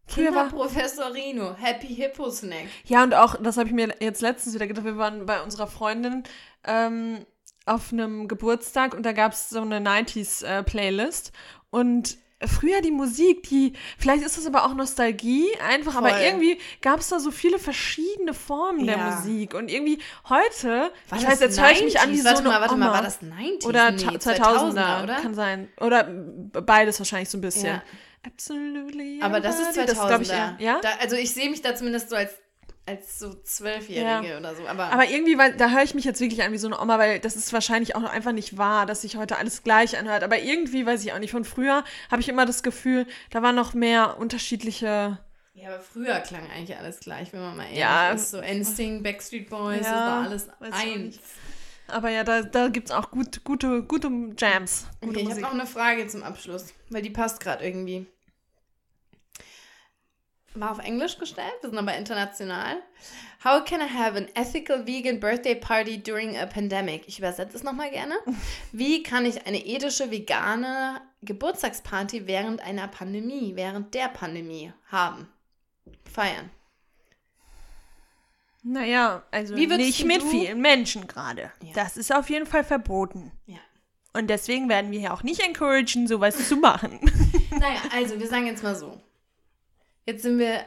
Früher war. Professor Rino, Happy Hippo Snack. Ja, und auch, das habe ich mir jetzt letztens wieder gedacht, wir waren bei unserer Freundin ähm, auf einem Geburtstag und da gab es so eine 90s-Playlist. und früher die Musik, die, vielleicht ist das aber auch Nostalgie einfach, aber Voll. irgendwie gab es da so viele verschiedene Formen der Ja. Musik. Und irgendwie heute, War ich weiß, jetzt höre ich mich an wie 90s? so Warte eine mal, warte Oma. mal, war das 90s? Oder Nee, ta- 2000er, oder? kann sein. Oder beides wahrscheinlich so ein bisschen. Ja. Absolutely. Aber das ist everybody. 2000er. Das, ich, ja? Da, also ich sehe mich da zumindest so als, als so Zwölfjährige Ja. oder so. Aber, Aber irgendwie, weil, da höre ich mich jetzt wirklich an wie so eine Oma, weil das ist wahrscheinlich auch einfach nicht wahr, dass sich heute alles gleich anhört. Aber irgendwie, weiß ich auch nicht, von früher habe ich immer das Gefühl, da waren noch mehr unterschiedliche. ja, aber früher klang eigentlich alles gleich, wenn man mal ehrlich Ja. ist. So NSYNC, Backstreet Boys, das Ja, war alles eins. Aber ja, da, da gibt es auch gut, gute, gute Jams. Gute Okay, ich habe noch eine Frage zum Abschluss, weil die passt gerade irgendwie. War auf Englisch gestellt, wir sind aber international. How can I have an ethical vegan birthday party during a pandemic? Ich übersetze es nochmal gerne. *laughs* Wie kann ich eine ethische vegane Geburtstagsparty während einer Pandemie, während der Pandemie haben? Feiern. Naja, also nicht du- mit vielen Menschen gerade. Ja. Das ist auf jeden Fall verboten. Ja. Und deswegen werden wir hier auch nicht encouragen, sowas zu machen. *laughs* Naja, also wir sagen jetzt mal so. Jetzt sind wir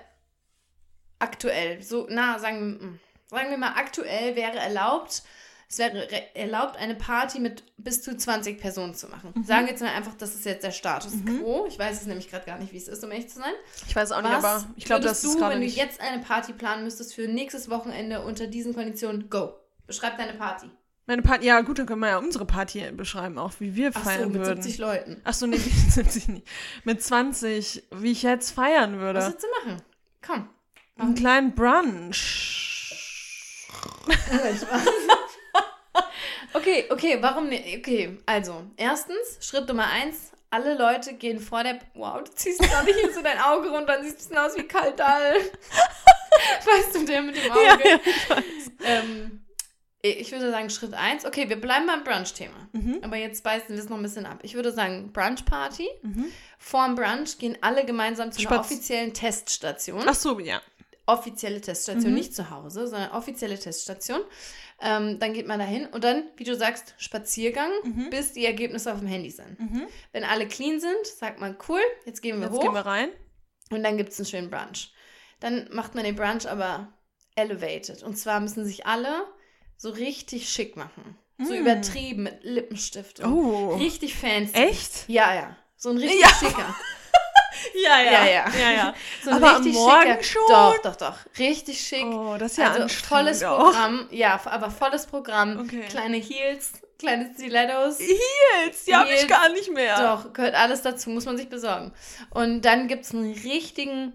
aktuell, so, na, sagen wir, mm, sagen wir mal, aktuell wäre erlaubt, es wäre re- erlaubt, eine Party mit bis zu 20 Personen zu machen. Sagen wir jetzt mal einfach, das ist jetzt der Status quo. Ich weiß es nämlich gerade gar nicht, wie es ist, um ehrlich zu sein. Ich weiß auch nicht, Was aber ich glaube, das würdest ist du, gerade wenn du nicht. jetzt eine Party planen müsstest für nächstes Wochenende unter diesen Konditionen, go. Beschreib deine Party. Meine Party, ja gut, dann können wir ja unsere Party beschreiben, auch wie wir Ach so, feiern mit würden. 70 Leuten. Ach so, nee, *laughs* mit 70 nicht. Mit 20, wie ich jetzt feiern Was würde. willst du machen? Komm. Einen kleinen Brunch. *laughs* okay, okay, warum nicht? Okay, also, erstens, Schritt Nummer eins, alle Leute gehen vor der. Wow, du ziehst gar nicht hier so dein Auge runter und siehst ein bisschen aus wie Kaldal. *laughs* weißt du, der mit dem Auge? Ja, ja. Ähm, ich würde sagen, Schritt eins. Okay, wir bleiben beim Brunch-Thema. Mhm. Aber jetzt beißen wir es noch ein bisschen ab. Ich würde sagen, Brunch-Party. Mhm. Vorm Brunch gehen alle gemeinsam zu einer Spatz- offiziellen Teststation. Ach so, ja. offizielle Teststation, Mhm. nicht zu Hause, sondern offizielle Teststation. Ähm, dann geht man dahin und dann, wie du sagst, Spaziergang, Mhm. bis die Ergebnisse auf dem Handy sind. Mhm. Wenn alle clean sind, sagt man, cool, jetzt gehen wir Jetzt hoch gehen wir rein. und dann gibt es einen schönen Brunch. Dann macht man den Brunch aber elevated. Und zwar müssen sich alle so richtig schick machen. So Mm. übertrieben mit Lippenstift. Oh. Richtig fancy. Echt? Ja, ja. So ein richtig Ja. schicker. *laughs* Ja, Ja, ja. ja, ja. So ein Aber richtig Morgen schicker. schon? Doch, doch, doch. Richtig schick. Oh, das ist ja also volles auch. Programm, ja, aber volles Programm. Okay. Kleine Heels, kleine Stilettos. Heels, die habe ich gar nicht mehr. Doch, gehört alles dazu, muss man sich besorgen. Und dann gibt es einen richtigen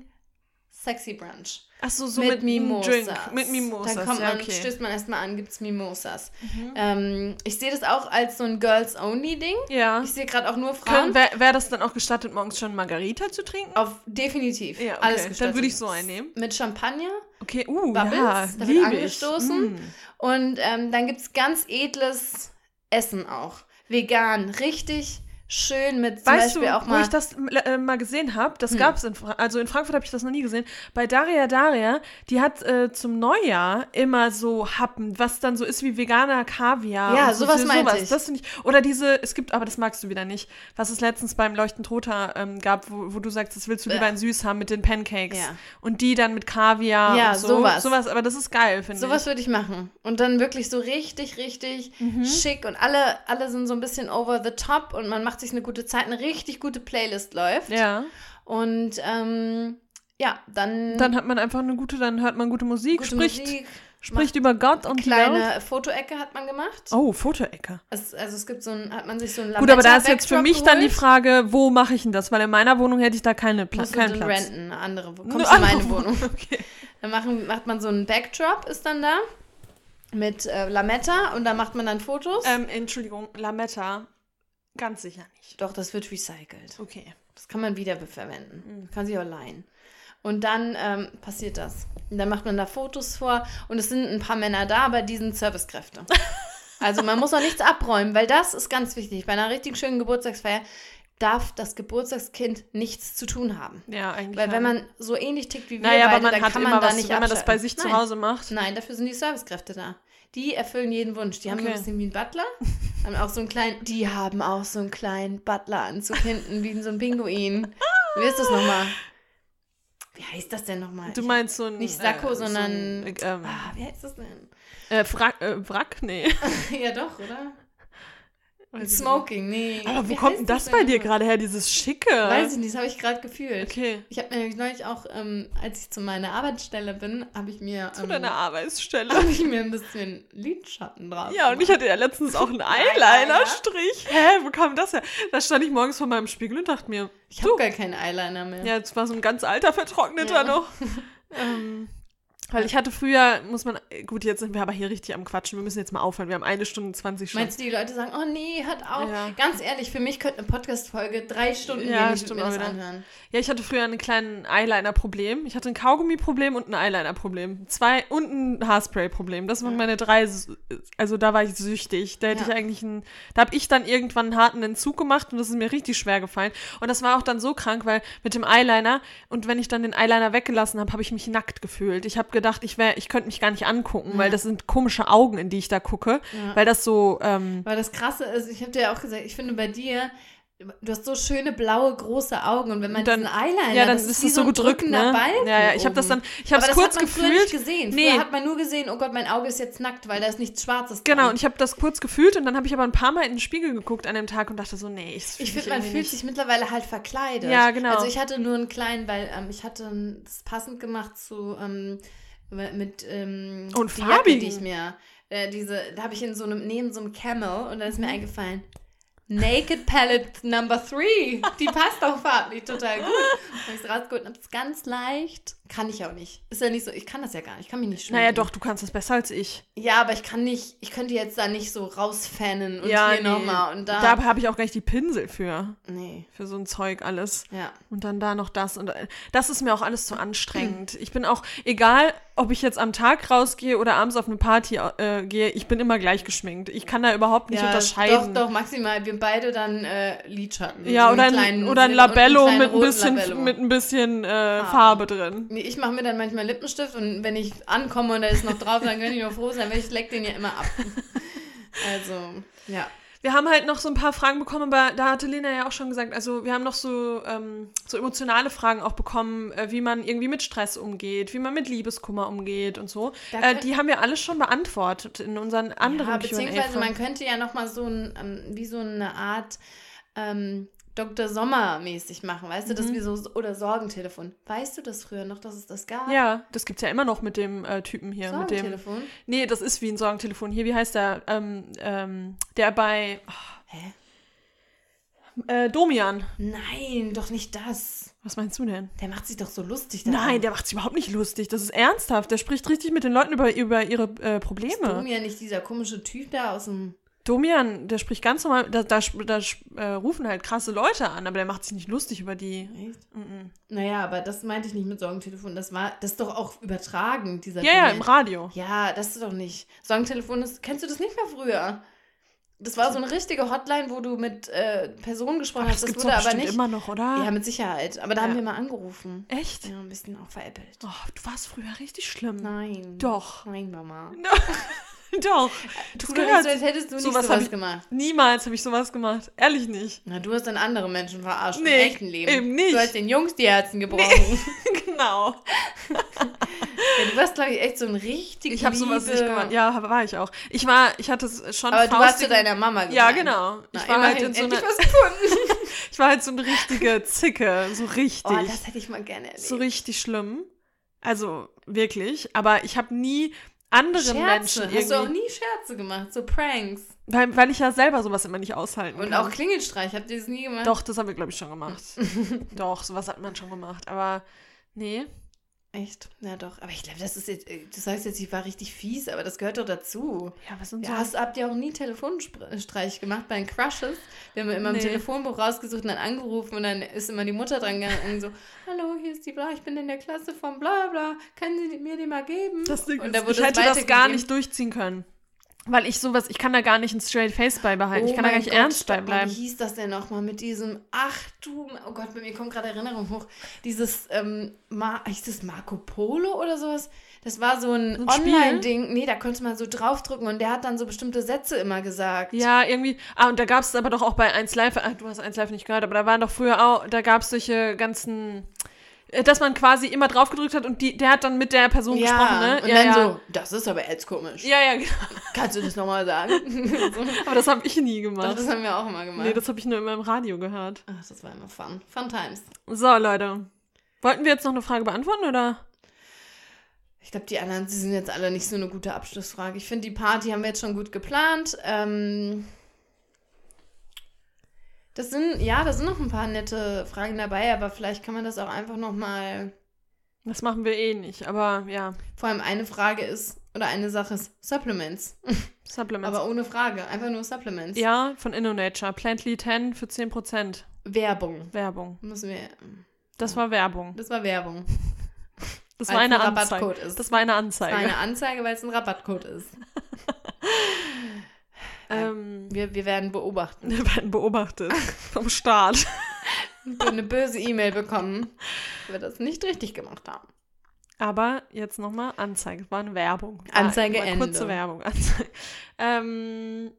sexy Brunch. Ach so, so mit, mit, Mimosas. Drink. Mit Mimosas, Dann kommt ja, man, okay. stößt man erstmal an, gibt es Mimosas. Mhm. Ähm, ich sehe das auch als so ein Girls-Only-Ding. Ja. Ich sehe gerade auch nur Frauen. Wäre wär das dann auch gestattet, morgens schon Margarita zu trinken? Auf definitiv. Ja, okay. Alles Dann gestattet. würde ich so einnehmen. Mit Champagner. Okay, uh, Bubbles, ja, da wird angestoßen. Mm. Und ähm, dann gibt es ganz edles Essen auch. Vegan. Richtig schön mit zum Weißt Beispiel du, auch wo mal. ich das äh, mal gesehen habe? Das Hm. gab es in Fra also in Frankfurt habe ich das noch nie gesehen. Bei Daria Daria, die hat äh, zum Neujahr immer so Happen, was dann so ist wie veganer Kaviar. Ja, sowas so- meinte ich. Das ich. Oder diese, es gibt, aber das magst du wieder nicht, was es letztens beim Leuchtend Roter ähm, gab, wo, wo du sagst, das willst du lieber Bäh. in süß haben mit den Pancakes. Ja. Und die dann mit Kaviar Ja, und so. sowas. Sowas, aber das ist geil, finde ich. Sowas würde ich machen. Und dann wirklich so richtig, richtig Mhm. schick. Und alle, alle sind so ein bisschen over the top und man macht sich eine gute Zeit. Eine richtig gute Playlist läuft. Ja. Und ähm, ja, dann, Dann hat man einfach eine gute, dann hört man gute Musik, gute spricht, Musik. spricht über Gott und die Welt. Kleine Fotoecke hat man gemacht. Oh, Fotoecke. Es, also es gibt so ein, hat man sich so ein Gut, aber da ist jetzt für mich dann die geholt. Frage, wo mache ich denn das? Weil in meiner Wohnung hätte ich da keine Pla Musst du keinen dann Platz. renten, eine andere. Wo- Eine Kommst du in meine andere Wohnung. *laughs* Okay. Dann machen, macht man so einen Backdrop, ist dann da. Mit äh, Lametta und da macht man dann Fotos. Ähm, Entschuldigung, Lametta. Ganz sicher nicht. Doch, das wird recycelt. Okay. Das kann man wiederverwenden. Mhm. Kann sich auch leihen. Und dann ähm, passiert das. Und dann macht man da Fotos vor und es sind ein paar Männer da, aber die sind Servicekräfte. *laughs* also man muss auch nichts abräumen, weil das ist ganz wichtig. Bei einer richtig schönen Geburtstagsfeier darf das Geburtstagskind nichts zu tun haben. Ja, eigentlich. Weil wenn man so ähnlich tickt wie wir Naja, beide, aber man dann hat kann immer man da was, nicht wenn man das bei sich zu Nein. Hause macht. Nein, dafür sind die Servicekräfte da. Die erfüllen jeden Wunsch. Die haben so ein Okay. bisschen wie ein Butler. *laughs* haben auch so einen kleinen, die haben auch so einen kleinen Butler-Anzug hinten, wie so ein Pinguin. *laughs* Wie ist das nochmal? Wie heißt das denn nochmal? Du meinst so ein. Nicht Sakko, so ein, sondern. äh, ähm, ah, wie heißt das denn? äh, Wrack, äh, Wrack? Nee. *laughs* ja, doch, oder? Weiß ich Smoking, nee. Aber wo kommt denn das bei dir gerade her, dieses Schicke? Weiß ich nicht, das habe ich gerade gefühlt. Okay. Ich habe mir nämlich neulich auch, ähm, als ich zu meiner Arbeitsstelle bin, habe ich mir. Zu ähm, deiner Arbeitsstelle. habe ich mir ein bisschen Lidschatten drauf. Ja, und ich hatte ja letztens auch einen *laughs* Eyeliner-Strich. Hä, wo kam das her? Da stand ich morgens vor meinem Spiegel und dachte mir, Ich habe gar keinen Eyeliner mehr. ja, jetzt war so ein ganz alter vertrockneter Ja. noch. *laughs* ähm, weil ich hatte früher, muss man, gut, jetzt sind wir aber hier richtig am Quatschen. Wir müssen jetzt mal aufhören. Wir haben eine Stunde 20 schon. Meinst du, die Leute sagen, oh nee, hört auf. Ja. Ganz ehrlich, für mich könnte eine Podcast-Folge drei Stunden Ja, gehen, ich stimmt mir das anhören. Ja, ich hatte früher ein kleines Eyeliner-Problem. Ich hatte ein Kaugummi-Problem und ein Eyeliner-Problem. Zwei und ein Haarspray-Problem. Das waren Ja. meine drei. Also da war ich süchtig. Da hätte Ja. ich eigentlich einen. Da habe ich dann irgendwann einen harten Entzug gemacht und das ist mir richtig schwer gefallen. Und das war auch dann so krank, weil mit dem Eyeliner und wenn ich dann den Eyeliner weggelassen habe, habe ich mich nackt gefühlt. Ich habe gedacht, ich wäre, ich könnte mich gar nicht angucken, weil Ja. das sind komische Augen, in die ich da gucke, Ja. weil das so. Ähm, Weil das Krasse ist, ich habe dir ja auch gesagt, ich finde bei dir, Du hast so schöne blaue große Augen und wenn man Dann- diesen Eyeliner, Ja, dann das ist wie es so ein gedrückt, ne? Balken Ja, ja, ich habe das dann, ich habe es kurz hat man früher nicht gefühlt. gesehen. Nee. Früher hat man nur gesehen, oh Gott, mein Auge ist jetzt nackt, weil da ist nichts Schwarzes Genau, dran. und ich habe das kurz gefühlt und dann habe ich aber ein paar Mal in den Spiegel geguckt an dem Tag und dachte so, nee, ich, Ich finde, man fühlt sich mittlerweile halt verkleidet. Ja, genau. Also ich hatte nur einen kleinen, weil ähm, ich hatte das passend gemacht zu ähm, mit ähm, Und die Jacke, die ich mir äh, diese, da habe ich in so einem neben so einem Camel und dann ist mir eingefallen. Naked Palette Number 3. Die passt auch farblich total gut. *laughs* Habe ich es rausgeholt und habe es ganz leicht. Kann ich auch nicht. Ist ja nicht so, ich kann das ja gar nicht. Ich kann mich nicht schminken. Naja, doch, du kannst das besser als ich. Ja, aber ich kann nicht, ich könnte jetzt da nicht so rausfannen und ja, hier nochmal und da. Da habe ich auch gleich die Pinsel für. nee, Für so ein Zeug alles. ja. Und dann da noch das. Und äh, das ist mir auch alles zu anstrengend. Ich bin auch, egal ob ich jetzt am Tag rausgehe oder abends auf eine Party äh, gehe, ich bin immer gleich geschminkt. Ich kann da überhaupt nicht unterscheiden. Doch, doch, maximal. Wir beide dann äh, Lidschatten. Ja, So oder ein, oder ein Labello mit ein bisschen, Labello. mit ein bisschen äh, Farbe drin. Nee, ich mache mir dann manchmal Lippenstift und wenn ich ankomme und da ist noch drauf, dann kann ich nur froh sein, weil ich leck den ja immer ab. *laughs* Also, ja. Wir haben halt noch so ein paar Fragen bekommen, aber da hatte Lena ja auch schon gesagt, also wir haben noch so, ähm, so emotionale Fragen auch bekommen, äh, wie man irgendwie mit Stress umgeht, wie man mit Liebeskummer umgeht und so. Äh, die haben wir alles schon beantwortet in unseren anderen ja, beziehungsweise man könnte ja nochmal so ein, ähm, wie so eine Art ähm, Dr. Sommer-mäßig machen, weißt du, dass wir so, oder Sorgentelefon. Weißt du das früher noch, dass es das gab? Ja, das gibt's ja immer noch mit dem äh, Typen hier. Mit dem, Sorgentelefon? nee, das ist wie ein Sorgentelefon. Hier, wie heißt der? Ähm, ähm, der bei Hä? äh, Domian. Nein, doch nicht das. Was meinst du denn? Der macht sich doch so lustig. Nein, der macht sich überhaupt nicht lustig. Das ist ernsthaft. Der spricht richtig mit den Leuten über, über ihre äh, Probleme. Ist ja nicht dieser komische Typ da aus dem. Domian, der spricht ganz normal, da, da, da äh, rufen halt krasse Leute an, aber der macht sich nicht lustig über die. Echt? Naja, aber das meinte ich nicht mit Sorgentelefon. Das war, das ist doch auch übertragen, dieser Ja, ja, im Radio. Ja, das ist doch nicht. Sorgentelefon ist. Kennst du das nicht mehr früher? Das war so eine richtige Hotline, wo du mit äh, Personen gesprochen hast. Das, gibt's wurde aber nicht. immer noch, oder? Ja, mit Sicherheit. Aber da Ja. haben wir mal angerufen. Echt? Ja, ein bisschen auch veräppelt. Oh, du warst früher richtig schlimm. Nein. Doch. Nein, Mama. *laughs* *laughs* Doch. Du Das gehört, gehört. als hättest du nicht Sowas sowas, gemacht. Niemals habe ich sowas gemacht. Ehrlich nicht. Na, du hast dann andere Menschen verarscht Nee, im echten Leben. eben nicht. Du hast den Jungs die Herzen gebrochen. *laughs* genau. *laughs* Ja, du warst, glaube ich, echt so ein richtig Ich habe sowas nicht gemacht. Ja, war ich auch. Ich war, ich hatte es schon Aber du warst zu deiner Mama gemeint. Ja, genau. Na, Ich war halt in so einer, ich war halt so eine richtige Zicke, so richtig. Oh, das hätte ich mal gerne erlebt. so richtig schlimm. Also wirklich, aber ich habe nie anderen Scherze. Menschen irgendwie, Hast du auch nie Scherze gemacht? So Pranks. weil, weil ich ja selber sowas immer nicht aushalten Und kann. auch Klingelstreich. Habt ihr das nie gemacht? Doch, das haben wir glaube ich schon gemacht. *laughs* Doch, sowas hat man schon gemacht, aber nee. Echt? Ja, doch. Aber ich glaube, das ist jetzt, äh, du sagst jetzt, ich war richtig fies, aber das gehört doch dazu. Ja, was sind Ja, hast, habt ihr auch nie Telefonstreich gemacht bei den Crushes? Wir haben immer Nee. im Telefonbuch rausgesucht und dann angerufen und dann ist immer die Mutter dran gegangen und so, *laughs* hallo, hier ist die Bla, ich bin in der Klasse von bla bla, können Sie mir die mal geben? Das Ding und ist, ich es hätte das gar weitergegeben. nicht durchziehen können. Weil ich sowas, ich kann da gar nicht ein straight face beibehalten. ich Oh kann da gar nicht Gott, ernst beibleiben. Wie hieß das denn nochmal mit diesem, ach du, oh Gott, bei mir kommt gerade Erinnerung hoch, dieses, ähm, Ma, hieß das Marco Polo oder sowas? Das war so ein, ein? Online-Ding. Nee, da konnte man so draufdrücken und der hat dann so bestimmte Sätze immer gesagt. Ja, irgendwie. Ah, und da gab es aber doch auch bei 1 Live, ah, du hast 1 Live nicht gehört, aber da waren doch früher auch, da gab es solche ganzen, dass man quasi immer drauf gedrückt hat und die, der hat dann mit der Person Ja, gesprochen, ne? und ja, dann ja. so, das ist aber jetzt komisch. Ja, ja, genau. *laughs* Kannst du das nochmal sagen? *laughs* Aber das habe ich nie Doch, gemacht. das haben wir auch immer gemacht. Nee, das habe ich nur immer im Radio gehört. Ach, das war immer fun. Fun times. So, Leute. Wollten wir jetzt noch eine Frage beantworten oder? Ich glaube, die anderen, sie sind jetzt alle nicht so eine gute Abschlussfrage. Ich finde, die Party haben wir jetzt schon gut geplant. Ähm, das sind, ja, da sind noch ein paar nette Fragen dabei, aber vielleicht kann man das auch einfach nochmal. Das machen wir eh nicht, aber ja. Vor allem eine Frage ist, oder eine Sache ist Supplements. *laughs* Supplements. Aber ohne Frage, einfach nur Supplements. ja, von InnoNature. Plantly 10 für 10% Werbung. Werbung. Müssen wir. Das war Werbung. Das war Werbung. Das war eine ein Anzeige. Rabattcode ist. Das war eine Das Anzeige. war eine Anzeige, weil es ein Rabattcode ist. *laughs* ähm, Wir, wir werden beobachten. wir werden beobachtet vom Staat. Und eine böse E-Mail bekommen, weil wir das nicht richtig gemacht haben. Aber jetzt nochmal Anzeige. Es war eine Werbung. War, Anzeige war Ende. Kurze Werbung. *laughs* Anzeige. Ähm,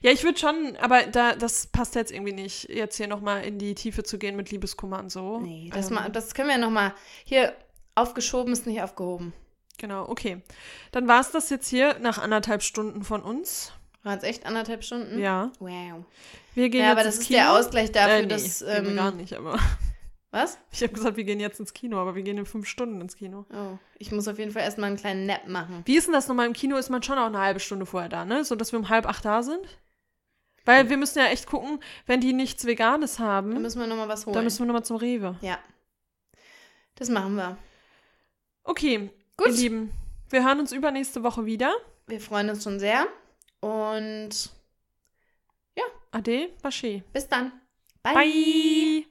Ja, ich würde schon, aber da, das passt jetzt irgendwie nicht, jetzt hier nochmal in die Tiefe zu gehen mit Liebeskummer und so. Nee, das, Ähm, ma, das können wir nochmal. Hier, aufgeschoben ist nicht aufgehoben. Genau, okay. Dann war es das jetzt hier nach anderthalb Stunden von uns. Waren es echt anderthalb Stunden? Ja. Wow. Wir gehen Ja, jetzt aber das ist Kino. der Ausgleich dafür, äh, nee, dass. Ähm, gar nicht, aber *laughs* was? ich habe gesagt, wir gehen jetzt ins Kino, aber wir gehen in fünf Stunden ins Kino. Oh, ich muss auf jeden Fall erstmal einen kleinen Nap machen. Wie ist denn das nochmal? Im Kino ist man schon auch eine halbe Stunde vorher da, ne? So dass wir um halb acht da sind? Weil wir müssen ja echt gucken, wenn die nichts Veganes Da haben, müssen wir nochmal was holen. dann müssen wir nochmal zum Rewe. ja. Das machen wir. Okay, Gut. ihr Lieben, wir hören uns übernächste Woche wieder. Wir freuen uns schon sehr. Und Ade, Basché. bis dann. Bye.